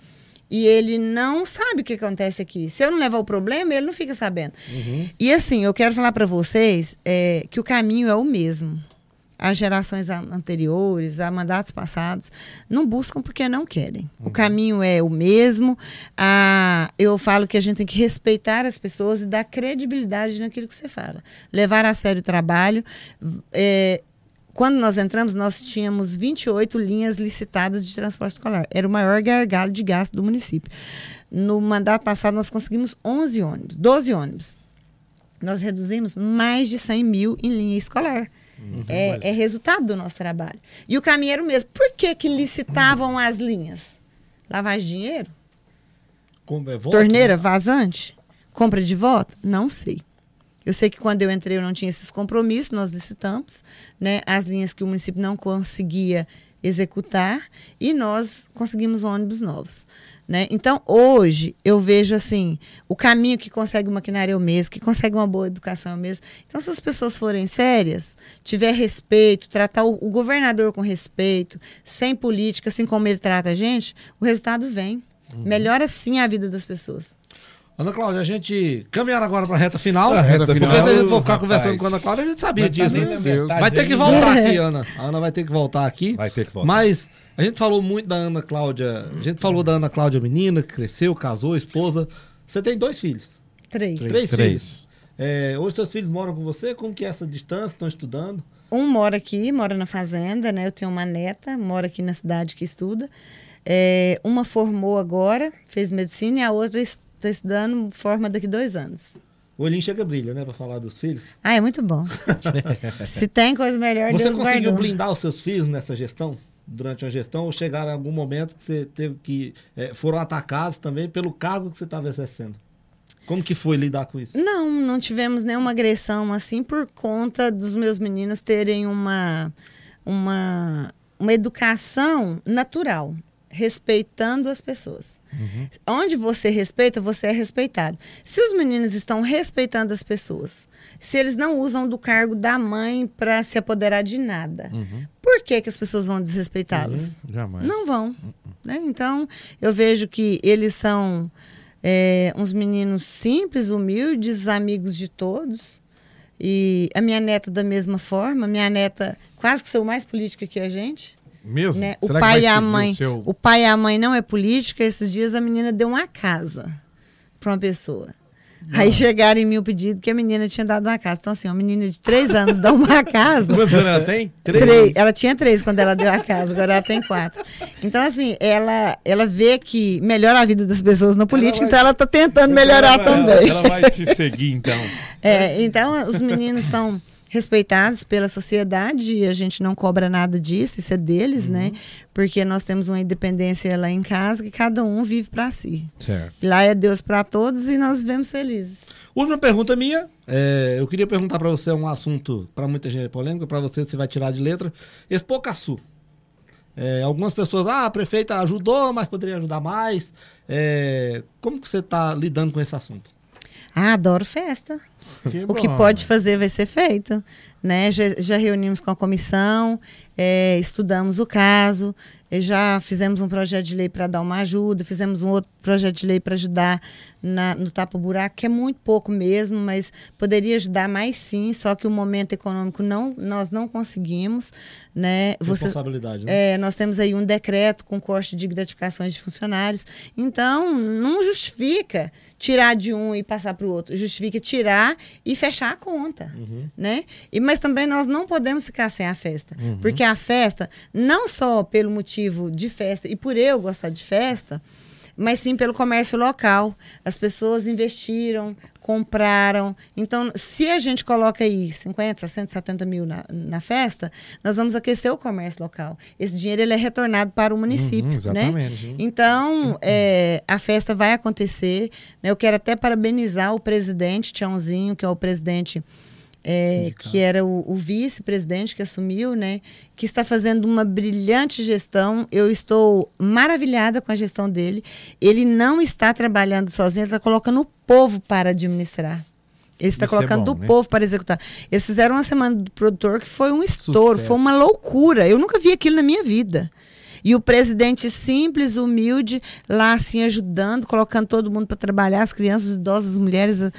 e ele não sabe o que acontece aqui. Se eu não levar o problema, ele não fica sabendo. Uhum. E assim, eu quero falar para vocês é, que o caminho é o mesmo. As gerações anteriores, a mandatos passados, não buscam porque não querem. Uhum. O caminho é o mesmo. A, eu falo que a gente tem que respeitar as pessoas e dar credibilidade naquilo que você fala. Levar a sério o trabalho. É, quando nós entramos, nós tínhamos 28 linhas licitadas de transporte escolar. Era o maior gargalo de gasto do município. No mandato passado, nós conseguimos 11 ônibus, 12 ônibus. Nós reduzimos mais de 100 mil em linha escolar. Uhum, é, é, resultado do nosso trabalho. E o caminho era o mesmo. Por que, que licitavam as linhas? Lavagem de dinheiro? Como é voto, Torneira né? vazante? Compra de voto? Não sei. Eu sei que quando eu entrei eu não tinha esses compromissos, nós licitamos, né, as linhas que o município não conseguia executar e nós conseguimos ônibus novos. Né? Então, hoje, eu vejo assim, o caminho que consegue o maquinário é o mesmo, que consegue uma boa educação é o mesmo. Então, se as pessoas forem sérias, tiver respeito, tratar o, o governador com respeito, sem política, assim como ele trata a gente, o resultado vem. Uhum. Melhora sim a vida das pessoas. Ana Cláudia, a gente caminhar agora para a reta final. A reta porque final, se a gente for ficar rapaz, conversando com a Ana Cláudia, a gente sabia tá disso, né? Vai ter que voltar aqui, Ana. A Ana vai ter que voltar aqui. Vai ter que voltar. Mas a gente falou muito da Ana Cláudia. A gente falou da Ana Cláudia menina, que cresceu, casou, esposa. Você tem dois filhos? Três. Três, Três. filhos. É, hoje seus filhos moram com você? Como que é essa distância? Estão estudando? Um mora aqui, mora na fazenda, né? Eu tenho uma neta, mora aqui na cidade que estuda. É, uma formou agora, fez medicina, e a outra está estudando, forma daqui dois anos. O olhinho chega brilha, né, pra falar dos filhos. Ah, é muito bom. Se tem coisa melhor, Você Deus conseguiu guardou. blindar os seus filhos nessa gestão? Durante a gestão, ou chegaram em algum momento que você teve que. eh, foram atacados também pelo cargo que você estava exercendo? Como que foi lidar com isso? Não, não tivemos nenhuma agressão assim por conta dos meus meninos terem uma, uma, uma educação natural, respeitando as pessoas. Onde você respeita, você é respeitado. Se os meninos estão respeitando as pessoas, se eles não usam do cargo da mãe para se apoderar de nada, por que, que as pessoas vão desrespeitá-los? Jamais. Não vão. né? Então, eu vejo que eles são é, uns meninos simples, humildes, amigos de todos. E a minha neta da mesma forma, minha neta quase que sou mais política que a gente. Mesmo? Né? O Será pai vai e a mãe. O seu... O pai e a mãe não é política. Esses dias a menina deu uma casa para uma pessoa. Aí chegaram em mim o pedido que a menina tinha dado uma casa. Então, assim, uma menina de três anos dá uma casa. Quantos anos ela tem? Três. Ela tinha três quando ela deu a casa, agora ela tem quatro. Então, assim, ela, ela vê que melhora a vida das pessoas na política, vai- então ela está tentando melhorar ela, também. Ela, ela vai te seguir, então. É, então, os meninos são respeitados pela sociedade e a gente não cobra nada disso, isso é deles, né? Uhum. Porque nós temos uma independência lá em casa que cada um vive para si. Certo. Lá é Deus para todos e nós vivemos felizes. Última pergunta minha. é, eu queria perguntar para você um assunto para muita gente é polêmico, para você você vai tirar de letra. Expocaçu. É, algumas pessoas, ah, a prefeita ajudou, mas poderia ajudar mais. É, como que você está lidando com esse assunto? Ah, adoro festa. Que O que pode fazer vai ser feito. Né? Já, já reunimos com a comissão, é, estudamos o caso, já fizemos um projeto de lei para dar uma ajuda, fizemos um outro projeto de lei para ajudar na- no tapa-buraco, que é muito pouco mesmo, mas poderia ajudar mais sim, só que o momento econômico não, nós não conseguimos. Né? Você- Responsabilidade, né? é, nós temos aí um decreto com corte de gratificações de funcionários. Então, não justifica tirar de um e passar para o outro. Justifica tirar e fechar a conta. Né? E, mas também nós não podemos ficar sem a festa. Porque a festa, não só pelo motivo de festa e por eu gostar de festa, mas sim pelo comércio local. As pessoas investiram, compraram. Então, se a gente coloca aí 50, 60, 70 mil na, na festa, nós vamos aquecer o comércio local. Esse dinheiro ele é retornado para o município. Uhum, né? exatamente. Então, é, a festa vai acontecer. né? Eu quero até parabenizar o presidente Tiãozinho, que é o presidente é, que era o, o vice-presidente que assumiu, né? Que está fazendo uma brilhante gestão. Eu estou maravilhada com a gestão dele. Ele não está trabalhando sozinho, ele está colocando o povo para administrar. Ele está Isso é colocando bom, o né? povo para executar. Eles fizeram uma semana do produtor que foi um estouro, Sucesso. foi uma loucura. Eu nunca vi aquilo na minha vida. E o presidente simples, humilde, lá assim ajudando, colocando todo mundo para trabalhar, as crianças, os idosos, as mulheres,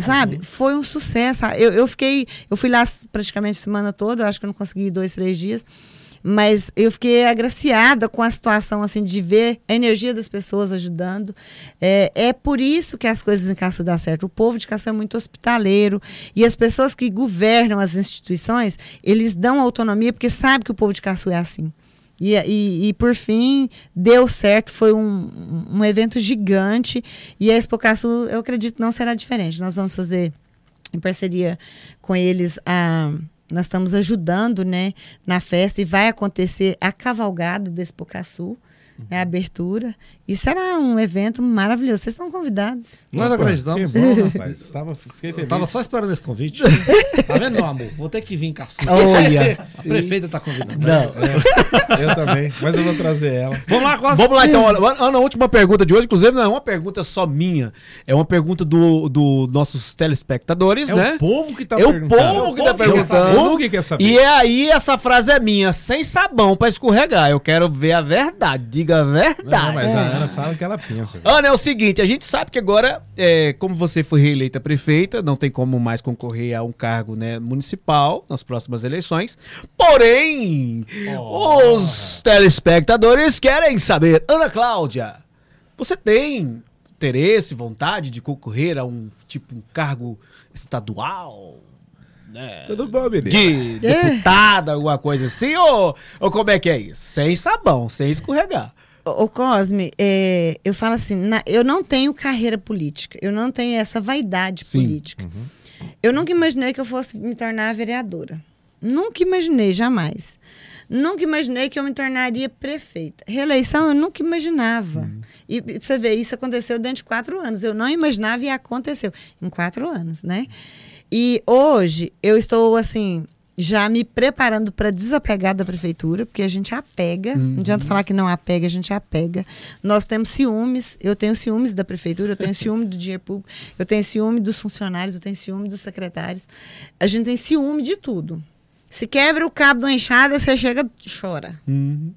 sabe? Foi um sucesso. Eu, eu fiquei, eu fui lá praticamente a semana toda, acho que eu não consegui dois, três dias. Mas eu fiquei agraciada com a situação, assim, de ver a energia das pessoas ajudando. É, é por isso que as coisas em Caçu dão certo. O povo de Caçu é muito hospitaleiro. E as pessoas que governam as instituições, eles dão autonomia porque sabem que o povo de Caçu é assim. E, e, e, por fim, deu certo, foi um, um evento gigante. E a Expo Caçu, eu acredito, não será diferente. Nós vamos fazer, em parceria com eles, a, nós estamos ajudando né, na festa e vai acontecer a cavalgada da Expo Caçu, né, a abertura. E será um evento maravilhoso. Vocês estão convidados. Nós Opa, acreditamos. Que bom, rapaz. Tava, fiquei Eu feliz. tava só esperando esse convite. tá vendo, meu amor? Vou ter que vir em Caçu. Olha. A prefeita tá convidando. Não. Eu também, mas eu vou trazer ela. Vamos lá, Costa. Vamos lá então, Ana. Última pergunta de hoje, inclusive, não é uma pergunta só minha, é uma pergunta do, do nossos telespectadores, É né? o povo que tá É o perguntando. povo que É tá o povo que quer perguntando. O povo que quer saber. E é aí essa frase é minha, sem sabão pra escorregar. Eu quero ver a verdade. Diga a verdade. Não, mas a Ana fala o que ela pensa. Ana, é o seguinte, a gente sabe que agora, é, como você foi reeleita prefeita, não tem como mais concorrer a um cargo né, municipal nas próximas eleições. Porém, os telespectadores querem saber, Ana Cláudia, você tem interesse, vontade de concorrer a um tipo um cargo estadual? Né? Tudo bom, menino? De deputada, alguma coisa assim? Ou, ou como é que é isso? Sem sabão, sem escorregar. Ô, Cosme, é, eu falo assim, na, eu não tenho carreira política, eu não tenho essa vaidade Sim. política. Eu nunca imaginei que eu fosse me tornar vereadora. Nunca imaginei, jamais. Nunca imaginei que eu me tornaria prefeita. Reeleição eu nunca imaginava. E, e pra você ver, isso aconteceu dentro de quatro anos. Eu não imaginava e aconteceu em quatro anos, né? E hoje eu estou assim já me preparando para desapegar da prefeitura, porque a gente apega. Não adianta falar que não apega, a gente apega. Nós temos ciúmes, eu tenho ciúmes da prefeitura, eu tenho ciúme do dinheiro público, eu tenho ciúme dos funcionários, eu tenho ciúme dos secretários. A gente tem ciúme de tudo. Se quebra o cabo de uma enxada, você chega e chora.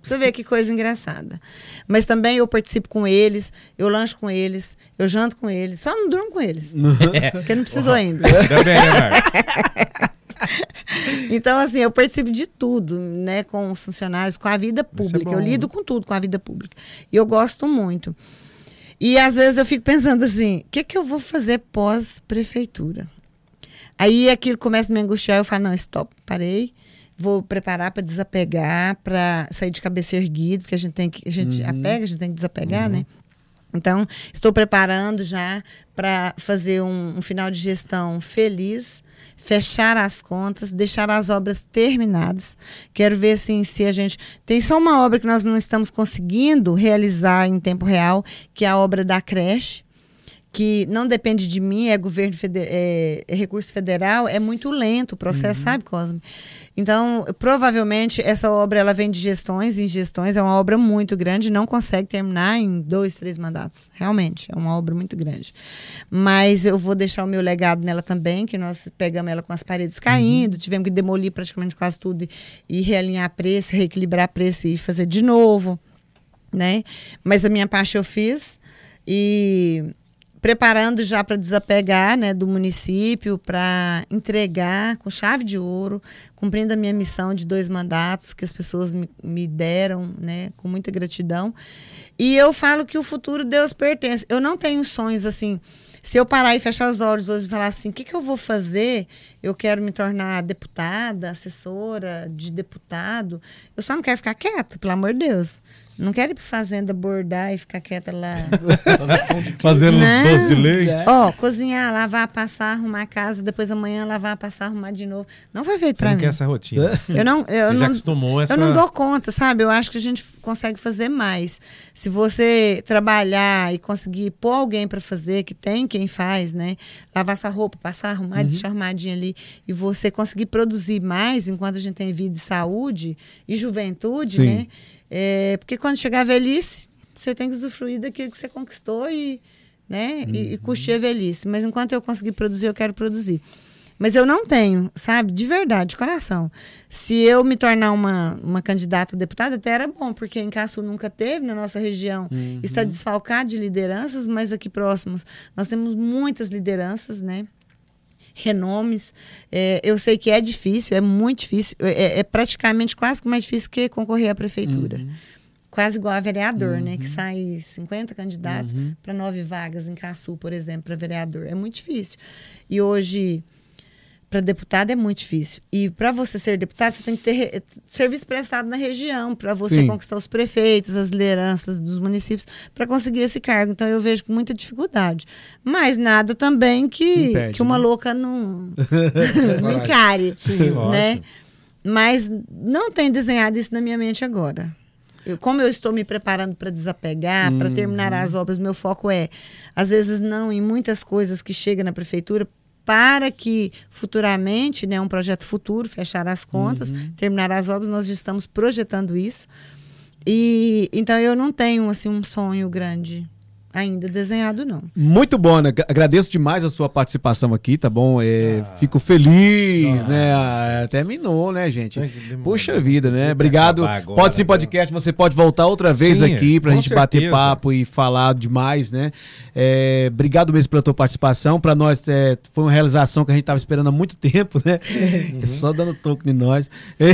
Você vê que coisa engraçada. Mas também eu participo com eles, eu lancho com eles, eu janto com eles, só não durmo com eles. porque não precisou ainda. Ainda bem, né? Então, assim, eu participo de tudo, né, com os funcionários, com a vida pública. Eu bom. lido com tudo, com a vida pública. E eu gosto muito. E às vezes eu fico pensando assim, o que, que eu vou fazer pós-prefeitura? Aí aquilo começa a me angustiar, eu falo, não, stop, parei. Vou preparar para desapegar, para sair de cabeça erguida, porque a gente tem que. A gente apega, a gente tem que desapegar, né? Então, estou preparando já para fazer um, um final de gestão feliz, fechar as contas, deixar as obras terminadas. Quero ver assim, se a gente. Tem só uma obra que nós não estamos conseguindo realizar em tempo real, que é a obra da creche que não depende de mim, é governo é, é recurso federal, é muito lento o processo, sabe, Cosme? Então, provavelmente essa obra ela vem de gestões em gestões, é uma obra muito grande, não consegue terminar em dois, três mandatos. Realmente, é uma obra muito grande. Mas eu vou deixar o meu legado nela também, que nós pegamos ela com as paredes caindo, tivemos que demolir praticamente quase tudo e, e realinhar preço, reequilibrar preço e fazer de novo né? Mas a minha parte eu fiz e preparando já para desapegar, né, do município para entregar com chave de ouro, cumprindo a minha missão de dois mandatos que as pessoas me, me deram, né, com muita gratidão. E eu falo que o futuro Deus pertence. Eu não tenho sonhos assim. Se eu parar e fechar os olhos hoje e falar assim, o que, que eu vou fazer? Eu quero me tornar deputada, assessora de deputado. Eu só não quero ficar quieta, pelo amor de Deus. Não quero ir para fazenda bordar e ficar quieta lá. Fazendo Não. uns doces de leite. Ó, cozinhar, lavar, passar, arrumar a casa, depois amanhã lavar, passar, arrumar de novo. Não foi feito Você para não mim. quer essa rotina. Eu não, eu Você já não, acostumou essa... eu não dou conta, sabe? Eu acho que a gente consegue fazer mais. Se você trabalhar e conseguir pôr alguém para fazer, que tem quem faz, né? Lavar essa roupa, passar, arrumar, Uhum. deixar arrumadinha ali, e você conseguir produzir mais enquanto a gente tem vida e saúde e juventude, Sim. né? É, porque quando chegar a velhice, você tem que usufruir daquilo que você conquistou e, né? e, Uhum. e curtir a velhice. Mas enquanto eu conseguir produzir, eu quero produzir. Mas eu não tenho, sabe? De verdade, de coração. Se eu me tornar uma, uma candidata a deputada, até era bom, porque em Caçu nunca teve, na nossa região está desfalcado de lideranças, mas aqui próximos nós temos muitas lideranças, né? Renomes. É, eu sei que é difícil, é muito difícil. É, é praticamente quase que mais difícil que concorrer à prefeitura. Quase igual a vereador, né? Que sai 50 candidatos para nove vagas em Caçu, por exemplo, para vereador. É muito difícil. E hoje, para deputado é muito difícil. E para você ser deputado, você tem que ter serviço prestado na região, para você Sim. conquistar os prefeitos, as lideranças dos municípios, para conseguir esse cargo. Então eu vejo com muita dificuldade. Mas nada também que, Impede, que uma né? louca não, não encare. Sim, né? Mas não tem desenhado isso na minha mente agora. Eu- como eu estou me preparando para desapegar, para terminar Uhum. as obras, meu foco é, às vezes não em muitas coisas que chegam na prefeitura, para que futuramente, né, um projeto futuro, fechar as contas, Uhum. terminar as obras, nós já estamos projetando isso. E então eu não tenho assim um sonho grande ainda desenhado não. Muito bom, né? Agradeço demais a sua participação aqui, tá bom? É, Ah. Fico feliz, né? Ah, Terminou, né, gente? Puxa vida, Podia né? Obrigado. agora, Pode sim né? podcast, você pode voltar outra vez Sim, aqui pra gente bater certeza. papo e falar demais, né? É, obrigado mesmo pela tua participação. Pra nós é, foi uma realização que a gente tava esperando há muito tempo, né? Uhum. Só dando toque em nós.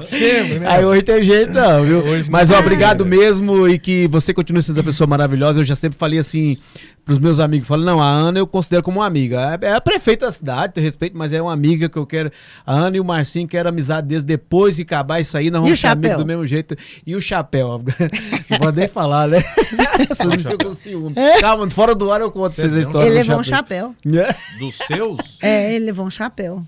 Sempre, né? Aí hoje tem jeito não, viu? Hoje Mas ó, obrigado né? mesmo e que você continua sendo uma pessoa maravilhosa. Eu já sempre falei assim pros meus amigos, falo, não, a Ana eu considero como uma amiga. É, é a prefeita da cidade, tenho respeito, mas é uma amiga que eu quero. A Ana e o Marcinho querem amizade desde depois de acabar isso aí, nós vamos ser amigos do mesmo jeito. E o chapéu, não pode nem falar, né? Você não fica com ciúme. Calma, fora do ar eu conto vocês a história. Ele levou um chapéu. Dos seus? É, ele levou um chapéu.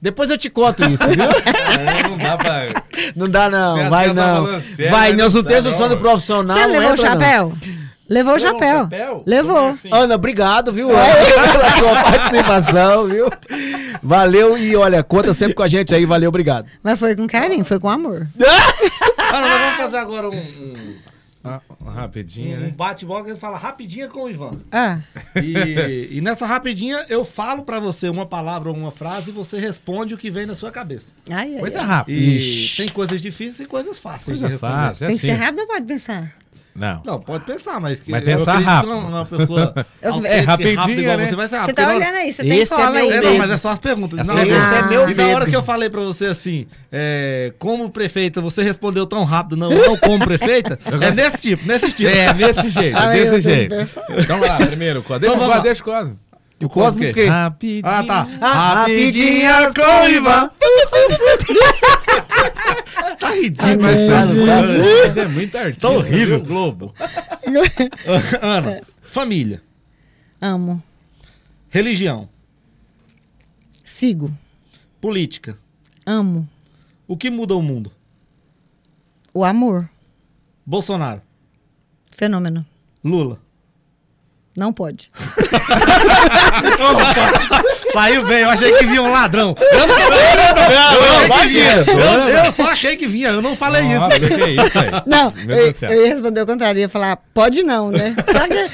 Depois eu te conto isso, viu? É, não dá pra. Não dá, não. Você vai, não. Sério, vai, nós não temos o som do profissional. Você levou o chapéu? Não. Levou o chapéu. chapéu. Levou. Assim? Ana, obrigado, viu? pela sua participação, viu? Valeu e olha, conta sempre com a gente aí, valeu, obrigado. Mas foi com carinho, foi com amor. Ana, nós vamos fazer agora um, um ah, rapidinha, um, né? Um bate-bola que ele fala rapidinha com o Ivan. Ah. E, e nessa rapidinha eu falo para você uma palavra ou uma frase e você responde o que vem na sua cabeça. Ai, ai, Coisa rápida. E tem coisas difíceis e coisas fáceis Coisa fácil, é Tem que ser assim. rápido ou pode pensar? Não. Não, pode pensar, mas que mas pensar rápido. Uma, uma pessoa é rapidinho, igual né? você vai ser rápido. Você tá olhando aí, você tem esse cola é aí. É, não, mas é só as perguntas. Essa não, esse é meu E na hora que eu falei pra você assim, é, como prefeita, você respondeu tão rápido, não, não como prefeita, é nesse tipo, nesse tipo. É, nesse jeito, ah, desse jeito. Então lá, primeiro, deixa então, o deixa o Cosmo. O Cosmo o quê? Rapidinho. Ah, tá. Ah, rapidinha com Ivan. tá ridículo mas tá, mas é muito artista. Tá horrível. Globo. Ana, família. Amo. Religião. Sigo. Política. Amo. O que muda o mundo? O amor. Bolsonaro. Fenômeno. Lula. Não pode. Saiu bem, eu achei que vinha um ladrão. Eu não, eu, achei que vinha. Eu, eu, só achei que vinha, eu não falei Nossa, isso. Que é isso aí? Não, eu, eu, ia responder o contrário, eu ia falar, pode não, né?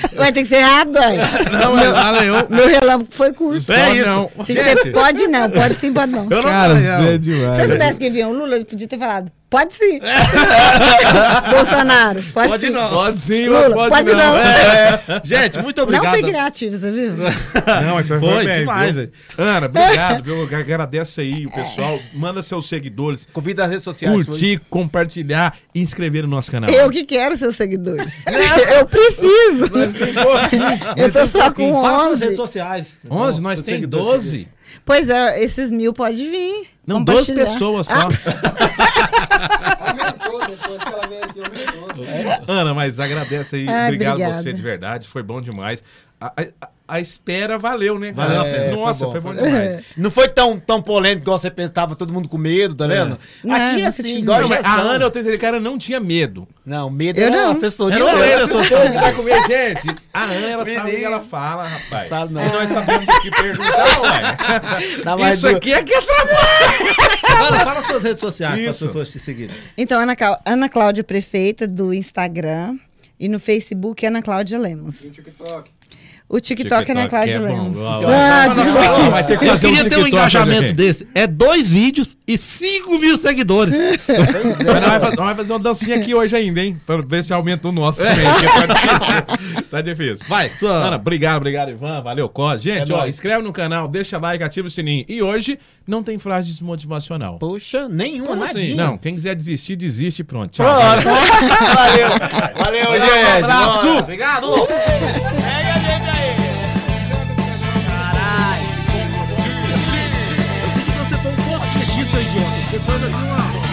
Que vai ter que ser rápido aí. Não, meu, eu... meu relâmpago foi curto. É isso. Não. Tinha que ser, pode não, pode sim, pode não. Eu não Cara, falei, é demais. Se eu soubesse que vinha o Lula, eu podia ter falado, Pode sim. Bolsonaro, pode, pode sim. Não. Pode sim, Lula, pode, pode não. não. É. Gente, muito obrigado. Não foi criativo, você viu? Não, mas foi, foi bem, demais. Viu? Ana, obrigado, viu? Agradece aí o pessoal. Manda seus seguidores. Convida as redes sociais. Curtir, foi. compartilhar e inscrever no nosso canal. Eu que quero seus seguidores. eu preciso. eu tô só com 11. redes sociais. 11? Nós tem 12. Pois é, esses mil pode vir. Não, 12 pessoas só. Ana, mas agradece aí. Ah, obrigado obrigada. você de verdade. Foi bom demais. A, a, a espera valeu, né? Valeu a pena. Nossa, foi bom, foi bom demais. Não foi tão, tão polêmico igual você pensava, todo mundo com medo, tá vendo? É. Não, Aqui é assim, igual não, a Ana, eu tenho certeza, cara, não tinha medo. Não, medo eu era não. assessoria. Era Era assessoria. Vai comer, gente. A Ana, ela sabe o que ela fala, rapaz. Sabe, não. E nós sabemos o que perguntar, mais Isso aqui é que atrapalha. Ana, fala suas redes sociais para as pessoas te seguirem. Então, Ana, Ana Cláudia Prefeita do Instagram e no Facebook Ana Cláudia Lemos. O TikTok, é Ana Cláudia é. Lemos. Ah, Eu um queria ter um TikTok, engajamento desse. É dois vídeos e 5 mil seguidores. Mas nós vai fazer uma dancinha aqui hoje ainda, hein? Pra ver se aumenta o nosso também. porque tá difícil. Tá difícil. Vai, sua. Ana, obrigado, obrigado, Ivan. Valeu, Cos. Gente, É ó, inscreve no canal, deixa like, ativa o sininho. E hoje não tem frase desmotivacional. Poxa, nenhuma, assim? Não, quem quiser desistir, desiste e pronto. Tchau. Pronto. Valeu. Valeu, Valeu, gente. Um abraço. Obrigado. Caralho. Você